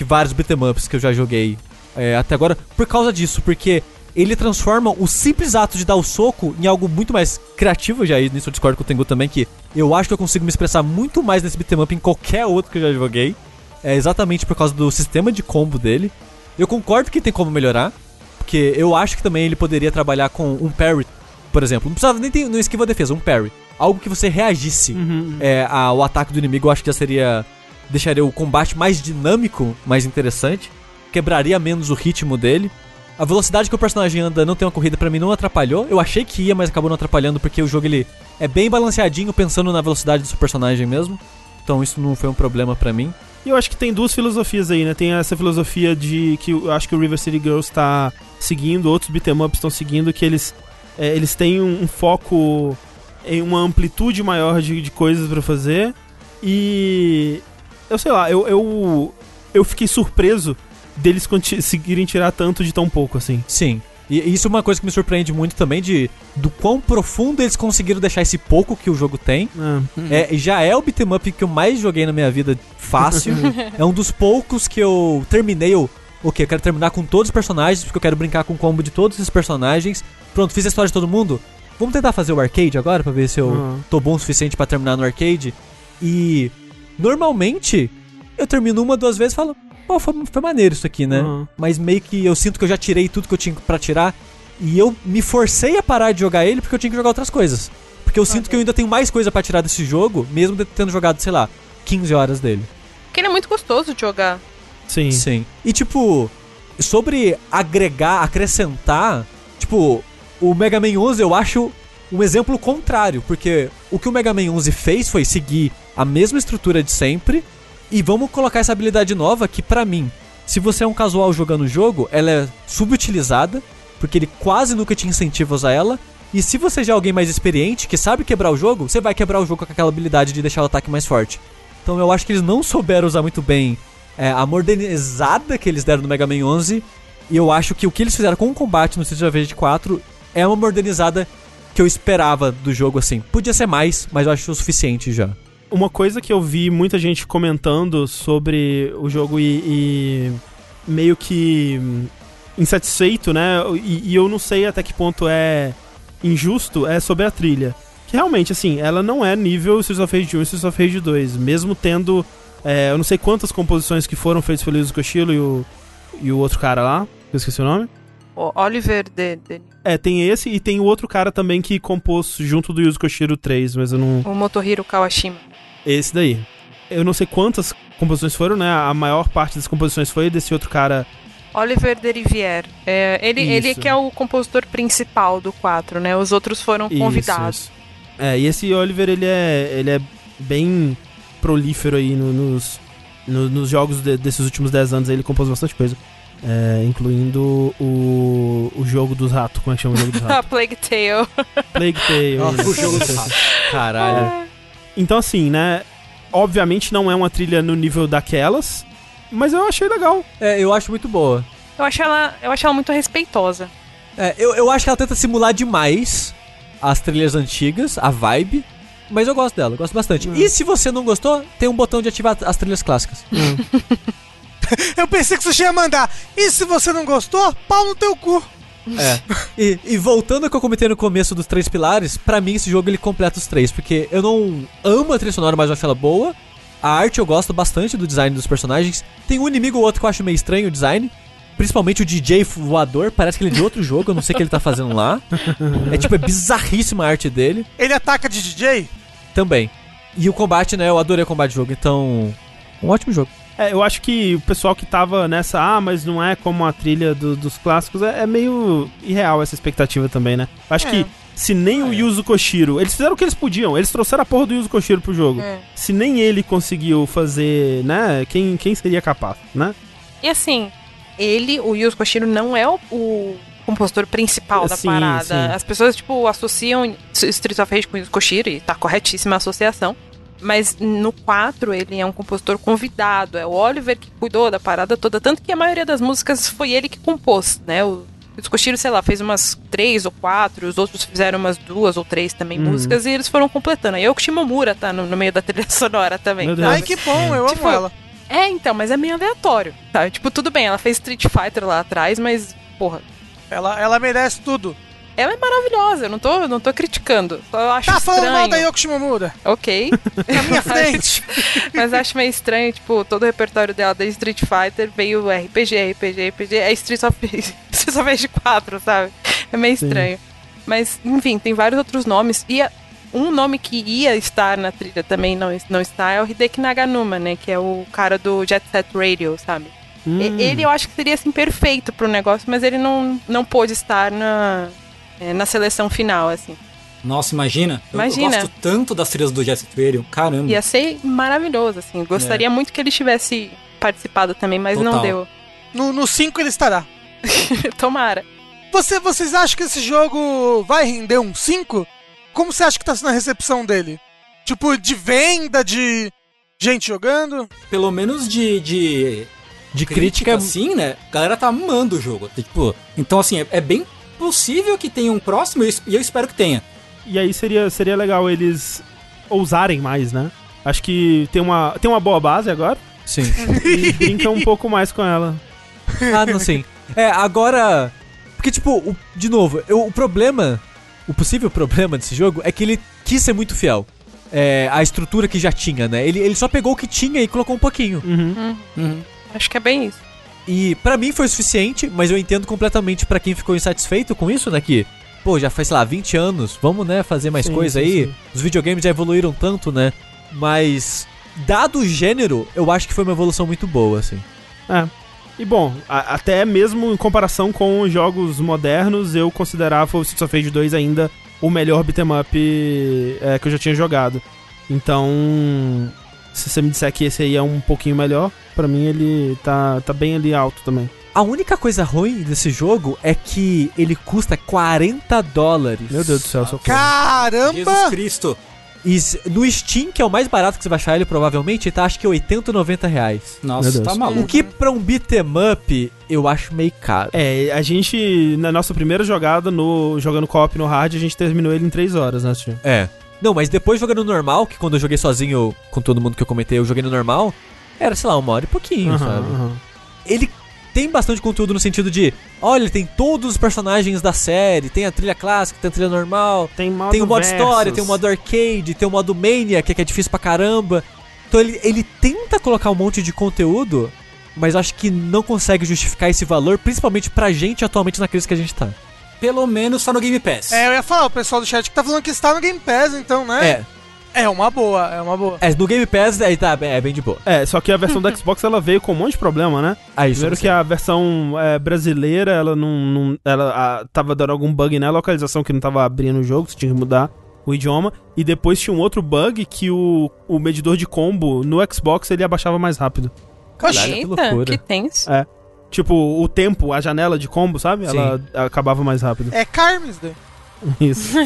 que vários beat'em ups que eu já joguei é, até agora, por causa disso, porque ele transforma o simples ato de dar o soco em algo muito mais criativo, já nisso eu discordo com o Tengu também, que eu acho que eu consigo me expressar muito mais nesse beat'em up em qualquer outro que eu já joguei. É exatamente por causa do sistema de combo dele. Eu concordo que tem como melhorar, porque eu acho que também ele poderia trabalhar com um parry, por exemplo. Não precisava nem ter no esquiva ou defesa, um parry. Algo que você reagisse é, ao ataque do inimigo, eu acho que já seria. Deixaria o combate mais dinâmico, mais interessante. Quebraria menos o ritmo dele. A velocidade que o personagem anda não tem uma corrida pra mim não atrapalhou. Eu achei que ia, mas acabou não atrapalhando porque o jogo ele é bem balanceadinho pensando na velocidade do seu personagem mesmo. Então isso não foi um problema pra mim. E eu acho que tem duas filosofias aí, né? Tem essa filosofia de que eu acho que o River City Girls tá seguindo, outros beat'em ups estão seguindo, que eles, é, eles têm um, um foco em uma amplitude maior de, de coisas pra fazer. E eu sei lá, eu, eu, eu fiquei surpreso deles conseguirem tirar tanto de tão pouco, assim. Sim. E isso é uma coisa que me surpreende muito também de do quão profundo eles conseguiram deixar esse pouco que o jogo tem. É. É, já é o beat'em up que eu mais joguei na minha vida fácil. é um dos poucos que eu terminei o. O que? Eu quero terminar com todos os personagens, porque eu quero brincar com o combo de todos esses personagens. Pronto, fiz a história de todo mundo. vamos tentar fazer o arcade agora pra ver se eu Uhum. tô bom o suficiente pra terminar no arcade. E normalmente eu termino uma, duas vezes e falo, pô, foi, foi maneiro isso aqui, né? Uhum. Mas meio que eu sinto que eu já tirei tudo que eu tinha pra tirar. E eu me forcei a parar de jogar ele porque eu tinha que jogar outras coisas. Porque eu sinto que eu ainda tenho mais coisa pra tirar desse jogo, mesmo tendo jogado, sei lá, 15 horas dele. Porque ele é muito gostoso de jogar. Sim. Sim. E tipo, sobre agregar, acrescentar, tipo, o Mega Man 11 eu acho um exemplo contrário, porque o que o Mega Man 11 fez foi seguir a mesma estrutura de sempre e vamos colocar essa habilidade nova que pra mim, se você é um casual jogando o jogo, ela é subutilizada, porque ele quase nunca te incentiva a usar ela. E se você já é alguém mais experiente, que sabe quebrar o jogo, você vai quebrar o jogo com aquela habilidade de deixar o ataque mais forte. Então eu acho que eles não souberam usar muito bem é, a modernizada que eles deram no Mega Man 11. E eu acho que o que eles fizeram com o combate no Street of Rage 4 é uma modernizada que eu esperava do jogo assim. Podia ser mais, mas eu acho o suficiente já. Uma coisa que eu vi muita gente comentando sobre o jogo e, e meio que insatisfeito, né? E, e eu não sei até que ponto é injusto, é sobre a trilha. Que realmente, assim, ela não é nível Streets of Rage 1 e Streets of Rage 2, mesmo tendo. é, eu não sei quantas composições que foram feitas pelo Yuzo Koshiro e o, e o outro cara lá, eu esqueci o nome. O Oliver de, de- É, tem esse e tem o outro cara também que compôs junto do Yuzo Koshiro 3, mas eu não. o Motohiro Kawashima. Esse daí. Eu não sei quantas composições foram, né? A maior parte das composições foi desse outro cara. Oliver de Rivière. É, ele, ele Isso. que é o compositor principal do 4, né? Os outros foram Isso, convidados. isso. É, e esse Oliver, ele é, ele é bem prolífero aí no- nos, no- nos jogos de- desses últimos 10 anos. Ele compôs bastante coisa. É, incluindo o, o jogo dos ratos. Como é que chama o jogo dos ratos? Plague Tale. Plague Tale. Nossa, isso. o jogo do rato. Caralho. Então, assim, né? Obviamente não é uma trilha no nível daquelas, mas eu achei legal. É, eu acho muito boa. Eu acho ela, eu acho ela muito respeitosa. É, eu, eu acho que ela tenta simular demais as trilhas antigas, a vibe. Mas eu gosto dela, eu gosto bastante. E se você não gostou, tem um botão de ativar as trilhas clássicas. Eu pensei que você ia mandar. E se você não gostou, pau no teu cu. É. E, e voltando ao que eu comentei no começo dos três pilares, pra mim esse jogo ele completa os três, porque eu não amo a trilha sonora, mas eu acho ela boa. A arte eu gosto bastante do design dos personagens. Tem um inimigo ou outro que eu acho meio estranho o design. Principalmente o DJ voador, parece que ele é de outro jogo, eu não sei o que ele tá fazendo lá. É tipo, é bizarríssima a arte dele. Ele ataca de DJ? Também. E o combate, né? Eu adorei o combate do jogo, então. Um ótimo jogo. É, eu acho que o pessoal que tava nessa, ah, mas não é como a trilha do- dos clássicos, é, é meio irreal essa expectativa também, né? Eu Acho É. que se nem o Yuzo Koshiro, eles fizeram o que eles podiam, eles trouxeram a porra do Yuzo Koshiro pro jogo. É. Se nem ele conseguiu fazer, né, quem, quem seria capaz, né? E assim, ele, o Yuzo Koshiro, não é o, o compositor principal da Sim, parada. sim. As pessoas, tipo, associam Street of Rage com o Yuzo Koshiro, e tá corretíssima a associação. Mas no 4 ele é um compositor convidado, é o Oliver que cuidou da parada toda, tanto que a maioria das músicas foi ele que compôs, né? O Koshiro, sei lá, fez umas três ou quatro, os outros fizeram umas duas ou três também Uhum. músicas e eles foram completando. Aí o Shimomura tá no, no meio da trilha sonora também. Meu sabe? Deus. Ai, que bom, eu Tipo, amo ela. É, então, mas é meio aleatório, sabe? Tipo, tudo bem, ela fez Street Fighter lá atrás, mas, porra, ela. Ela merece tudo. Ela é maravilhosa, eu não tô, não tô criticando. Só eu acho Tá falando estranho. mal da Yoko Shimomura. Ok. Na minha frente. mas acho meio estranho, tipo, todo o repertório dela da Street Fighter veio RPG, RPG, RPG, é Street of, Street of Rage 4, sabe? É meio Sim. estranho. Mas, enfim, tem vários outros nomes. E um nome que ia estar na trilha também não, não está é o Hideki Naganuma, né? Que é o cara do Jet Set Radio, sabe? Hum. Ele eu acho que seria assim perfeito pro negócio, mas ele não, não pôde estar na, é, na seleção final, assim. Nossa, imagina. Eu- Imagina. Eu, gosto tanto das trilhas do Jet Set Radio. Caramba. Ia ser maravilhoso, assim. Gostaria muito que ele tivesse participado também, mas não Total. deu. No, no 5 ele estará. Tomara. Você, vocês acham que esse jogo vai render um 5? Como você acha que tá sendo a recepção dele? Tipo, de venda, de gente jogando? Pelo menos de, de De crítica, crítica, assim, né? A galera tá amando o jogo. Tipo, então, assim, é, é bem possível que tenha um próximo e eu es- eu espero que tenha. E aí seria, seria legal eles ousarem mais, né? Acho que tem uma, tem uma boa base agora sim. e brinca um pouco mais com ela. Ah, não, sim. É, agora. Porque, tipo, o- de novo, eu- o problema o possível problema desse jogo é que ele quis ser muito fiel. É, a estrutura que já tinha, né? Ele, ele só pegou o que tinha e colocou um pouquinho. Uhum. Uhum. Acho que é bem isso. E pra mim foi o suficiente, mas eu entendo completamente pra quem ficou insatisfeito com isso, né? Que, pô, já faz, sei lá, 20 anos, vamos, né, fazer mais Sim, coisa sim, aí. sim. Os videogames já evoluíram tanto, né? Mas, dado o gênero, eu acho que foi uma evolução muito boa, assim. É. E bom, a- até mesmo em comparação com os jogos modernos, eu considerava o Streets of Rage 2 ainda o melhor beat'em up é, que eu já tinha jogado. Então, se você me disser que esse aí é um pouquinho melhor, pra mim ele tá, tá bem ali alto também. A única coisa ruim desse jogo é que ele custa 40 dólares. Meu Deus do céu, socorro. Caramba! Jesus Cristo. E no Steam, que é o mais barato que você vai achar ele, provavelmente, tá acho que 80 ou 90 reais. Nossa, tá O maluco. que pra um beat'em up, eu acho meio caro. É, a gente, na nossa primeira jogada, no jogando co-op no hard, a gente terminou ele em 3 horas, né, Steve? É. Não, mas depois jogando normal, que quando eu joguei sozinho com todo mundo que eu comentei, eu joguei no normal, era, sei lá, uma hora e pouquinho, Aham, sabe? aham. Ele tem bastante conteúdo no sentido de, olha, tem todos os personagens da série, tem a trilha clássica, tem a trilha normal, Tem, modo tem o modo versus. história, tem o modo arcade, tem o modo mania, que é, que é difícil pra caramba. Então ele, ele tenta colocar um monte de conteúdo, mas acho que não consegue justificar esse valor, principalmente pra gente atualmente na crise que a gente tá. Pelo menos tá no Game Pass. É, eu ia falar, o pessoal do chat que tá falando que está no Game Pass, então, né? É, É uma boa, é uma boa. é no Game Pass aí tá, é bem de boa. É, só que a versão do Xbox ela veio com um monte de problema, né? Aí, Primeiro que a versão é, brasileira, ela não. não- ela a, tava dando algum bug na localização que não tava abrindo o jogo, você tinha que mudar o idioma. E depois tinha um outro bug que o, o medidor de combo no Xbox ele abaixava mais rápido. Caralho, que loucura. que tenso. É. Tipo, o tempo, a janela de combo, sabe? Ela acabava mais rápido. É Carmes, né? Isso.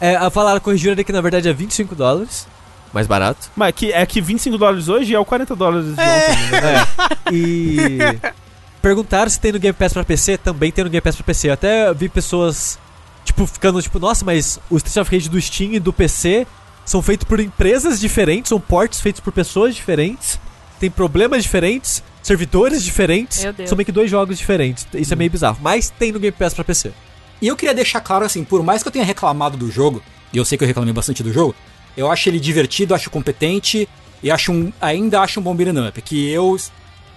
É, a falaram, corrigiram ali que na verdade é 25 dólares. Mais barato. Mas que, é que 25 dólares hoje é o 40 dólares de É. ontem. né? E. Perguntaram se tem no Game Pass pra PC, também tem no Game Pass pra PC. Eu até vi pessoas, tipo, ficando tipo, nossa, mas o Street of Rage do Steam e do PC são feitos por empresas diferentes, são ports feitos por pessoas diferentes, tem problemas diferentes, servidores diferentes. São meio que dois jogos diferentes. Isso é meio bizarro. Mas tem no Game Pass pra PC. E eu queria deixar claro assim, por mais que eu tenha reclamado do jogo, e eu sei que eu reclamei bastante do jogo, eu acho ele divertido, acho competente e acho um, ainda acho um bom beat'em up, que eu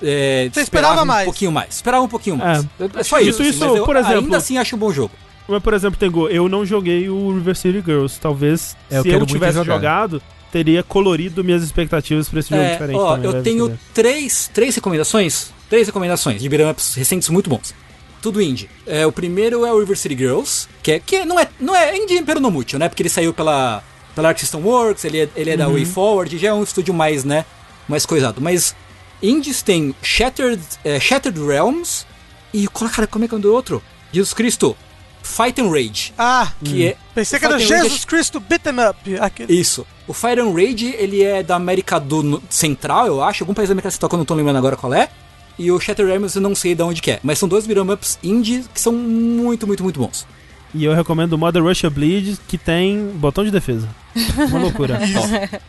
é, Você esperava um mais? pouquinho mais. Esperava um pouquinho mais. É. É, só Isso, isso, assim, isso, mas eu por exemplo- ainda assim acho um bom jogo. Mas, por exemplo, Tengu, eu não joguei o River City Girls. Talvez, É, eu se eu tivesse jogar. jogado, teria colorido minhas expectativas pra esse jogo É, diferente. ó, também, eu né, tenho três, três recomendações. Três recomendações de beat'em ups recentes muito bons. Tudo indie. É, o primeiro é o River City Girls, que, é, que não, é, não é indie pero no mucho, né? Porque ele saiu pela, pela Arc System Works, ele é, ele é da Uhum. Way Forward, já é um estúdio mais, né? Mais coisado. Mas indies tem Shattered, é, Shattered Realms e, cara, como é que é o do outro? Jesus Cristo. Fight and Rage. Ah, Que é. pensei que era Fight é Jesus Cristo Beaten Up. Aquele. isso. O Fire and Rage, ele é da América do Central, eu acho. Algum país da América Central, que eu não tô lembrando agora qual é. E o Shatter Realms eu não sei de onde que é. Mas são dois beat'em ups indie que são muito, muito, muito bons. E eu recomendo o Mother Russia Bleed, que tem botão de defesa. Uma loucura.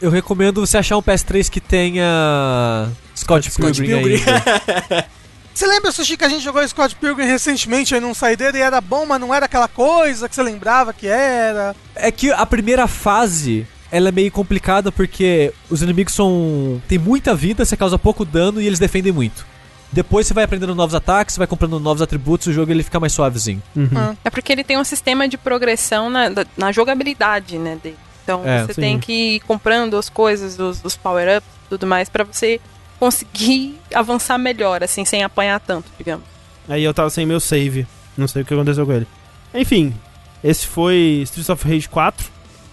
Eu recomendo você achar um PS3 que tenha Scott, Scott Pilgrim, Pilgrim. Você lembra, Sushi, que a gente jogou Scott Pilgrim recentemente aí num saideiro e era bom, mas não era aquela coisa que você lembrava que era? É que a primeira fase, ela é meio complicada porque os inimigos são... tem muita vida, você causa pouco dano e eles defendem muito. Depois você vai aprendendo novos ataques, você vai comprando novos atributos, o jogo ele fica mais suavezinho. Uhum. É porque ele tem um sistema de progressão na, na jogabilidade, né, dele. Então É, você sim. tem que ir comprando as coisas, os, os power-ups e tudo mais, pra você conseguir avançar melhor, assim, sem apanhar tanto, digamos. Aí eu tava sem meu save. Não sei o que aconteceu com ele. Enfim, esse foi Streets of Rage 4.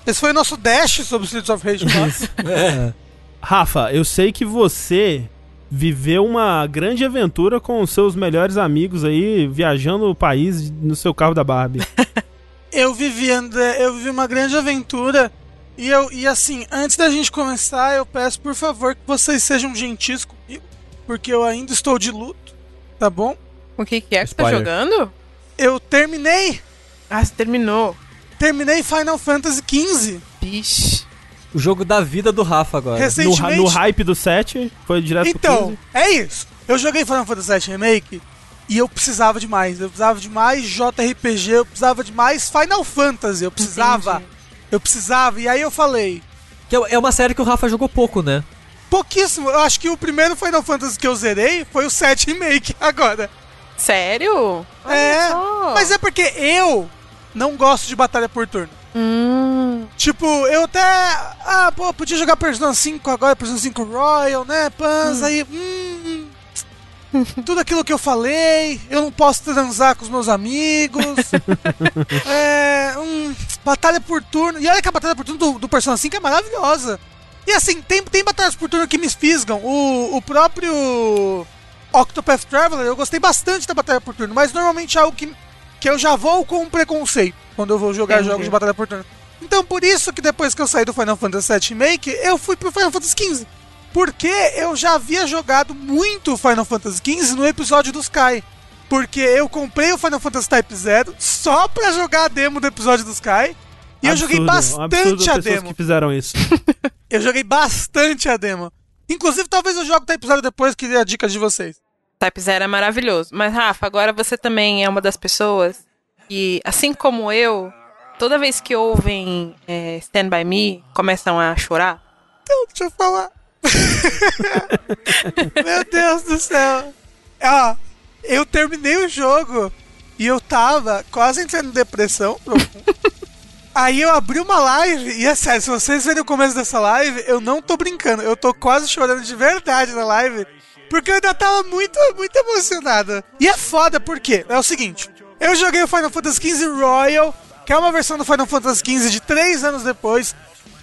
Esse foi o nosso dash sobre Streets of Rage 4. É. Rafa, eu sei que você viveu uma grande aventura com os seus melhores amigos aí, viajando o país no seu carro da Barbie. eu vivi, André, eu vivi uma grande aventura. E eu e assim, antes da gente começar, eu peço por favor que vocês sejam gentis comigo, porque eu ainda estou de luto, tá bom? O que, que é que você tá jogando? Eu terminei, Ah, você terminou. terminei Final Fantasy XV. Bicho. O jogo da vida do Rafa agora. No, Recentemente. no hype do 7, foi direto pro Então, 15. é isso. Eu joguei Final Fantasy VII Remake E eu precisava de mais. Eu precisava de mais JRPG, eu precisava de mais Final Fantasy. Eu precisava. Entendi. Eu precisava. E aí eu falei. Que é é uma série que o Rafa jogou pouco, né? Pouquíssimo. Eu acho que o primeiro Final Fantasy que eu zerei foi o 7 Remake agora. Sério? Olha é. só. Mas é porque eu não gosto de batalha por turno. Hum, Tipo, eu até. Ah, pô, podia jogar Persona 5 agora, Persona 5 Royal, né? Pans, aí. Hum, tudo aquilo que eu falei, eu não posso transar com os meus amigos. é. Batalha por turno. E olha que a batalha por turno do, do Persona 5 é maravilhosa. E assim, tem, tem batalhas por turno que me fisgam. O, o próprio Octopath Traveler, eu gostei bastante da batalha por turno, mas normalmente é algo que, que eu já vou com um preconceito quando eu vou jogar Entendi. jogos de batalha por turno. Então, por isso que depois que eu saí do Final Fantasy VII Remake, eu fui pro Final Fantasy XV. Porque eu já havia jogado muito Final Fantasy XV no episódio do Sky. Porque eu comprei o Final Fantasy Type Zero só pra jogar a demo do episódio do Sky. E eu joguei Absurdo, um absurdo bastante a pessoas demo. que fizeram isso. Eu joguei bastante a demo. Inclusive, talvez eu jogue o Type Zero depois, queria a dica de vocês. Type Zero é maravilhoso. Mas, Rafa, agora você também é uma das pessoas que, assim como eu, toda vez que ouvem é, Stand By Me, começam a chorar. Então, deixa eu falar. Meu Deus do céu. Ó, eu terminei o jogo e eu tava quase entrando em depressão. Aí eu abri uma live, e é sério, se vocês verem o começo dessa live, eu não tô brincando, eu tô quase chorando de verdade na live, porque eu ainda tava muito, muito emocionada. E é foda, porque é o seguinte, eu joguei o Final Fantasy XV Royal, que é uma versão do Final Fantasy XV de 3 anos depois,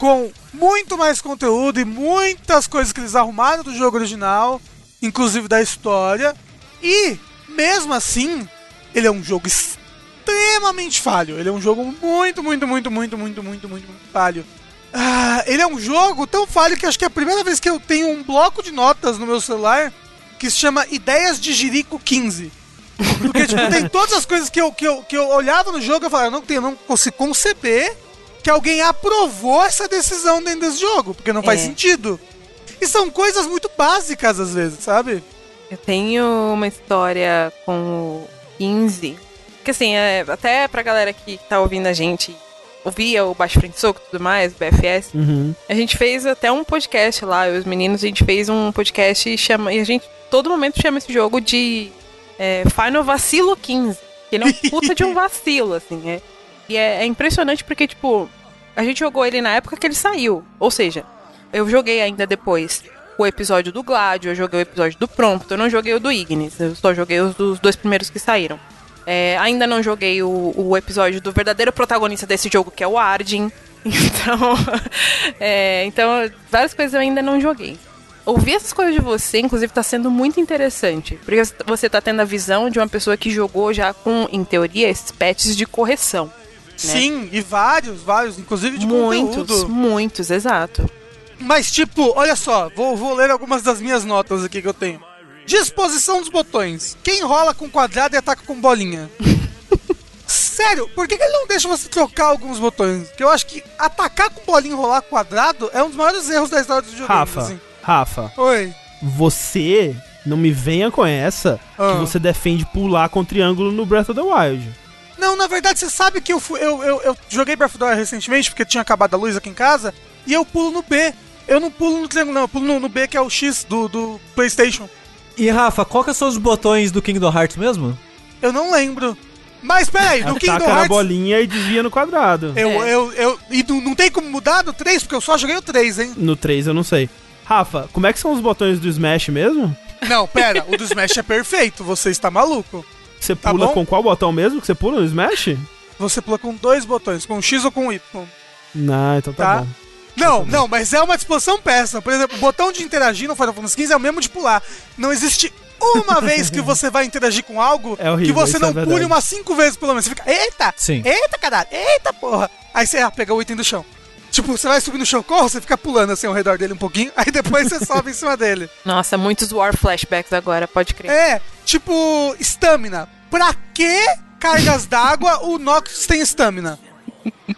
com muito mais conteúdo e muitas coisas que eles arrumaram do jogo original, inclusive da história, e mesmo assim, ele é um jogo extremamente falho. Ele é um jogo muito, muito, muito, muito, muito, muito, muito, muito falho. Ah, ele é um jogo tão falho que acho que é a primeira vez que eu tenho um bloco de notas no meu celular que se chama Ideias de Jirico 15. Porque, tipo, tem todas as coisas que eu, que eu, que eu olhava no jogo e eu falava, eu não, tenho, eu não consigo conceber que alguém aprovou essa decisão dentro desse jogo, porque não faz É. sentido. E são coisas muito básicas às vezes, sabe? Eu tenho uma história com o 15. Que assim, é, até pra galera que tá ouvindo a gente, ouvia o Baixo Frente Soco e tudo mais, o BFS, Uhum. a gente fez até um podcast lá, eu e os meninos, a gente fez um podcast e chama. E a gente, todo momento, chama esse jogo de é, Final Vacilo 15. que Ele é um puta de um vacilo, assim. É, e é, é impressionante porque, tipo, a gente jogou ele na época que ele saiu. Ou seja, eu joguei ainda depois o episódio do Gladio, eu joguei o episódio do Prompto, eu não joguei o do Ignis, eu só joguei os dos dois primeiros que saíram. É, ainda não joguei o, o episódio do verdadeiro protagonista desse jogo, que é o Arjin. Então, é, então, várias coisas eu ainda não joguei. Ouvir essas coisas de você, inclusive, tá sendo muito interessante. Porque você tá tendo a visão de uma pessoa que jogou já com, em teoria, esses patches de correção. Sim, e vários, vários, inclusive de muitos, conteúdo. muitos, exato. Mas, tipo, olha só, vou, vou ler algumas das minhas notas aqui que eu tenho. Disposição dos botões. Quem rola com quadrado e ataca com bolinha? Sério, por que, que ele não deixa você trocar alguns botões? Porque eu acho que atacar com bolinha e rolar quadrado é um dos maiores erros da história dos videogames. Rafa, assim. Rafa, Oi. você não me venha com essa Ah. que você defende pular com triângulo no Breath of the Wild. Não, na verdade, você sabe que eu, fui, eu, eu, eu joguei Breath of the Wild recentemente, porque tinha acabado a luz aqui em casa, e eu pulo no B. Eu não pulo no triângulo, não, eu pulo no, no B, que é o X do, do PlayStation. E Rafa, qual que são os botões do Kingdom Hearts mesmo? Eu não lembro. Mas peraí, no Kingdom Ataca na Hearts. bolinha e desvia no quadrado. Eu, É. eu, eu, e não, não tem como mudar do 3, porque eu só joguei o 3, hein? No 3 eu não sei. Rafa, como é que são os botões do Smash mesmo? Não, pera, o do Smash é perfeito, você está maluco. Você Tá pula bom. com qual botão mesmo que você pula no Smash? Você pula com dois botões, com X ou com Y. Não, então tá, Tá. bom. Não, não, mas é uma disposição péssima. Por exemplo, o botão de interagir no Final Fantasy XV é o mesmo de pular. Não existe uma vez que você vai interagir com algo É horrível, que você não é pule umas cinco vezes pelo menos. Você fica, eita! Sim. Eita, caralho! Eita, porra! Aí você ah, pega o item do chão. Tipo, você vai subir no chão, corre, você fica pulando assim ao redor dele um pouquinho, aí depois você sobe em cima dele. Nossa, muitos War flashbacks agora, pode crer. É, tipo, estamina. Pra que cargas d'água o Noctis tem estamina?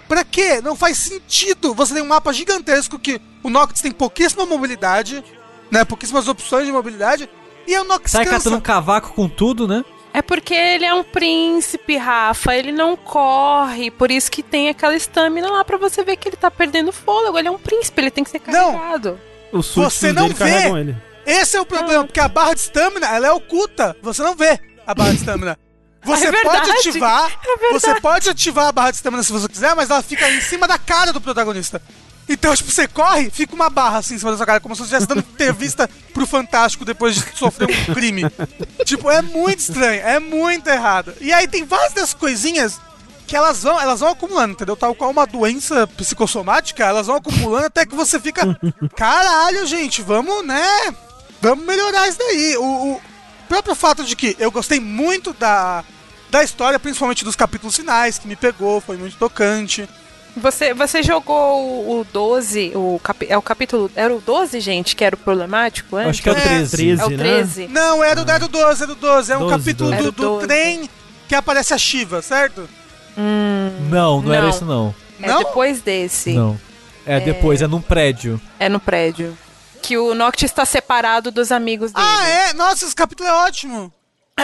Pra quê? Não faz sentido. Você tem um mapa gigantesco que o Noctis tem pouquíssima mobilidade, né? Pouquíssimas opções de mobilidade. E o Noctis Sai cansa. catando um cavaco com tudo, né? É porque ele é um príncipe, Rafa. Ele não corre. Por isso que tem aquela estamina lá pra você ver que ele tá perdendo fôlego. Ele é um príncipe, ele tem que ser Não. carregado. Súditos Você não dele vê. Esse é o problema, porque a barra de stamina, ela é oculta. Você não vê a barra de stamina. Você É pode ativar, É você pode ativar a barra de stamina se você quiser, mas ela fica em cima da cara do protagonista. Então, tipo, você corre, fica uma barra assim em cima da sua cara, como se você estivesse dando entrevista pro Fantástico depois de sofrer um crime. tipo, é muito estranho, é muito errado. E aí tem várias dessas coisinhas que elas vão, elas vão acumulando, entendeu? Tal qual uma doença psicossomática, elas vão acumulando até que você fica. Caralho, gente, vamos, né? Vamos melhorar isso daí. O, o próprio fato de que eu gostei muito da, da história, principalmente dos capítulos finais, que me pegou, foi muito tocante. Você, você jogou o, o 12, o capi, é o capítulo. Era o 12, gente, que era o problemático antes? Acho que é o É, 13. 13, É o né? 13. Não, era o, era o 12, era o 12. É um 12, capítulo 12. do, Era do 12. trem que aparece a Shiva, certo? Não, não, era Não. isso não. É Não? depois desse. Não. É, depois, é num prédio. É no prédio. Que o Noctis está separado dos amigos dele. Ah, é? Nossa, esse capítulo é ótimo.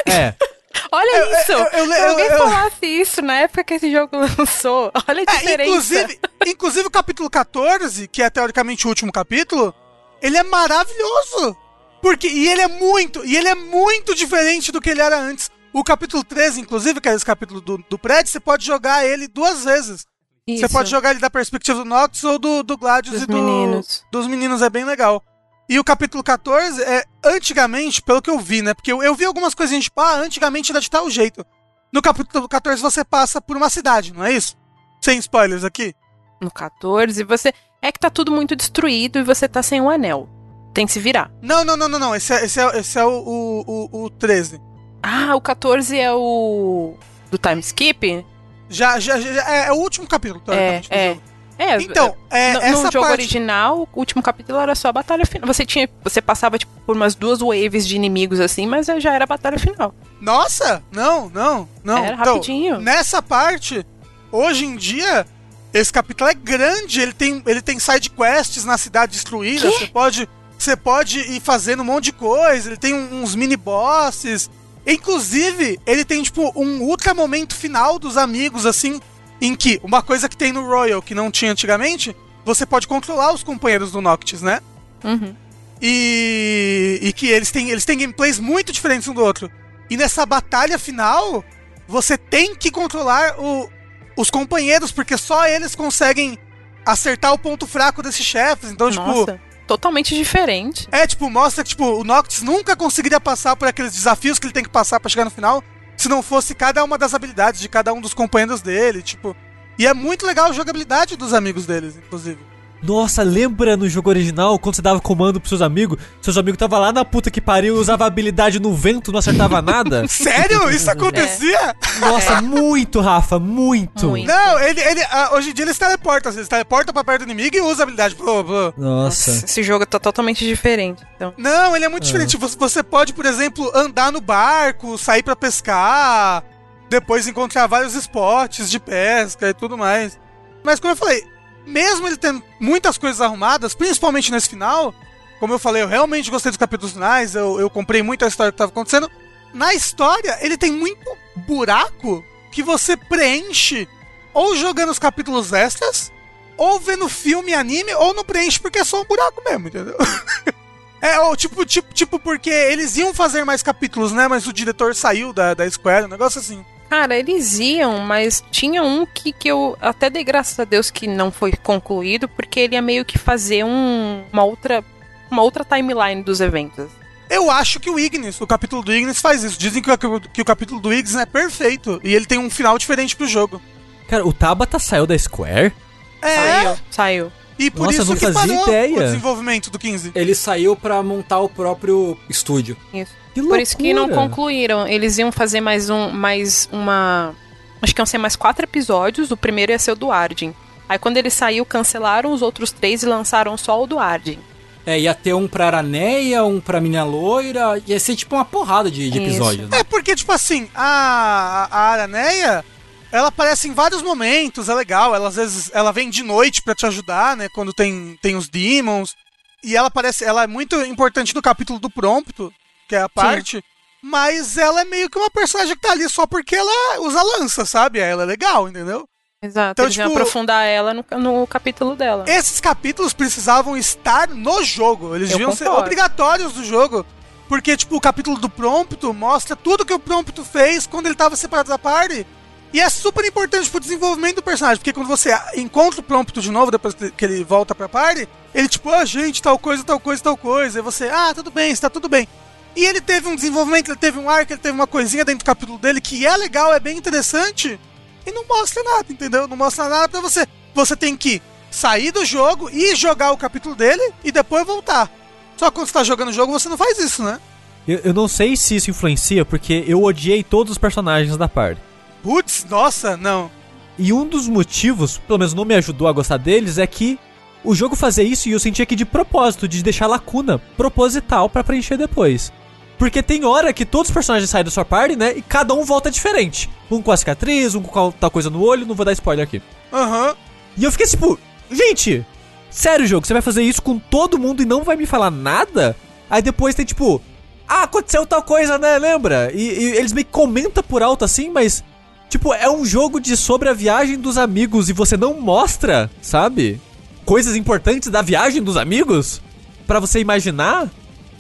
É. Olha isso! eu- eu- Se alguém eu- eu- falasse isso na época que esse jogo lançou. Olha a É, diferença. inclusive, inclusive o capítulo 14, que é teoricamente o último capítulo, ele é maravilhoso. Porque, e ele é muito, e ele é muito diferente do que ele era antes. O capítulo 13, inclusive, que é esse capítulo do, do prédio, você pode jogar ele duas vezes. Você Isso. pode jogar ele da perspectiva do Nox ou do, do Gladius Dos e do, meninos. dos meninos, é bem legal. E o capítulo 14 é, antigamente, pelo que eu vi, né? Porque eu, eu vi algumas coisinhas tipo, ah, antigamente era de tal jeito. No capítulo 14 você passa por uma cidade, não é isso? Sem spoilers aqui. No 14, você. É que tá tudo muito destruído e você tá sem um anel. Tem que se virar. Não, não, não, não, não. Esse é, esse é, esse é o, o, o, o 13. Ah, o 14 é o. Do time skip? Já, já, já é, é o último capítulo, É, é. É, Então, é, no, essa no jogo parte... original, o último capítulo era só a batalha final. Você tinha. Você passava, tipo, por umas duas waves de inimigos assim, mas já era a batalha final. Nossa! Não, não, não. Era Então, rapidinho. Nessa parte, hoje em dia, esse capítulo é grande. Ele tem, ele tem side quests na cidade destruída. Quê? Você pode, você pode ir fazendo um monte de coisa. Ele tem uns mini bosses. Inclusive, ele tem tipo um ultra momento final dos amigos, assim, em que uma coisa que tem no Royal que não tinha antigamente, você pode controlar os companheiros do Noctis, né? Uhum. E, e que eles têm, eles têm gameplays muito diferentes um do outro. E nessa batalha final, você tem que controlar o- os companheiros, porque só eles conseguem acertar o ponto fraco desses chefes. Então, tipo, Nossa, totalmente diferente. é, tipo, mostra que tipo, o Noctis nunca conseguiria passar por aqueles desafios que ele tem que passar pra chegar no final, se não fosse cada uma das habilidades de cada um dos companheiros dele, tipo. E é muito legal a jogabilidade dos amigos deles, inclusive. Nossa, lembra no jogo original quando você dava comando pros seus amigos? Seus amigos tava lá na puta que pariu e usava habilidade no vento, não acertava nada? Sério? Isso acontecia? Nossa, muito, Rafa, muito. Muito. Não, ele, ele, ah, hoje em dia eles teleportam. Eles teleportam pra perto do inimigo e usam habilidade. Pô. Nossa. Esse jogo tá totalmente diferente. Então. Não, ele é muito diferente. Você, você pode, por exemplo, andar no barco, sair pra pescar, depois encontrar vários spots de pesca e tudo mais. Mas como eu falei, mesmo ele tendo muitas coisas arrumadas, principalmente nesse final, como eu falei, eu realmente gostei dos capítulos finais, eu, eu comprei muito a história que tava acontecendo. Na história, ele tem muito buraco que você preenche ou jogando os capítulos extras, ou vendo filme anime, ou não preenche porque é só um buraco mesmo, entendeu? É, ou tipo, tipo, tipo, porque eles iam fazer mais capítulos, né? Mas o diretor saiu da, da Square, um negócio assim. Cara, eles iam, mas tinha um que, que eu até dei graças a Deus que não foi concluído, porque ele ia meio que fazer um, uma outra uma outra timeline dos eventos. Eu acho que o Ignis, o capítulo do Ignis faz isso. Dizem que o, que o capítulo do Ignis é perfeito. E ele tem um final diferente pro jogo. Cara, o Tabata saiu da Square? É, Saiu. Saiu. e por Nossa, eu isso não que fazia parou ideia. o desenvolvimento do 15. Ele saiu pra montar o próprio estúdio. Isso. Que Por isso que não loucura. concluíram. Eles iam fazer mais um, mais uma. Acho que iam ser mais quatro episódios. O primeiro ia ser o do Arden. Aí quando ele saiu, cancelaram os outros três e lançaram só o do Arden. É, ia ter um pra Araneia, um pra Minha Loira, ia ser tipo uma porrada de, de episódios. Né? É porque, tipo assim, a, a Araneia, ela aparece em vários momentos, é legal. Ela às vezes ela vem de noite pra te ajudar, né? Quando tem, tem os demons. E ela aparece, ela é muito importante no capítulo do Prompto, que é a parte. Mas ela é meio que uma personagem que tá ali só porque ela usa lança, sabe? Ela é legal, entendeu? Exato, Então, eles tipo- aprofundar ela no, no capítulo dela. Esses capítulos precisavam estar no jogo. Eles Eu deviam ser concordo. obrigatórios do jogo. Porque, tipo, o capítulo do Prompto mostra tudo que o Prompto fez quando ele tava separado da party. E é super importante pro desenvolvimento do personagem. Porque quando você encontra o Prompto de novo, depois que ele volta pra party, ele, tipo, ah, gente, tal coisa, tal coisa, tal coisa. E você, ah, tudo bem, está tudo bem. E ele teve um desenvolvimento, ele teve um arco, ele teve uma coisinha dentro do capítulo dele que é legal, é bem interessante. E não mostra nada, entendeu? Não mostra nada pra você. Você tem que sair do jogo e jogar o capítulo dele e depois voltar. Só que quando você tá jogando o jogo, você não faz isso, né? Eu, eu não sei se isso influencia, porque eu odiei todos os personagens da party. Putz, nossa, não. E um dos motivos, pelo menos não me ajudou a gostar deles, é que o jogo fazia isso e eu sentia que de propósito, de deixar lacuna proposital pra preencher depois. Porque tem hora que todos os personagens saem da sua party, né? E cada um volta diferente. Um com a cicatriz, um com tal coisa no olho, não vou dar spoiler aqui. Aham. E eu fiquei tipo, gente, sério, jogo, você vai fazer isso com todo mundo e não vai me falar nada? Aí depois tem tipo, ah, aconteceu tal coisa, né? Lembra? E, e eles meio que comentam por alto assim, mas. Tipo, é um jogo de sobre a viagem dos amigos e você não mostra, sabe? Coisas importantes da viagem dos amigos? Pra você imaginar?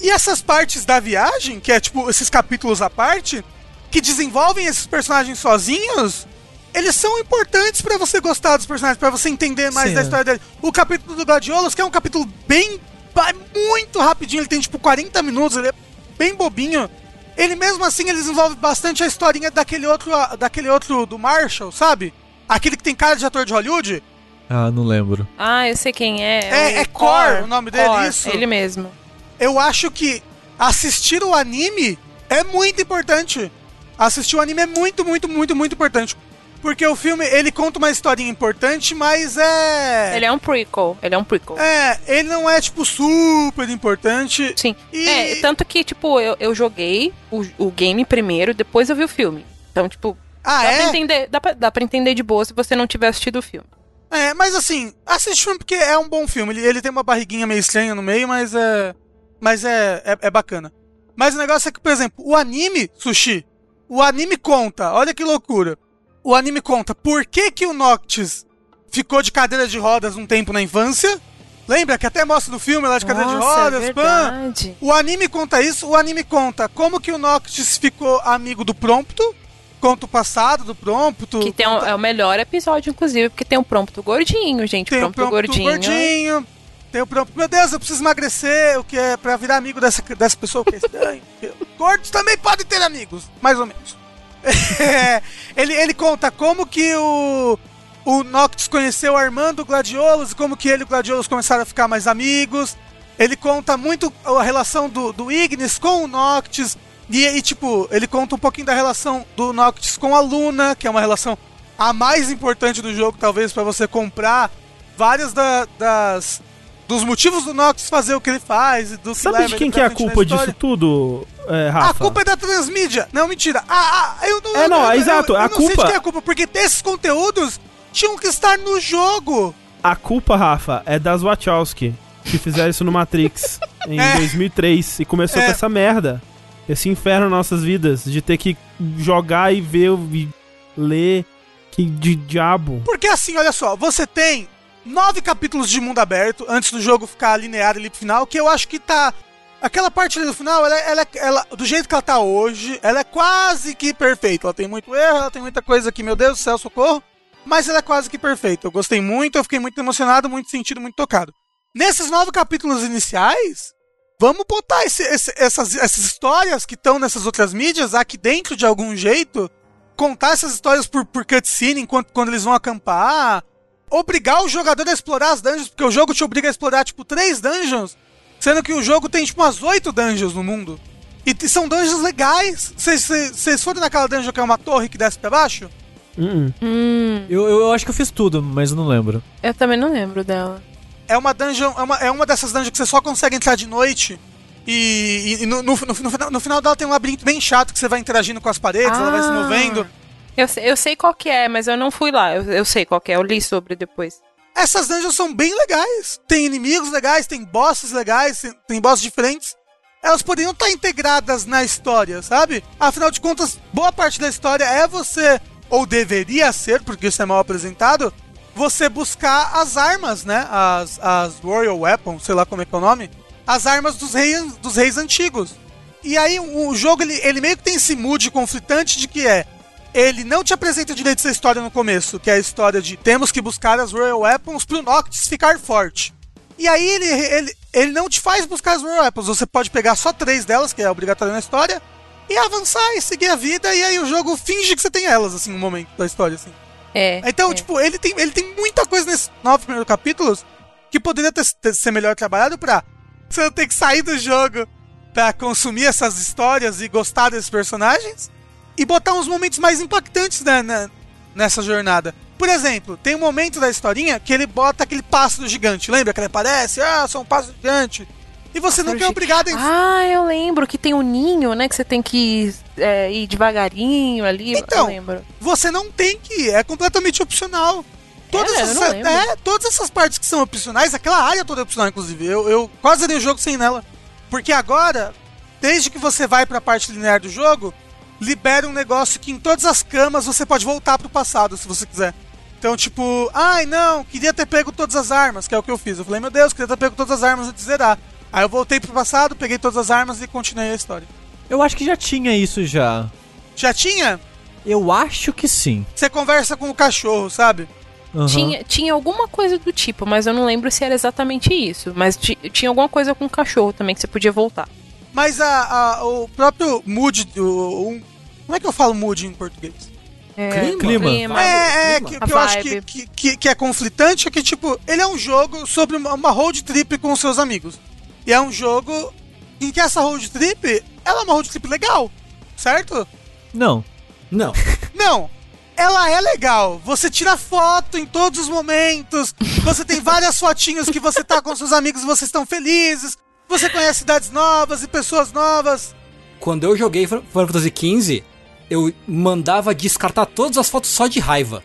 E essas partes da viagem, que é tipo esses capítulos à parte, que desenvolvem esses personagens sozinhos, eles são importantes pra você gostar dos personagens, pra você entender mais Sim, da é. história dele. O capítulo do Gladiolos, que é um capítulo bem. muito rapidinho, ele tem tipo 40 minutos, ele é bem bobinho. Ele mesmo assim ele desenvolve bastante a historinha daquele outro, daquele outro do Marshall, sabe? Aquele que tem cara de ator de Hollywood. Ah, não lembro. Ah, eu sei quem é. É- o é Core o nome dele, Core, isso? Ele mesmo. Eu acho que assistir o anime é muito importante. Assistir o anime é muito, muito, muito, muito importante. Porque o filme, ele conta uma historinha importante, mas é... Ele é um prequel. Ele é um prequel. É, ele não é, tipo, super importante. Sim. E- É, tanto que, tipo, eu, eu joguei o, o game primeiro, depois eu vi o filme. Então, tipo, Ah, dá, pra é? entender, dá, pra, dá pra entender de boa se você não tiver assistido o filme. É, mas assim, assiste o filme porque é um bom filme. Ele, ele tem uma barriguinha meio estranha no meio, mas é... Mas é, é, é bacana. Mas o negócio é que, por exemplo, o anime, Sushi, o anime conta, olha que loucura. O anime conta por que que o Noctis ficou de cadeira de rodas um tempo na infância. Lembra que até mostra no filme lá de cadeira de Nossa, rodas, é verdade. O anime conta isso, o anime conta como que o Noctis ficou amigo do Prompto, conta o passado do Prompto. Que tem um- conta- é o melhor episódio, inclusive, porque tem um prompto gordinho, gente. tem o prompto, Prompto gordinho. gordinho. Tem o Prompto, meu Deus, eu preciso emagrecer, o que é pra virar amigo dessa, dessa pessoa que é estranho. Gordos também podem ter amigos, mais ou menos. Ele, ele conta como que o, o Noctis conheceu Armando Gladiolos e como que ele e o Gladiolos começaram a ficar mais amigos. Ele conta muito a relação do, do Ignis com o Noctis. E, e, tipo, ele conta um pouquinho da relação do Noctis com a Luna, que é uma relação a mais importante do jogo, talvez, pra você comprar várias da- das dos motivos do Noctis fazer o que ele faz e do que Sabe leva de quem que é a culpa disso tudo, é, Rafa? A culpa é da transmídia. Não, mentira. Ah, ah, eu não. É, eu não, eu, exato, Eu, a não sei de culpa- quem é a culpa, porque esses conteúdos tinham que estar no jogo. A culpa, Rafa, é das Wachowski, que fizeram isso no Matrix em É. 2003 e começou É. com essa merda. Esse inferno nas nossas vidas, de ter que jogar e ver e ler. Que de diabo. Porque assim, olha só, você tem nove capítulos de mundo aberto antes do jogo ficar linear ali pro final, que eu acho que tá. Aquela parte ali do final, ela, ela, ela- do jeito que ela tá hoje, ela é quase que perfeita. Ela tem muito erro, ela tem muita coisa que, meu Deus do céu, socorro. Mas ela é quase que perfeita. Eu gostei muito, eu fiquei muito emocionado, muito sentido, muito tocado. Nesses nove capítulos iniciais, vamos botar esse- esse- essas, essas histórias que estão nessas outras mídias aqui dentro de algum jeito. Contar essas histórias por, por cutscene enquanto quando eles vão acampar. Obrigar o jogador a explorar as dungeons, porque o jogo te obriga a explorar, tipo, três dungeons. Sendo que o jogo tem, tipo, umas oito dungeons no mundo. E são dungeons legais. Vocês foram naquela dungeon que é uma torre que desce pra baixo? Hum, Hum, Eu, eu, eu acho que eu fiz tudo, mas eu não lembro. eu também não lembro dela. É uma dungeon, é uma, é uma dessas dungeons que você só consegue entrar de noite. E, e no, no, no, no final, no final dela tem um labirinto bem chato que você vai interagindo com as paredes, ela vai se Ah. movendo. Eu sei, eu sei qual que é, mas eu não fui lá. Eu, eu sei qual que é, eu li sobre depois. Essas dungeons são bem legais. Tem inimigos legais, tem bosses legais, tem, tem bosses diferentes. elas poderiam estar integradas na história, sabe? Afinal de contas, boa parte da história é você, ou deveria ser, porque isso é mal apresentado, você buscar as armas, né? As, as Royal Weapons, sei lá como é que é o nome. As armas dos reis, dos reis antigos. E aí o jogo, ele, ele meio que tem esse mood conflitante de que é... Ele não te apresenta direito essa história no começo, que é a história de temos que buscar as Royal Weapons pro Noctis ficar forte. E aí ele, ele, ele não te faz buscar as Royal Weapons, você pode pegar só três delas, que é obrigatório na história, e avançar e seguir a vida, e aí o jogo finge que você tem elas, assim, no momento da história, assim. É. Então, é. tipo, ele tem, ele tem muita coisa nesses nove primeiros capítulos que poderia ter, ter- ser melhor trabalhado pra você não ter que sair do jogo pra consumir essas histórias e gostar desses personagens e botar uns momentos mais impactantes né, na- nessa jornada. Por exemplo, tem um momento da historinha que ele bota aquele pássaro gigante. Lembra que ele aparece? Ah, sou um pássaro gigante. E você não é obrigado a Ah, eu lembro que tem um ninho, né? Que você tem que é, ir devagarinho ali. Então, eu lembro. Você não tem que ir, é completamente opcional. Todas, É, essas, é, todas essas partes que são opcionais, aquela área toda é opcional, inclusive. Eu, eu quase dei o jogo sem nela. Porque agora, desde que você vai pra parte linear do jogo, libera um negócio que em todas as camas você pode voltar pro passado, se você quiser. Então, tipo, ai não, queria ter pego todas as armas, que é o que eu fiz. Eu falei, meu Deus, queria ter pego todas as armas antes de zerar. Aí eu voltei pro passado, peguei todas as armas e continuei a história. Eu acho que já tinha isso já. Já tinha? Eu acho que sim. Você conversa com o cachorro, sabe? Aham. Tinha, tinha alguma coisa do tipo, mas eu não lembro se era exatamente isso. Mas ti- tinha alguma coisa com o cachorro também que você podia voltar. Mas a, a- o próprio mood. O, um- como é que eu falo mood em português? É, Clima. é, é, clima. que, que eu acho que, que, que- é conflitante é que, tipo, ele é um jogo sobre uma, road trip com os seus amigos. E é um jogo em que essa road trip, ela é uma road trip legal, certo? Não. Não. Não. Ela é legal. Você tira foto em todos os momentos. Você tem várias fotinhos que você tá com seus amigos e vocês estão felizes. Você conhece cidades novas e pessoas novas. Quando eu joguei Final Fantasy XV, eu mandava descartar todas as fotos só de raiva.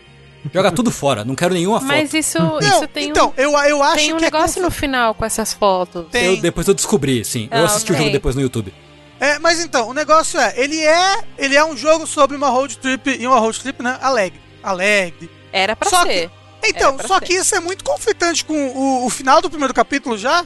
Joga tudo fora, não quero nenhuma foto. Mas isso, Não, isso tem então, um, eu, eu acho tem um que é negócio conf- no final com essas fotos. Tem. Eu, depois eu descobri, sim. eu Ah, assisti o jogo depois no YouTube. É, mas então, o negócio é, ele é, ele é um jogo sobre uma road trip e uma road trip, né, alegre, alegre. Era pra Só ser. Então, Era pra só ser. que isso é muito conflitante com o, o final do primeiro capítulo já,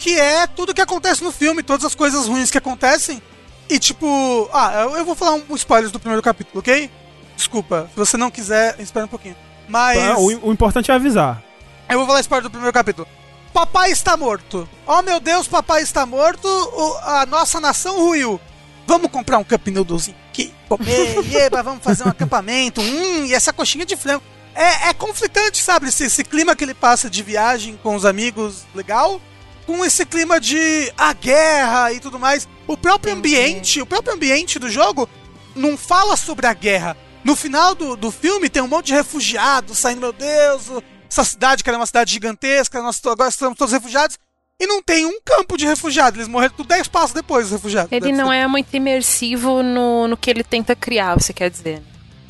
que é tudo que acontece no filme, todas as coisas ruins que acontecem. E tipo, ah, eu, vou falar um spoilers do primeiro capítulo, ok? Desculpa, se você não quiser, espera um pouquinho. Mas Ah, o, o importante é avisar. eu vou falar spoiler do primeiro capítulo. Papai está morto. Oh meu Deus, papai está morto. O- a nossa nação ruiu. Vamos comprar um cup noodlezinho aqui, comer, eba, vamos fazer um acampamento. Hum, e essa coxinha de frango. É, é conflitante, sabe? Esse, esse clima que ele passa de viagem com os amigos, legal. Com esse clima de a guerra e tudo mais. O próprio ambiente, o próprio ambiente do jogo não fala sobre a guerra. No final do, do filme tem um monte de refugiados saindo, meu Deus, essa cidade que era uma cidade gigantesca, nós agora estamos todos refugiados. E não tem um campo de refugiados, eles morreram tudo 10 passos depois, os refugiados. Ele não é muito imersivo no, no que ele tenta criar, você quer dizer.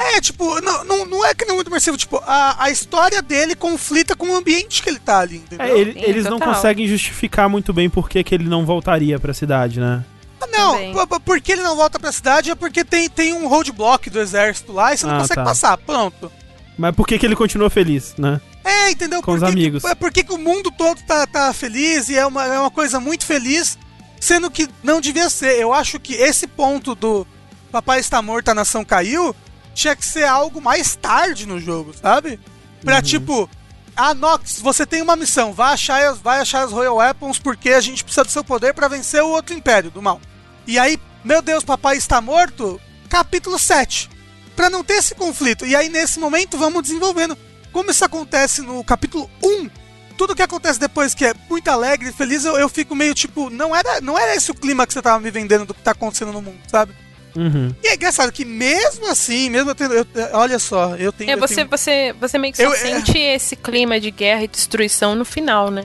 É, tipo, não, não, não é que não é muito imersivo, tipo, a, a história dele conflita com o ambiente que ele tá ali, entendeu? É, ele- Sim, eles não total. conseguem justificar muito bem por que que ele não voltaria pra cidade, né? Ah, não, também. p- p- porque ele não volta pra cidade é porque tem, tem um roadblock do exército lá e você não Ah, consegue tá. passar, pronto. Mas por que que ele continua feliz, né? É, entendeu? Com os Por que que- amigos. é porque que o mundo todo tá, tá feliz e é uma, é uma coisa muito feliz, sendo que não devia ser. Eu acho que esse ponto do Papai está morto, a nação caiu, tinha que ser algo mais tarde no jogo, sabe? Pra Uhum. tipo, ah, Nox, você tem uma missão, vai achar, as- vai achar as Royal Weapons porque a gente precisa do seu poder pra vencer o outro império do mal. E aí, meu Deus, papai está morto, capítulo 7. Pra não ter esse conflito. E aí, nesse momento, vamos desenvolvendo. Como isso acontece no capítulo 1, tudo que acontece depois que é muito alegre e feliz, eu, eu fico meio tipo, não era, não era esse o clima que você tava me vendendo do que tá acontecendo no mundo, sabe? Uhum. E é engraçado que mesmo assim, mesmo eu tendo. eu- olha só, eu tenho. É, eu você, tenho- você, você meio que só Eu- é- sente esse clima de guerra e destruição no final, né?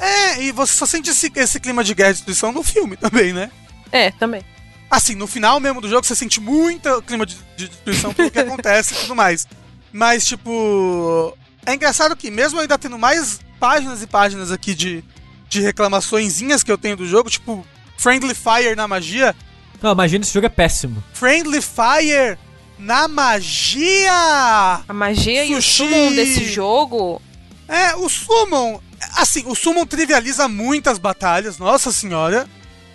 É, e você só sente esse, esse clima de guerra e destruição no filme também, né? É, também. Assim, no final mesmo do jogo você sente muito clima de, de destruição pelo que acontece e tudo mais. Mas, tipo. É engraçado que, mesmo ainda tendo mais páginas e páginas aqui de, de reclamaçõezinhas que eu tenho do jogo, tipo, Friendly Fire na magia. Não, imagina esse jogo é péssimo. Friendly Fire na magia! A magia e o Sushi. summon desse jogo. É, o Summon. Assim, o Summon trivializa muitas batalhas, nossa senhora.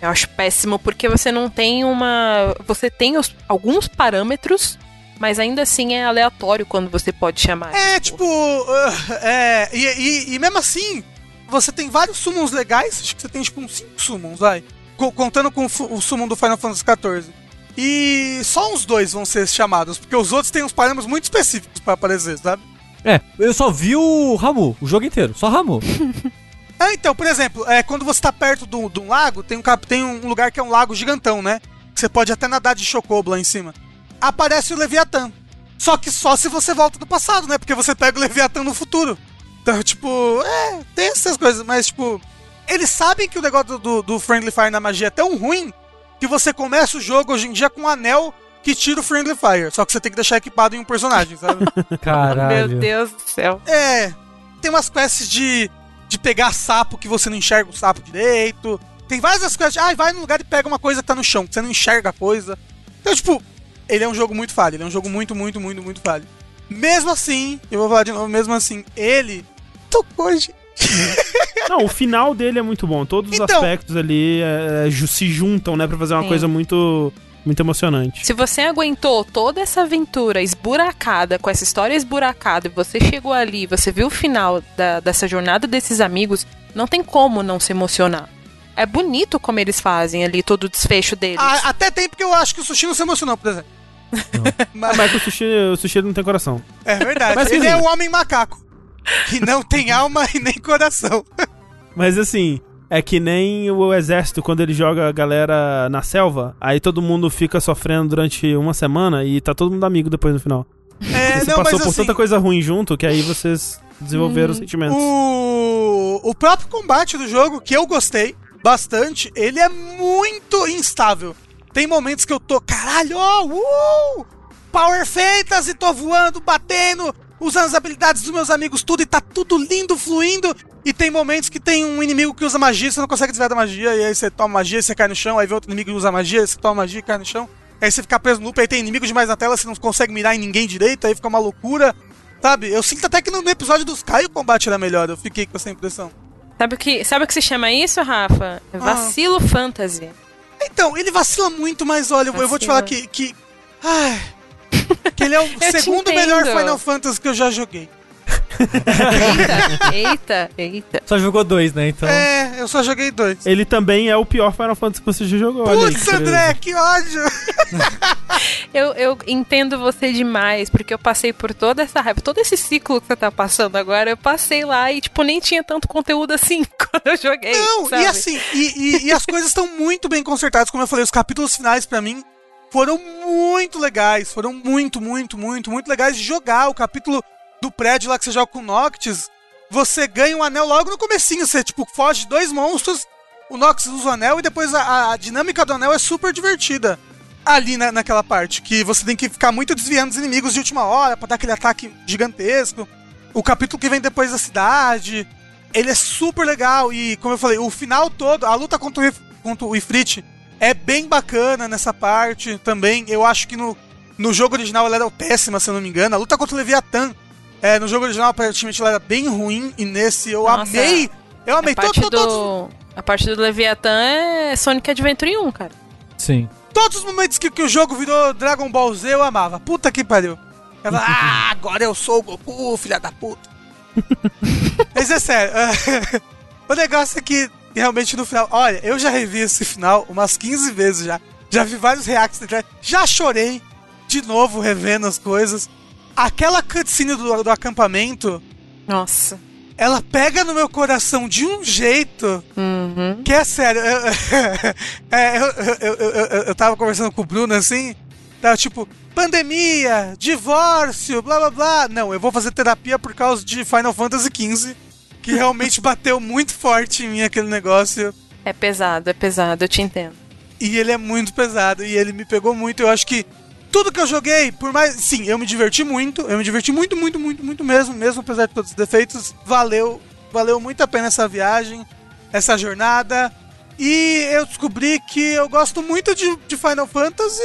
Eu acho péssimo porque você não tem uma. Você tem os- alguns parâmetros, mas ainda assim é aleatório quando você pode chamar. É, tipo. uh, é, e, e- e mesmo assim, você tem vários summons legais. Acho que você tem, tipo, uns 5 summons, vai. Co- contando com o, fu- o summon do Final Fantasy XIV. E só uns dois vão ser chamados, porque os outros têm uns parâmetros muito específicos pra aparecer, sabe? É, eu só vi o Ramu, o jogo inteiro, só Ramu. Ah, então, por exemplo, é, quando você tá perto de um lago, tem um, tem um lugar que é um lago gigantão, né? Que você pode até nadar de chocobo lá em cima. Aparece o Leviatã. Só que só se você volta do passado, né? Porque você pega o Leviatã no futuro. Então, tipo, é, tem essas coisas, mas, tipo, eles sabem que o negócio do, do, Friendly Fire na magia é tão ruim que você começa o jogo hoje em dia com um anel que tira o Friendly Fire. Só que você tem que deixar equipado em um personagem, sabe? Caralho. Meu Deus do céu. É. Tem umas quests de, de pegar sapo que você não enxerga o sapo direito. Tem várias quests de, ah, vai no lugar e pega uma coisa que tá no chão, que você não enxerga a coisa. Então, tipo, ele é um jogo muito falho. Ele é um jogo muito, muito, muito, muito falho. Mesmo assim, eu vou falar de novo, mesmo assim, ele tocou, gente. Não, o final dele é muito bom. Todos os Então- aspectos ali é, é, se juntam, né, pra fazer uma Sim. coisa muito, muito emocionante. Se você aguentou toda essa aventura esburacada, com essa história esburacada, e você chegou ali, você viu o final da- dessa jornada desses amigos, não tem como não se emocionar. É bonito como eles fazem ali todo o desfecho deles. Ah, até tem porque eu acho que o Sushi não se emocionou, por exemplo. Mas, Mas que o sushi, o sushi não tem coração. é verdade. Mas, ele assim, é o homem macaco. Que não tem alma e nem coração. Mas assim, é que nem o exército quando ele joga a galera na selva, aí todo mundo fica sofrendo durante uma semana e tá todo mundo amigo depois no final. É, Porque você não, passou por assim, tanta coisa ruim junto que aí vocês desenvolveram sentimentos. O, o próprio combate do jogo, que eu gostei bastante, ele é muito instável. Tem momentos que eu tô, caralho, uh, Power Fantasy, tô voando, batendo, usando as habilidades dos meus amigos, tudo, e tá tudo lindo, fluindo. E tem momentos que tem um inimigo que usa magia, você não consegue desviar da magia, e aí você toma magia, você cai no chão, aí vem outro inimigo que usa magia, você toma magia e cai no chão. Aí você fica preso no loop, aí tem inimigo demais na tela, você não consegue mirar em ninguém direito, aí fica uma loucura. Sabe? Eu sinto até que no episódio dos Kai o combate era melhor, eu fiquei com essa impressão. Sabe o que, sabe o que se chama isso, Rafa? Ah. É Vacilo fantasy. Então, ele vacila muito, mas olha, eu vou- eu vou te falar que. que ai, que ele é o te segundo melhor. Final Fantasy que eu já joguei. Eita, eita, eita. Só jogou dois, né? Então. É, eu só joguei dois. Ele também é o pior Final Fantasy que você já jogou. aí, Putz. André, que ódio! Eu, eu entendo você demais, porque eu passei por toda essa raiva, todo esse ciclo que você tá passando agora, eu passei lá e, tipo, nem tinha tanto conteúdo assim quando eu joguei. Não, sabe? e assim, e, e- e as coisas estão muito bem consertadas, como eu falei, os capítulos finais pra mim foram muito legais, foram muito, muito, muito, muito legais de jogar. O capítulo do prédio lá que você joga com o Noctis, você ganha um anel logo no comecinho, você tipo foge de dois monstros, o Noctis usa o anel e depois a, a dinâmica do anel é super divertida. Ali na, naquela parte, que você tem que ficar muito desviando dos inimigos de última hora pra dar aquele ataque gigantesco. O capítulo que vem depois da cidade, ele é super legal e, como eu falei, o final todo, a luta contra o, contra o Ifrit é bem bacana nessa parte também. Eu acho que no, no jogo original ela era péssima, se eu não me engano. A luta contra o Leviathan, é, no jogo original aparentemente ela era bem ruim e nesse eu Nossa, amei. Eu amei a parte, to- to- todos, do, a parte do Leviathan é Sonic Adventure 1, cara. Sim. todos os momentos que, que o jogo virou Dragon Ball Z eu amava. Puta que pariu. Eu falava, ah, agora eu sou o Goku, filha da puta. Mas é sério. o negócio é que realmente no final. Olha, eu já revi esse final umas 15 vezes já. Já vi vários reacts na. Já chorei de novo revendo as coisas. Aquela cutscene do, do acampamento, Nossa. ela pega no meu coração de um jeito Uhum. que é sério. Eu, é, eu, eu, eu, eu, eu- eu tava conversando com o Bruno assim. Tava tipo, pandemia, divórcio, blá blá blá. Não, eu vou fazer terapia por causa de Final Fantasy XV. Que realmente bateu muito forte em mim aquele negócio. É pesado, é pesado, eu te entendo. E ele é muito pesado. E ele me pegou muito. Eu acho que tudo que eu joguei, por mais. Sim, eu me diverti muito. Eu me diverti muito, muito, muito, muito mesmo. Mesmo apesar de todos os defeitos. Valeu. Valeu muito a pena essa viagem. Essa jornada. E eu descobri que eu gosto muito de, de Final Fantasy,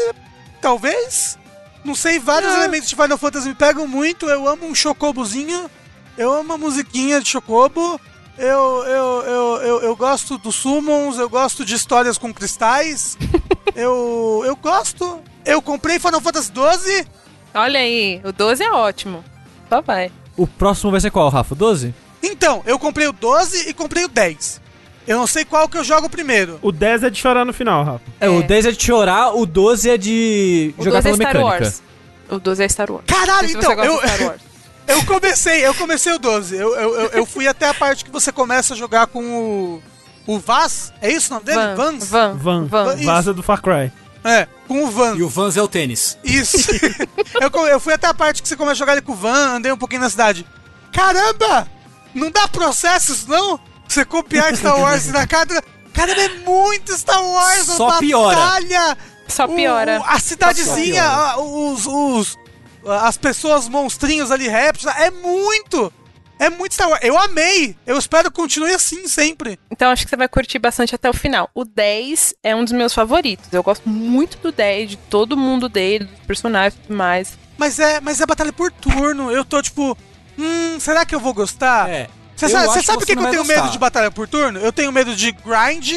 talvez. Não sei, vários Ah. elementos de Final Fantasy me pegam muito. Eu amo um chocobozinho, eu amo a musiquinha de chocobo. Eu, eu, eu, eu, eu gosto dos summons, eu gosto de histórias com cristais. eu, eu gosto. Eu comprei Final Fantasy XII. Olha aí, o 12 é ótimo. Só vai. O próximo vai ser qual, Rafa? 12? Então, eu comprei o 12 e comprei o 10. Eu não sei qual que eu jogo primeiro. O 10 é de chorar no final, Rafa. É, o 10 é de chorar, o 12 é de O jogar 12 é pela Star mecânica. Wars. O 12 é Star Wars. Caralho, então, eu, Star Wars. Eu comecei, eu comecei o 12. Eu, eu, eu, eu fui até a parte que você começa a jogar com o. O Vaz? É isso o nome dele? Van, Vans? Van, Van. Van. Isso. Vaza do Far Cry. É, com o Van. E o Vans é o tênis. Isso. eu, eu fui até a parte que você começa a jogar ele com o Van, andei um pouquinho na cidade. Caramba! Não dá processos, não? Você copiar Star Wars na cara. Caramba, é muito Star Wars! Só piora. batalha, Só o- piora. a cidadezinha, piora. a- os, os. As pessoas monstrinhos ali, répteis. É muito! É muito Star Wars. Eu amei! Eu espero que continue assim sempre. Então acho que você vai curtir bastante até o final. O 10 é um dos meus favoritos. Eu gosto muito do 10, de todo mundo dele, dos personagens e tudo mais. Mas é, mas é batalha por turno. Eu tô tipo. Hum, será que eu vou gostar? É. Você eu sabe, você sabe por que, que não eu tenho gostar. medo de batalha por turno? Eu tenho medo de grind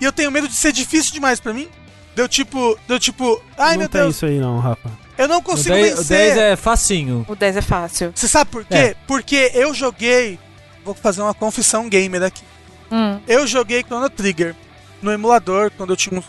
e eu tenho medo de ser difícil demais pra mim. Deu tipo. Deu tipo. Ai não meu tem Deus, isso aí não, Rafa. Eu não O consigo 10, o vencer. 10 é facinho. O 10 é fácil. Você sabe por quê? É. Porque eu joguei. Vou fazer uma confissão gamer aqui. Hum. Eu joguei Chrono Trigger no emulador quando eu tinha uns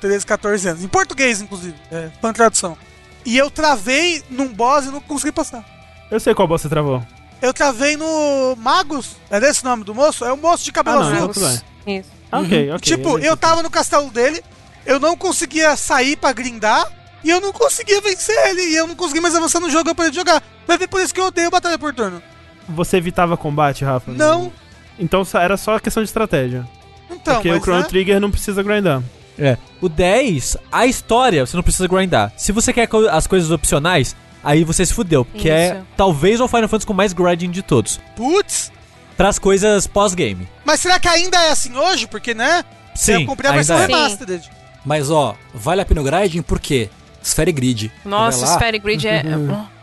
13, 14 anos. Em português, inclusive. É, fan tradução. E eu travei num boss e não consegui passar. Eu sei qual boss você travou. Eu travei no Magus. É desse o nome do moço? É o moço de cabelo Ah, não, azul. tudo bem. Isso. Ah, ok, ok. tipo, sei eu tava no castelo dele, eu não conseguia sair pra grindar e eu não conseguia vencer ele. E eu não consegui mais avançar no jogo, eu parei de jogar. Vai ver por isso que eu odeio batalha por turno. Você evitava combate, Rafa? Não. Então era só questão de estratégia. Então, porque mas o Chrono né? Trigger não precisa grindar. É. O 10, a história, você não precisa grindar. Se você quer as coisas opcionais, aí você se fudeu. Que é Isso. talvez o Final Fantasy com mais grinding de todos. Putz. Pras coisas pós-game. Mas será que ainda é assim hoje? Porque, né? Sim, eu comprei a versão é. Sim. remastered. Mas ó, vale a pena o grinding por quê? Sphere Grid. Nossa, Sphere Grid é.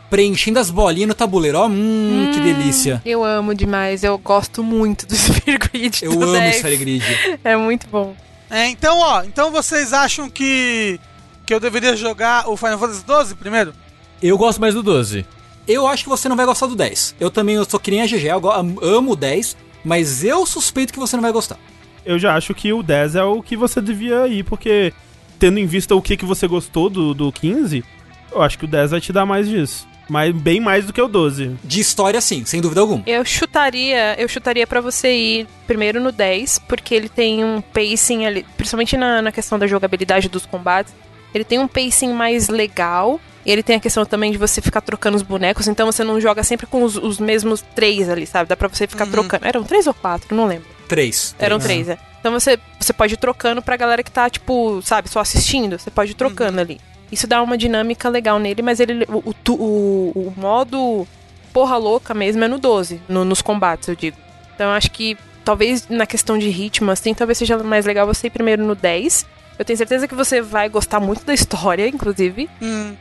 Preenchendo as bolinhas no tabuleiro. Ó, hum, que delícia. Eu amo demais, eu gosto muito do Sphere Grid. Eu amo 10. Sphere Grid. É muito bom. É, então, ó. Então vocês acham que. Que eu deveria jogar o Final Fantasy XII primeiro? Eu gosto mais do 12. Eu acho que você não vai gostar do 10. Eu também eu sou que nem a GG, eu amo o 10, mas eu suspeito que você não vai gostar. Eu já acho que o 10 é o que você devia ir, porque tendo em vista o que, que você gostou do, do 15, eu acho que o 10 vai te dar mais disso. Mas bem mais do que o 12. De história, sim, sem dúvida alguma. Eu chutaria, eu chutaria para você ir primeiro no 10, porque ele tem um pacing ali, principalmente na, na questão da jogabilidade dos combates, ele tem um pacing mais legal. E ele tem a questão também de você ficar trocando os bonecos, então você não joga sempre com os, os mesmos três ali, sabe? Dá pra você ficar Uhum. trocando. Eram três ou quatro, não lembro. 3. Eram três, é. Então você, você pode ir trocando pra galera que tá, tipo, sabe, só assistindo. Você pode ir trocando ali. Isso dá uma dinâmica legal nele, mas ele o, o, tu- o, o modo porra louca mesmo é no 12, no- nos combates, eu digo. Então eu acho que talvez na questão de ritmo, assim, talvez seja mais legal você ir primeiro no 10. Eu tenho certeza que você vai gostar muito da história, inclusive. Hum,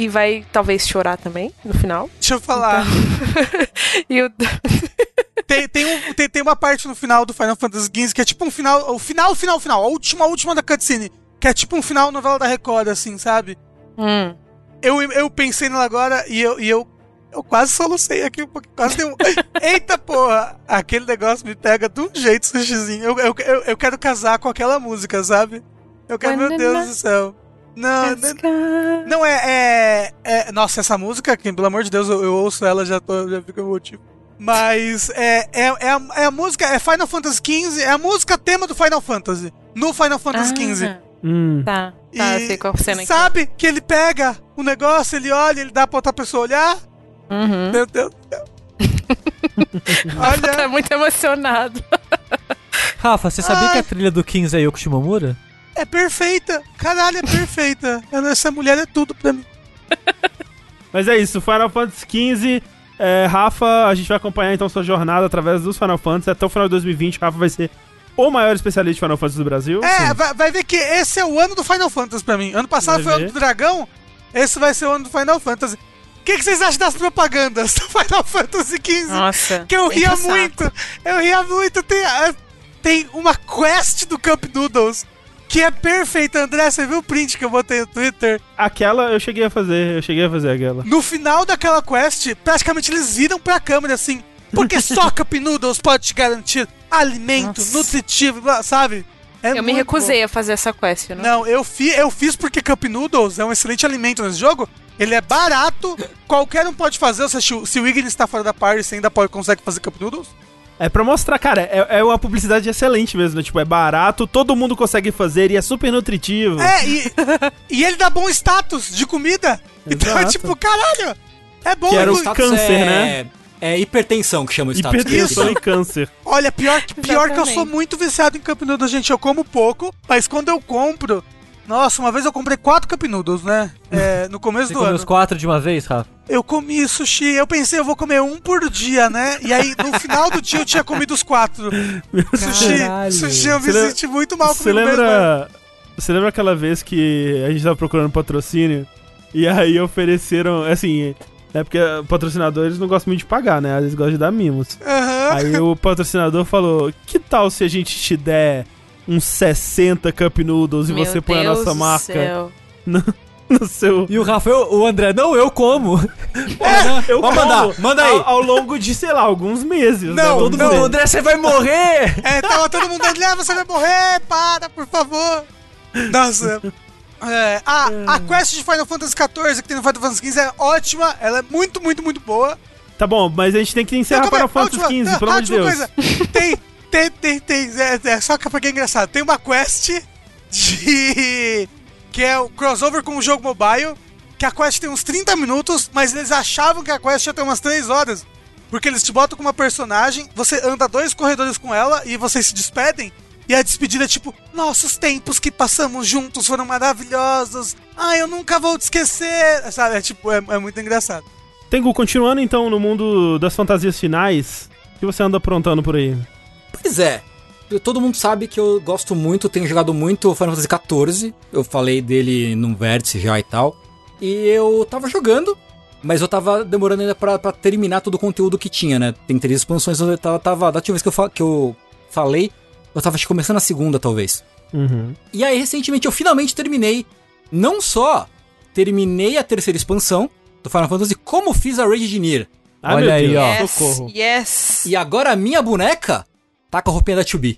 E vai talvez chorar também no final. deixa eu falar. E o. tem, tem, um- tem, tem uma parte no final do Final Fantasy XV que é tipo um final. O final, final, final. A última, a última da cutscene. Que é tipo um final novela da Record, assim, sabe? Hum. Eu, eu pensei nela agora e eu, e eu, eu quase solucei aqui, quase deu um. Eita porra! Aquele negócio me pega de um jeito, sushizinho. Eu, eu, eu, eu quero casar com aquela música, sabe? Eu quero, meu Deus do céu. Não, não, não é, é, é- Nossa, essa música, que, pelo amor de Deus, eu, eu ouço ela, já, tô, já fica emotivo. Mas é, é, é, a, é a música, é Final Fantasy XV, é a música tema do Final Fantasy. No Final Fantasy XV. Ah, Hum. Tá, tá, E sei qual cena. Sabe que ele pega o negócio, ele olha, ele dá pra outra pessoa olhar. Uhum. Meu Deus do céu. Tá olha, muito emocionado. Rafa, você sabia Ai. que a trilha do 15 é Yoko Shimomura? É perfeita. Caralho, é perfeita. Ela- Essa mulher é tudo pra mim. Mas é isso, Final Fantasy XV. É, Rafa, a gente vai acompanhar então sua jornada através dos Final Fantasy. Até o final de 2020, Rafa vai ser o maior especialista de Final Fantasy do Brasil. É, vai, vai ver que esse é o ano do Final Fantasy pra mim. Ano passado Vai foi o ano do Dragão, esse vai ser o ano do Final Fantasy. O que, que vocês acham das propagandas do Final Fantasy XV? Nossa. que eu ria muito. Eu ria muito. Tem, tem uma quest do Cup Noodles que é perfeita. André, você viu o print que eu botei no Twitter? Aquela eu cheguei a fazer, eu cheguei a fazer aquela. No final daquela quest, praticamente eles viram pra câmera assim. Porque só Cup Noodles pode te garantir alimento Nossa. nutritivo, sabe? É Eu me recusei a fazer essa quest, bom. não? Não, eu, fi, eu fiz porque Cup Noodles é um excelente alimento nesse jogo. Ele é barato, qualquer um pode fazer. Se, se o Ignis está fora da party, você ainda pode, consegue fazer Cup Noodles. É pra mostrar, cara, é, é uma publicidade excelente mesmo, né? Tipo, é barato, todo mundo consegue fazer e é super nutritivo. É, e, e ele dá bom status de comida. Então, é tipo, caralho, é bom. Que era o e- status- câncer, é, né? É hipertensão que chama o status. Hipertensão e câncer. Olha, pior, que- pior que eu sou muito viciado em Cup Noodles, gente. Eu como pouco, mas quando eu compro... Nossa, uma vez eu comprei quatro Cup Noodles, né? É, no começo Você do comeu ano. os quatro de uma vez, Rafa? Eu comi sushi, eu pensei, eu vou comer um por dia, né? E aí, no final do dia, eu tinha comido os quatro. Sushi, Caralho. sushi, eu me Você senti muito mal Você comigo mesmo. né? lembra. Você lembra aquela vez que a gente tava procurando patrocínio? E aí ofereceram, assim, é porque patrocinadores não gostam muito de pagar, né? Às vezes gostam de dar mimos. Aham. Aí o patrocinador falou: Que tal se a gente te der uns 60 Cup Noodles e Meu você põe a Deus nossa marca céu. no seu. E o Rafael, o André, não, eu como. Eu Vamos mandar, manda aí. Ao, ao longo de, sei lá, alguns meses. né? Não, Todo não. mundo- André, você vai morrer! É, tava todo mundo ali, ah, você vai morrer, para, por favor. Nossa. É, a, a quest de Final Fantasy XIV que tem no Final Fantasy XV é ótima, ela é muito, muito, muito boa. Tá bom, mas a gente tem que encerrar Não, calma para o aí, Fantasy a última- 15, não, pelo amor de Deus. Coisa, tem, tem, tem, tem, é, é, só que porque é engraçado. Tem uma quest de... que é o crossover com o jogo mobile, que a quest tem uns 30 minutos, mas eles achavam que a quest ia ter umas 3 horas. Porque eles te botam com uma personagem, você anda dois corredores com ela e vocês se despedem. E a despedida é tipo, nossos tempos que passamos juntos foram maravilhosos. Ai, eu nunca vou te esquecer. Sabe? É tipo, é, é muito engraçado. Tengu, continuando então no mundo das fantasias finais, o que você anda aprontando por aí? Pois é. Todo mundo sabe que eu gosto muito, tenho jogado muito Final Fantasy XIV. Eu falei dele num vértice já e tal. E eu tava jogando, mas eu tava demorando ainda pra, pra terminar todo o conteúdo que tinha, né? Tem três expansões, eu tava. tava da última vez que eu, fa- que eu falei, eu tava começando a segunda, talvez. Uhum. E aí, recentemente, eu finalmente terminei. Não só terminei a terceira expansão do Final Fantasy, como fiz a Rage de Nier. Ah, Olha aí, ó. Yes, socorro. yes. E agora a minha boneca tá com a roupinha da 2B.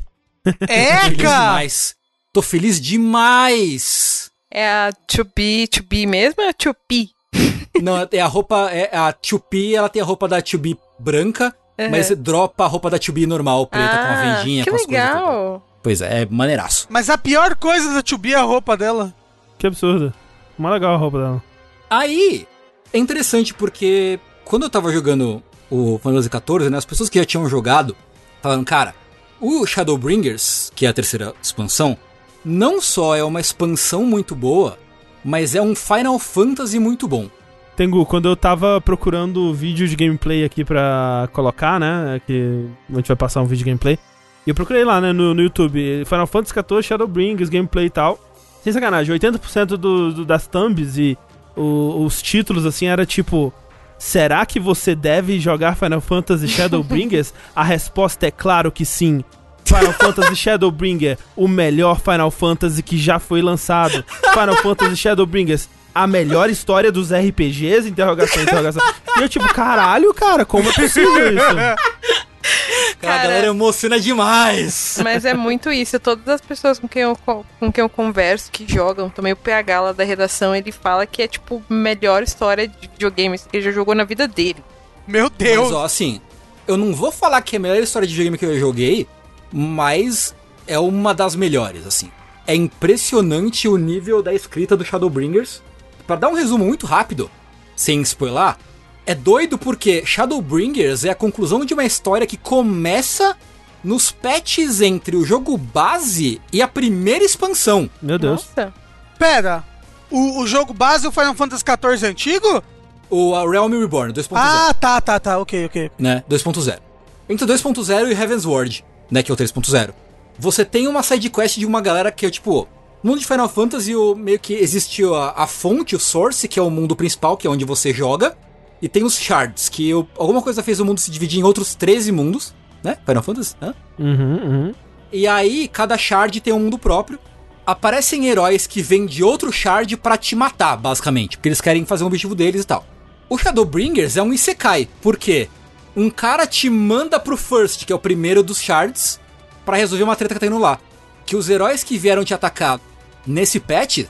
É, Feliz cara! demais. Tô feliz demais. É a to be, to be mesmo ou é to be? Não, é a roupa, é a 2P, ela tem a roupa da 2B branca, Uhum. mas dropa a roupa da 2B normal, preta, com a Ah, vendinha, que com as coisas. tudo. legal. Pois é, é maneiraço. Mas a pior coisa da 2B é a roupa dela. Que absurdo. Mó legal a roupa dela. Aí, é interessante porque quando eu tava jogando o Final Fantasy XIV, né, as pessoas que já tinham jogado falaram, cara, o Shadowbringers, que é a terceira expansão, não só é uma expansão muito boa, mas é um Final Fantasy muito bom. Tengu, quando eu tava procurando vídeo de gameplay aqui pra colocar, né? Que a gente vai passar um vídeo de gameplay. E eu procurei lá, né, no, no YouTube, Final Fantasy XIV, Shadowbringers, gameplay e tal. Sem sacanagem, 80% do, do- das thumbs e o- os títulos, assim, era tipo... Será que você deve jogar Final Fantasy Shadowbringers? A resposta é claro que sim. Final Fantasy Shadowbringer, o melhor Final Fantasy que já foi lançado. Final Fantasy Shadowbringers, a melhor história dos RPGs? Interrogação, interrogação. E eu tipo, caralho, cara, como é possível isso? Cara, a Cara. galera emociona demais. Mas é muito isso. Todas as pessoas com quem, eu, co- com quem eu converso, que jogam, também o PH lá da redação, ele fala que é, tipo, a melhor história de videogames que ele já jogou na vida dele. Meu Deus! Mas, ó, assim, eu não vou falar que é a melhor história de videogame que eu joguei, mas é uma das melhores, assim. É impressionante o nível da escrita do Shadowbringers. Pra dar um resumo muito rápido, sem spoiler, é doido porque Shadowbringers é a conclusão de uma história que começa nos patches entre o jogo base e a primeira expansão. Meu Deus. Nossa. Pera, o, o jogo base do Final Fantasy XIV antigo? O a Realm Reborn 2.0. Ah, tá, tá, tá, ok, ok. né? 2.0. Entre 2.0 e Heaven's Ward, né? Que é o 3.0. você tem uma side quest de uma galera que é tipo. No mundo de Final Fantasy, o, meio que existe a, a fonte, o source, que é o mundo principal, que é onde você joga. E tem os shards, que o- alguma coisa fez o mundo se dividir em outros 13 mundos, né? Final Fantasy, né? Uhum, uhum. E aí, cada shard tem um mundo próprio. Aparecem heróis que vêm de outro shard pra te matar, basicamente. Porque eles querem fazer um objetivo deles e tal. O Shadowbringers é um Isekai. Por quê? Um cara te manda pro First, que é o primeiro dos shards, pra resolver uma treta que tá indo lá. Que os heróis que vieram te atacar nesse patch,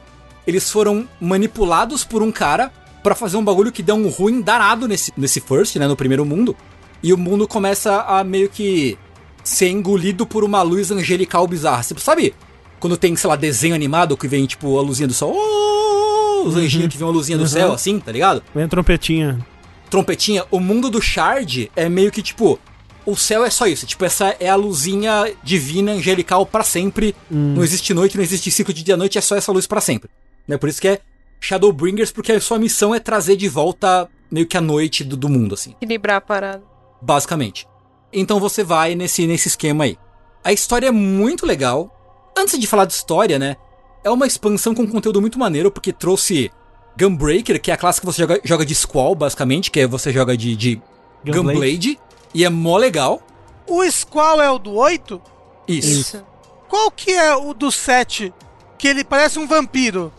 eles foram manipulados por um cara pra fazer um bagulho que deu um ruim danado nesse, nesse First, né? No primeiro mundo. E o mundo começa a meio que ser engolido por uma luz angelical bizarra. Você sabe quando tem, sei lá, desenho animado que vem, tipo, a luzinha do sol. Oh, os anjinhos que vem uma luzinha do Uhum. céu, assim, tá ligado? Vem a trompetinha. Trompetinha. O mundo do Shard é meio que, tipo, o céu é só isso. Tipo, essa é a luzinha divina, angelical pra sempre. Não existe noite, não existe ciclo de dia-noite, é só essa luz pra sempre. Né? Por isso que é Shadowbringers, porque a sua missão é trazer de volta meio que a noite do, do mundo, assim Equilibrar a parada. basicamente. Então você vai nesse, nesse esquema aí. A história é muito legal. Antes de falar de história, né? É uma expansão com conteúdo muito maneiro, porque trouxe Gunbreaker, que é a classe que você joga, joga de Squall, basicamente, que é você joga de, de Gunblade. Gunblade. E é mó legal. O Squall é o do 8? Isso. Isso. Qual que é o do 7? Que ele parece um vampiro.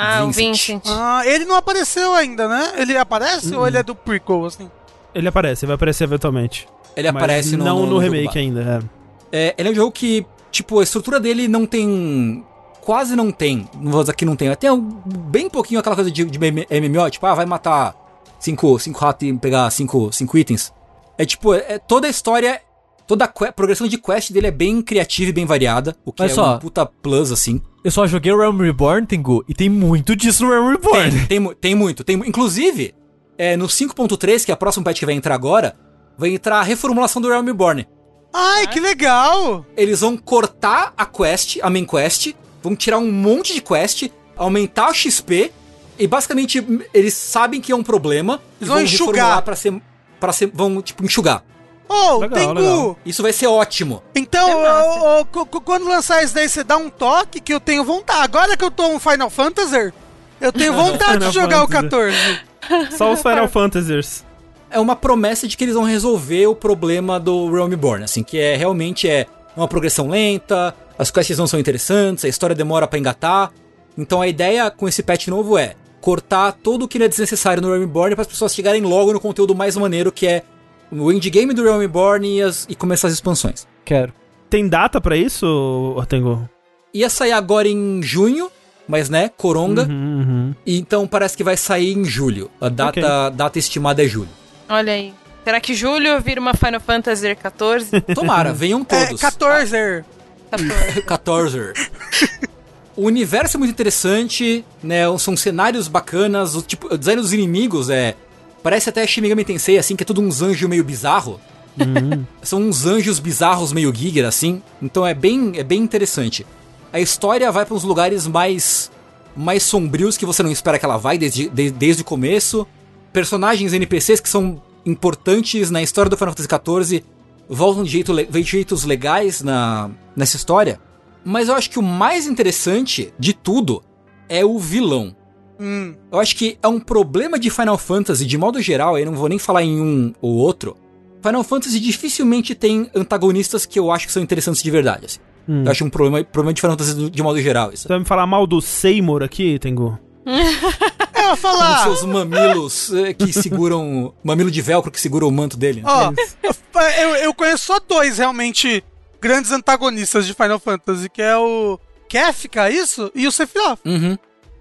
Ah, o Vincent. Vincent. Ah, ele não apareceu ainda, né? Ele aparece ou ele é do prequel, assim? Ele aparece, vai aparecer eventualmente. Ele Mas aparece no, não no, no, remake ainda. É, ele é um jogo que, tipo, a estrutura dele não tem. Quase não tem. Não vou dizer que não tem. Tem um- bem pouquinho aquela coisa de, de MMO, tipo, ah, vai matar cinco, cinco ratos e pegar cinco, cinco itens. É tipo, é, toda a história. Toda a progressão de quest dele é bem criativa e bem variada. O que Mas é só- um puta plus, assim. Eu só joguei o Realm Reborn, Tengu, e tem muito disso no Realm Reborn. Tem, tem, tem muito. Tem, inclusive, é, no 5.3, que é a próxima patch que vai entrar agora, vai entrar a reformulação do Realm Reborn. Ai, que legal! eles vão cortar a quest, a main quest, vão tirar um monte de quest, aumentar o XP e basicamente eles sabem que é um problema e vão enxugar. reformular pra ser para ser vão tipo enxugar. Ô, Legal, Tengu! legal. Isso vai ser ótimo. Então, É cu- cu- quando lançar isso daí, você dá um toque que eu tenho vontade. Agora que eu tô um Final Fantasy, eu tenho vontade de jogar o Fantasy. 14. Só os Final Fantasies. É uma promessa de que eles vão resolver o problema do Realm Reborn, assim, que é realmente é uma progressão lenta, as quests não são interessantes, a história demora pra engatar. Então a ideia com esse patch novo é cortar tudo o que não é desnecessário no Realm Reborn para as pessoas chegarem logo no conteúdo mais maneiro que é o endgame do Realm Reborn e, as- e começar as expansões. Quero. Tem data pra isso, Ortengo? Ia sair agora em junho, mas né, coronga, Uhum, uhum. e então parece que vai sair em julho. A data, data estimada é julho. Olha aí. Será que julho vira uma Final Fantasy 14? Tomara, venham É, todos. 14. 14. 14. o universo é muito interessante, né? São cenários bacanas, o tipo, o design dos inimigos é parece até Shin Megami Tensei assim, que é tudo uns anjos meio bizarro. São uns anjos bizarros meio Giger assim. Então é bem é bem interessante. A história vai para uns lugares mais mais sombrios que você não espera que ela vai desde, de- desde o começo. Personagens NPCs que são importantes na história do Final Fantasy XIV voltam de, jeito de jeitos legais na, nessa história. Mas eu acho que o mais interessante de tudo é o vilão. Hum. Eu acho que é um problema de Final Fantasy, de modo geral, eu não vou nem falar em um ou outro. Final Fantasy dificilmente tem antagonistas que eu acho que são interessantes de verdade. assim. Hum. Eu acho um problema, problema de Final Fantasy de modo geral. Isso. Você vai me falar mal do Seymour aqui, Tengu? Eu ia Com falar. seus mamilos eh, que seguram. mamilo de velcro que segura o manto dele. né? Eu, eu conheço só dois realmente grandes antagonistas de Final Fantasy, que é o Kefka, isso? E o Sephiroth. Uhum.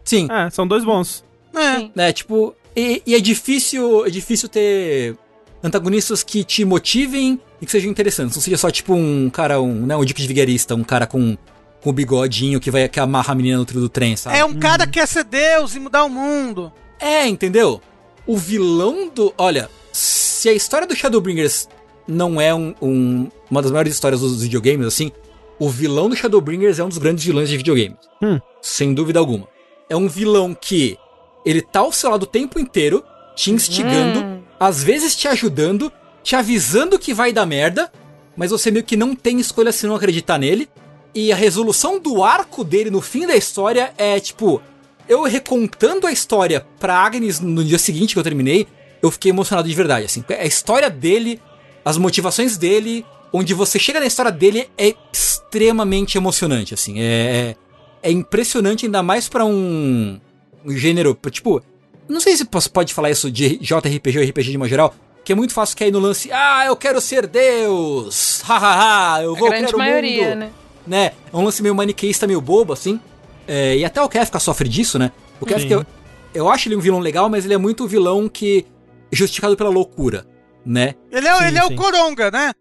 Sim. É, são dois bons. É. Né, tipo, e, e é difícil, é difícil ter antagonistas que te motivem e que sejam interessantes. Não seja só tipo um cara, um, né, um dica de vigarista, um cara com com o bigodinho que vai que amarra a menina no trilho do trem, sabe? É um cara que quer ser Deus e mudar o mundo. É, entendeu? O vilão do. Olha, se a história do Shadowbringers não é um- um- uma das maiores histórias dos videogames, assim, o vilão do Shadowbringers é um dos grandes vilões de videogames. Hum. Sem dúvida alguma. É um vilão que ele tá ao seu lado o tempo inteiro, te instigando, Hum. às vezes te ajudando, te avisando que vai dar merda, mas você meio que não tem escolha se não acreditar nele. E a resolução do arco dele no fim da história é tipo. Eu recontando a história pra Agnes no dia seguinte que eu terminei, eu fiquei emocionado de verdade. Assim, a história dele, as motivações dele, onde você chega na história dele é extremamente emocionante. Assim, é, é, impressionante, ainda mais pra um, um gênero. Tipo, não sei se você pode falar isso de JRPG ou RPG de uma geral, que é muito fácil cair no lance, ah, eu quero ser Deus, hahaha, eu A vou grande criar o maioria, mundo. né? né? É um lance meio maniqueísta, meio bobo, assim. É, e até o Kefka sofre disso, né? O Kefka, eu, eu acho ele um vilão legal, mas ele é muito vilão que é justificado pela loucura, né? Ele é, Sim, ele é o Coronga, né?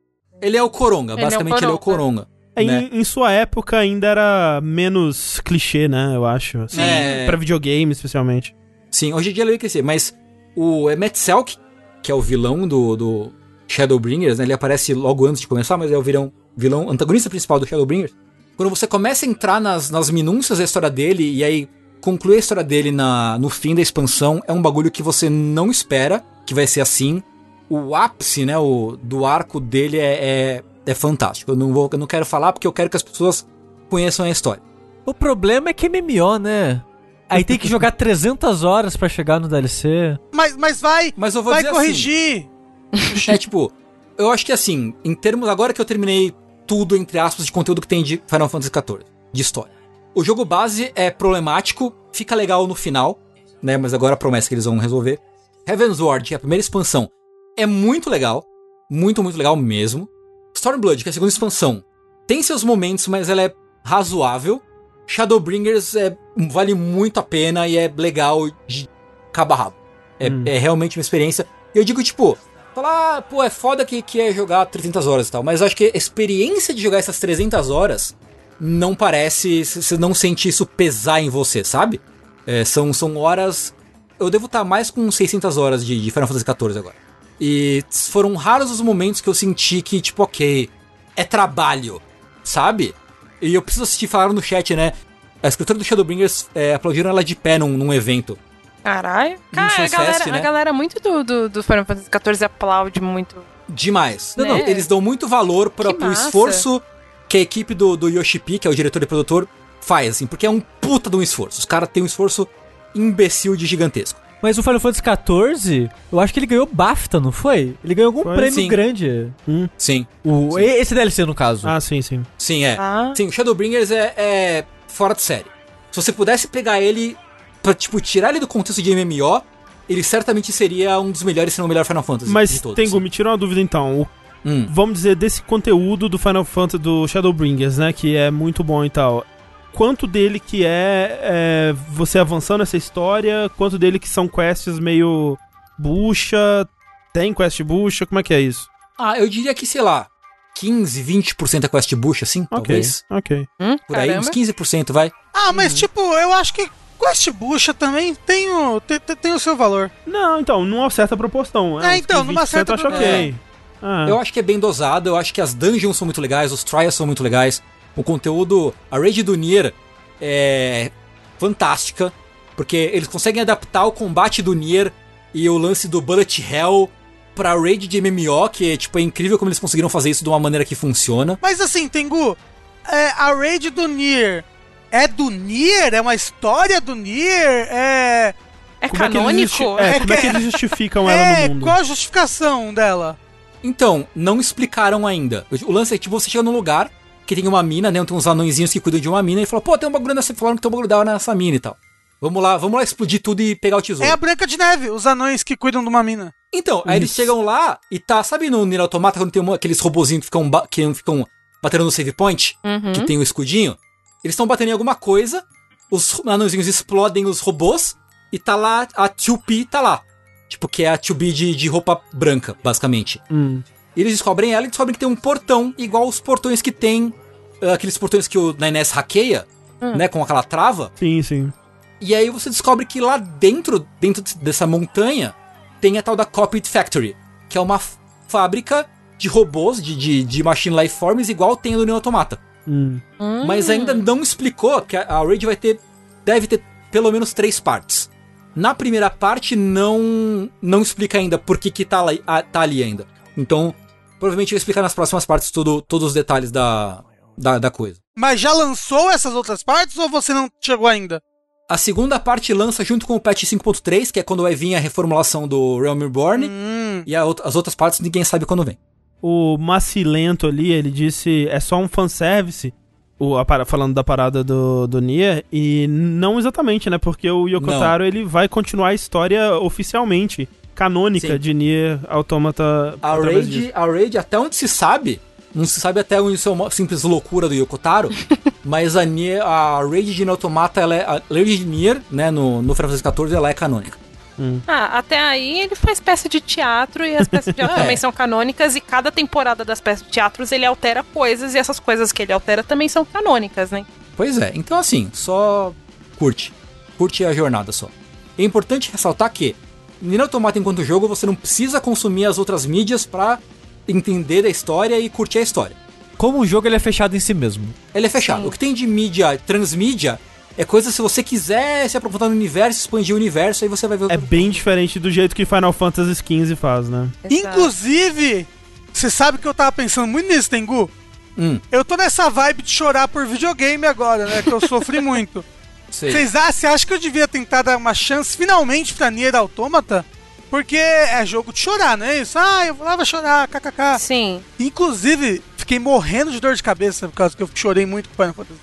Ele é o Coronga, Ele é o basicamente ele é o Coronga. Coronga. Em, né? em sua época ainda era menos clichê, né? Eu acho. Assim, É. Pra videogame, especialmente. Sim, hoje em dia ele vai crescer, mas o Metzelk, que é o vilão do, do Shadowbringers, né? Ele aparece logo antes de começar, mas é o vilão, vilão antagonista principal do Shadowbringers. Quando você começa a entrar nas, nas minúcias da história dele e aí concluir a história dele na, no fim da expansão, é um bagulho que você não espera que vai ser assim. O ápice, né, o, do arco dele é, é, é fantástico. Eu não, vou, eu não quero falar porque eu quero que as pessoas conheçam a história. O problema é que é MMO, né? Aí tem que jogar 300 horas pra chegar no DLC. Mas, mas vai, Mas eu vou vai dizer assim, corrigir. É tipo, eu acho que assim, em termos. Agora que eu terminei tudo, entre aspas, de conteúdo que tem de Final Fantasy XIV, de história. O jogo base é problemático, fica legal no final, né? Mas agora a promessa que eles vão resolver. Heaven's Ward, que é a primeira expansão, é muito legal. Muito, muito legal mesmo. Stormblood, que é a segunda expansão, tem seus momentos, mas ela é razoável. Shadowbringers é, vale muito a pena e é legal de cabo a rabo. É, Hum. é realmente uma experiência. E eu digo, tipo, falar, ah, pô, é foda que, que é jogar 300 horas e tal, mas eu acho que a experiência de jogar essas 300 horas não parece, você não sente isso pesar em você, sabe? É, são, são horas. Eu devo estar mais com 600 horas de, de Final Fantasy XIV agora. E foram raros os momentos que eu senti que, tipo, ok, é trabalho, sabe? E eu preciso assistir, falaram no chat, né? A escritora do Shadowbringers é, aplaudiram ela de pé num, num evento. Caralho. Cara, a galera, né? a galera muito do, do, do Final Fantasy XIV aplaude muito. Demais. Não, não. Eles dão muito valor para Que pro esforço que a equipe do, do Yoshipi, que é o diretor e produtor, faz, assim, porque é um puta de um esforço. Os caras têm um esforço imbecil de gigantesco. Mas o Final Fantasy XIV, eu acho que ele ganhou BAFTA, não foi? Ele ganhou algum Foi, prêmio sim. grande. Sim, O, Sim. Esse DLC, no caso. Ah, sim, sim. sim, é. Ah. Sim, o Shadowbringers é, é fora de série. Se você pudesse pegar ele pra, tipo, tirar ele do contexto de MMO, ele certamente seria um dos melhores, se não o melhor Final Fantasy Mas, de todos. Tengu, me tira uma dúvida então. O- Hum. vamos dizer, desse conteúdo do Final Fantasy, do Shadowbringers, né? Que é muito bom e tal. Quanto dele que é, é você avançando essa história, quanto dele que são quests meio bucha, tem quest bucha, como é que é isso? Ah, eu diria que, sei lá, 15, 20% é quest bush, assim, Ok, talvez. ok. Hum, Por aí, caramba. uns 15% vai. Ah, mas tipo, eu acho que Quest Bucha também tem o, tem, tem- o seu valor. Não, então, numa certa proporção. É, uns então, 15, numa 20% certa eu acho proporção. Ah, Eu acho que é bem dosado, eu acho que as dungeons são muito legais, os trials são muito legais. O conteúdo, a raid do Nier é fantástica, porque eles conseguem adaptar o combate do Nier e o lance do Bullet Hell pra raid de MMO, que é, tipo, é incrível como eles conseguiram fazer isso de uma maneira que funciona. Mas assim, Tengu, é, a raid do Nier é do Nier? É uma história do Nier? É. É como é que eles canônico? justi- é, É como é que- que eles justificam ela é, no mundo? qual a justificação dela? Então, não explicaram ainda. O lance é que tipo, você chega num lugar que tem uma mina, né? Tem uns anõezinhos que cuidam de uma mina e fala, pô, tem um bagulho nessa. Falaram que tem um bagulho da hora nessa mina e tal. Vamos lá, vamos lá explodir tudo e pegar o tesouro. É a Branca de Neve, os anões que cuidam de uma mina. Então, aí eles Isso. chegam lá e tá, sabe no Nier Automata quando tem uma- aqueles robozinhos que ficam, ba- que ficam batendo no save point, Uhum. que tem o escudinho? Eles estão batendo em alguma coisa, os anãozinhos explodem os robôs e tá lá, a 2P tá lá. Tipo, que é a 2B de, de roupa branca, basicamente. Hum. Eles descobrem ela e descobrem que tem um portão, igual os portões que tem, ah, aqueles portões que o Nainés hackeia, né, com aquela trava. Sim, sim. E aí você descobre que lá dentro, dentro dessa montanha, tem a tal da Cockpit Factory, que é uma fábrica de robôs, de, de, de Machine Life Forms, igual tem no Neo Automata. Hum. Hum. Mas ainda não explicou que a, a Raid vai ter, deve ter pelo menos três partes. Na primeira parte não não explica ainda por que, que tá, a- tá ali ainda. Então, provavelmente vai explicar nas próximas partes tudo, todos os detalhes da, da, da coisa. Mas já lançou essas outras partes ou você não chegou ainda? A segunda parte lança junto com o patch 5.3, que é quando vai vir a reformulação do Realm Reborn. Hum. E as outras partes ninguém sabe quando vem. O Macilento ali, ele disse é só um fanservice, o, a para- falando da parada do, do Nier, e não exatamente, né? Porque o Yokotaro ele vai continuar a história oficialmente, canônica Sim. de Nier Automata. A Raid, a Raid, até onde se sabe, não se sabe até onde isso é uma simples loucura do Yokotaro, mas a, Nier, a Raid de Nier Automata, ela é, a Raid de Nier, né, no, no Final Fantasy XIV, ela é canônica. Ah, até aí ele faz peça de teatro e as peças de teatro É. também são canônicas e cada temporada das peças de teatros ele altera coisas e essas coisas que ele altera também são canônicas, né? Pois é, então assim, só curte. Curte a jornada só. É importante ressaltar que Nier Automata enquanto jogo, você não precisa consumir as outras mídias pra entender a história e curtir a história. Como o jogo ele é fechado em si mesmo. Ele é fechado. O que tem de mídia, transmídia, é coisa se você quiser se aprofundar no universo, expandir o universo, aí você vai ver o É bem diferente do jeito que Final Fantasy XV faz, né? Exato. Inclusive, você sabe que eu tava pensando muito nisso, Tengu? Hum, Eu tô nessa vibe de chorar por videogame agora, né? Que eu sofri muito. Vocês acham, você acha que eu devia tentar dar uma chance finalmente pra Nier Automata? Porque é jogo de chorar, não é isso? Ah, eu vou lá, vou chorar, kkk. Sim. Inclusive, fiquei morrendo de dor de cabeça por causa que eu chorei muito com Final Fantasy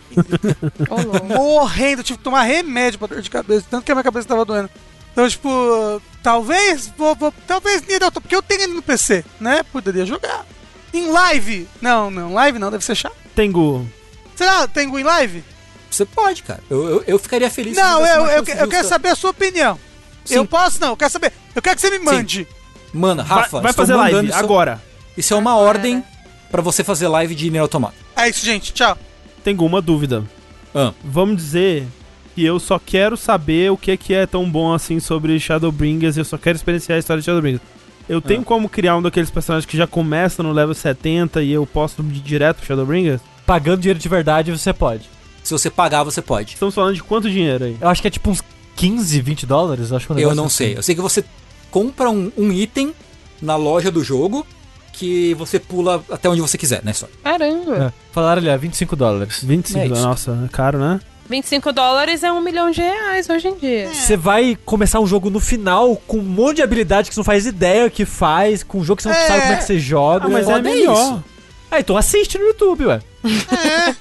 morrendo, tive que tomar remédio pra dor de cabeça, tanto que a minha cabeça tava doendo. Então, tipo, talvez, vou, vou- talvez Nier Automata, porque eu tenho ele no PC, né? Poderia jogar. Em live? Não, não, live não, deve ser chato. Tengu, Será? Tengu em live? Você pode, cara. Eu, eu, eu ficaria feliz Não, eu, eu, eu quero saber a sua opinião. Sim. Eu posso não, eu quero saber. Eu quero que você me mande. Mano, vai, Rafa, vai estou fazer live mandando isso- agora. Isso é uma ordem pra você fazer live de Nier Automata. É isso, gente. Tchau. Tengu, uma dúvida. Ah, Vamos dizer que eu só quero saber o que, que é tão bom assim sobre Shadowbringers, eu só quero experienciar a história de Shadowbringers. Eu tenho como criar um daqueles personagens que já começa no level 70 e eu posso ir direto pro Shadowbringers? Pagando dinheiro de verdade, você pode. Se você pagar, você pode. Estamos falando de quanto dinheiro aí? Eu acho que é tipo uns 15, 20 dólares. Acho que é um Eu não assim. sei. Eu sei que você compra um, um item na loja do jogo que você pula até onde você quiser na história. Caramba. É, falaram ali, ó, 25 dólares. 25, É isso. nossa, é caro, né? 25 dólares é um milhão de reais hoje em dia. Você vai começar um jogo no final com um monte de habilidade que você não faz ideia que faz, com um jogo que você não É. sabe como é que você joga. Ah, mas é é melhor. isso. Ah, então assiste no YouTube, ué.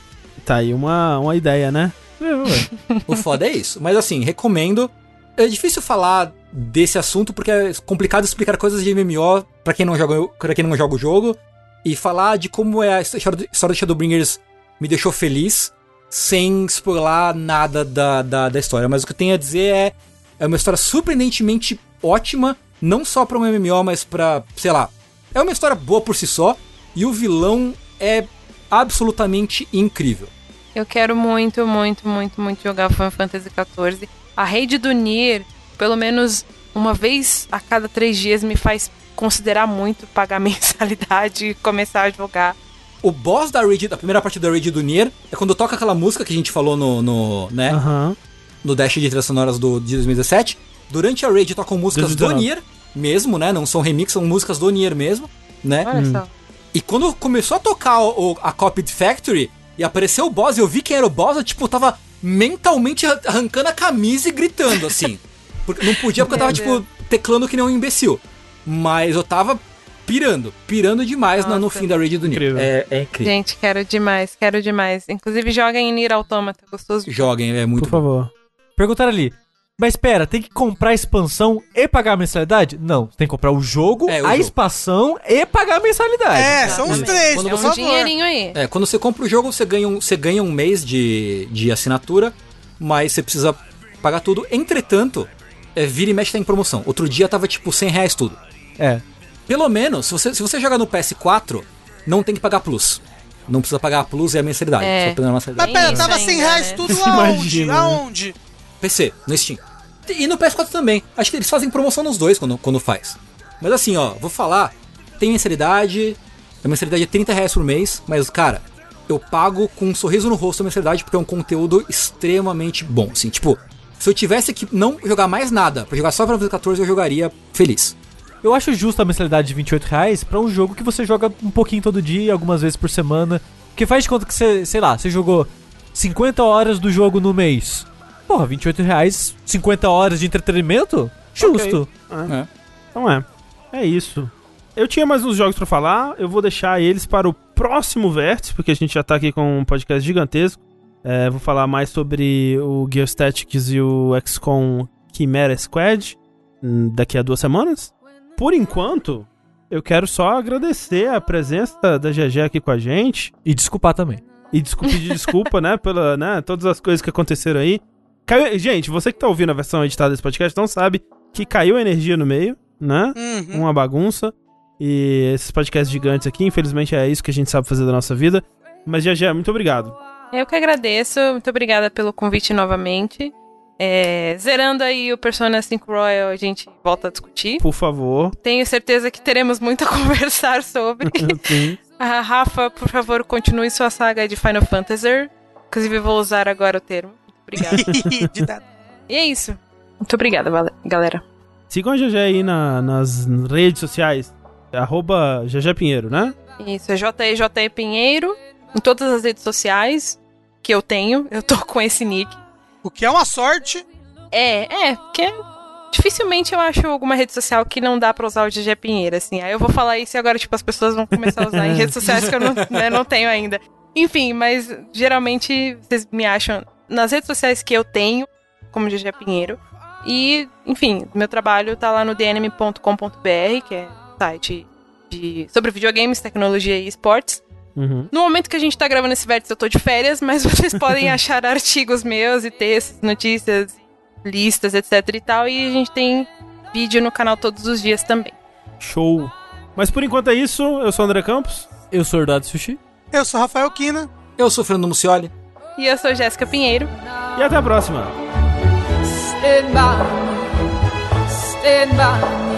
Tá aí uma, uma ideia, né? É. O foda é isso. Mas assim, recomendo. É difícil falar desse assunto porque é complicado explicar coisas de MMO pra quem não joga, para quem não joga o jogo e falar de como é a história do história do Shadowbringers me deixou feliz sem spoiler nada da, da, da história. Mas o que eu tenho a dizer é é uma história surpreendentemente ótima, não só pra um MMO, mas pra, sei lá, é uma história boa por si só e o vilão é absolutamente incrível. Eu quero muito, muito, muito, muito jogar Final Fantasy XIV. A rede do Nier, pelo menos uma vez a cada três dias, me faz considerar muito pagar mensalidade e começar a jogar. O boss da raid, da primeira parte da raid do Nier, é quando toca aquela música que a gente falou no, no, né, Aham. no Dash de trilhas sonoras do, de 2017. Durante a raid tocam músicas do 2019. Nier mesmo, né, não são remix, são músicas do Nier mesmo, né. Olha só. E quando começou a tocar o, o- a Copied Factory e apareceu o boss, eu vi quem era o boss, eu tipo, tava mentalmente arran- arrancando a camisa e gritando, assim. Porque não podia porque eu tava, tipo, teclando que nem um imbecil. Mas eu tava pirando, pirando demais no, no fim da raid do. Incrível. É, é incrível. Gente, quero demais, quero demais. Inclusive, joguem em Nier Automata, gostoso. Joguem, é muito Por favor. Perguntaram ali. Mas espera, tem que comprar a expansão e pagar a mensalidade? Não, você tem que comprar o jogo, É, o a jogo. expansão e pagar a mensalidade. É, são os três, Quando É um favor. dinheirinho aí. É, quando você compra o jogo, você ganha um, você ganha um mês de, de assinatura, mas você precisa pagar tudo. Entretanto, é, vira e mexe tá em promoção. Outro dia tava tipo 100 reais tudo. É. Pelo menos, se você, se você jogar no PS4, não tem que pagar Plus. Não precisa pagar a Plus e a mensalidade. É. Só a Mas mensalidade. pera, Isso tava ainda, 100 reais né? tudo Você aonde? imagina, né? Aonde? PC, no Steam. E no PS4 também. Acho que eles fazem promoção nos dois quando, quando faz. Mas assim, ó, vou falar. Tem mensalidade. A mensalidade é 30 reais por mês. Mas, cara, eu pago com um sorriso no rosto a mensalidade porque é um conteúdo extremamente bom. Assim, tipo, se eu tivesse que não jogar mais nada pra jogar só Final Fantasy 14, eu jogaria feliz. Eu acho justo a mensalidade de 28 reais pra um jogo que você joga um pouquinho todo dia, algumas vezes por semana. Porque faz de conta que você, sei lá, você jogou 50 horas do jogo no mês. Porra, 28 reais, 50 horas de entretenimento? Justo. É. Então é. É isso. Eu tinha mais uns jogos pra falar, eu vou deixar eles para o próximo vértice, porque a gente já tá aqui com um podcast gigantesco. É, vou falar mais sobre o Geostatics e o XCOM Chimera Squad hum, daqui a duas semanas. Por enquanto, eu quero só agradecer a presença da GG aqui com a gente. E desculpar também. E desculpa, pedir desculpa, né, pela, né, todas as coisas que aconteceram aí. Caiu- gente, você que tá ouvindo a versão editada desse podcast não sabe que caiu a energia no meio, né? Uhum. Uma bagunça. E esses podcasts gigantes aqui, infelizmente é isso que a gente sabe fazer da nossa vida. Mas GG, muito obrigado. Eu que agradeço, muito obrigada pelo convite novamente. É, zerando aí o Persona 5 Royal, a gente volta a discutir. Por favor. Tenho certeza que teremos muito a conversar sobre. Sim. A Rafa, por favor, continue sua saga de Final Fantasy. Inclusive, eu vou usar agora o termo. Obrigada. De nada. e é isso. Muito obrigada, galera. Sigam a GG aí na- nas redes sociais. Arroba GG Pinheiro, né? Isso, é JEJ Pinheiro, em todas as redes sociais que eu tenho. Eu tô com esse nick. O que é uma sorte. É, é, porque dificilmente eu acho alguma rede social que não dá pra usar o GG Pinheiro, assim. Aí eu vou falar isso e agora, tipo, as pessoas vão começar a usar em redes sociais que eu não, né, não tenho ainda. Enfim, mas geralmente vocês me acham nas redes sociais que eu tenho, como GG Pinheiro. E, enfim, meu trabalho tá lá no dnm.com.br, que é site de, sobre videogames, tecnologia e esportes. Uhum. No momento que a gente tá gravando esse vértice, eu tô de férias, mas vocês podem achar artigos meus e textos, notícias, listas, etc e tal. E a gente tem vídeo no canal todos os dias também. Show. Mas por enquanto é isso. Eu sou o André Campos. Eu sou o Herdado Sushi. Eu sou Rafael Kina. Eu sou o Fernando Mucioli. E eu sou Jéssica Pinheiro. E até a próxima. Stand by me, stand by me.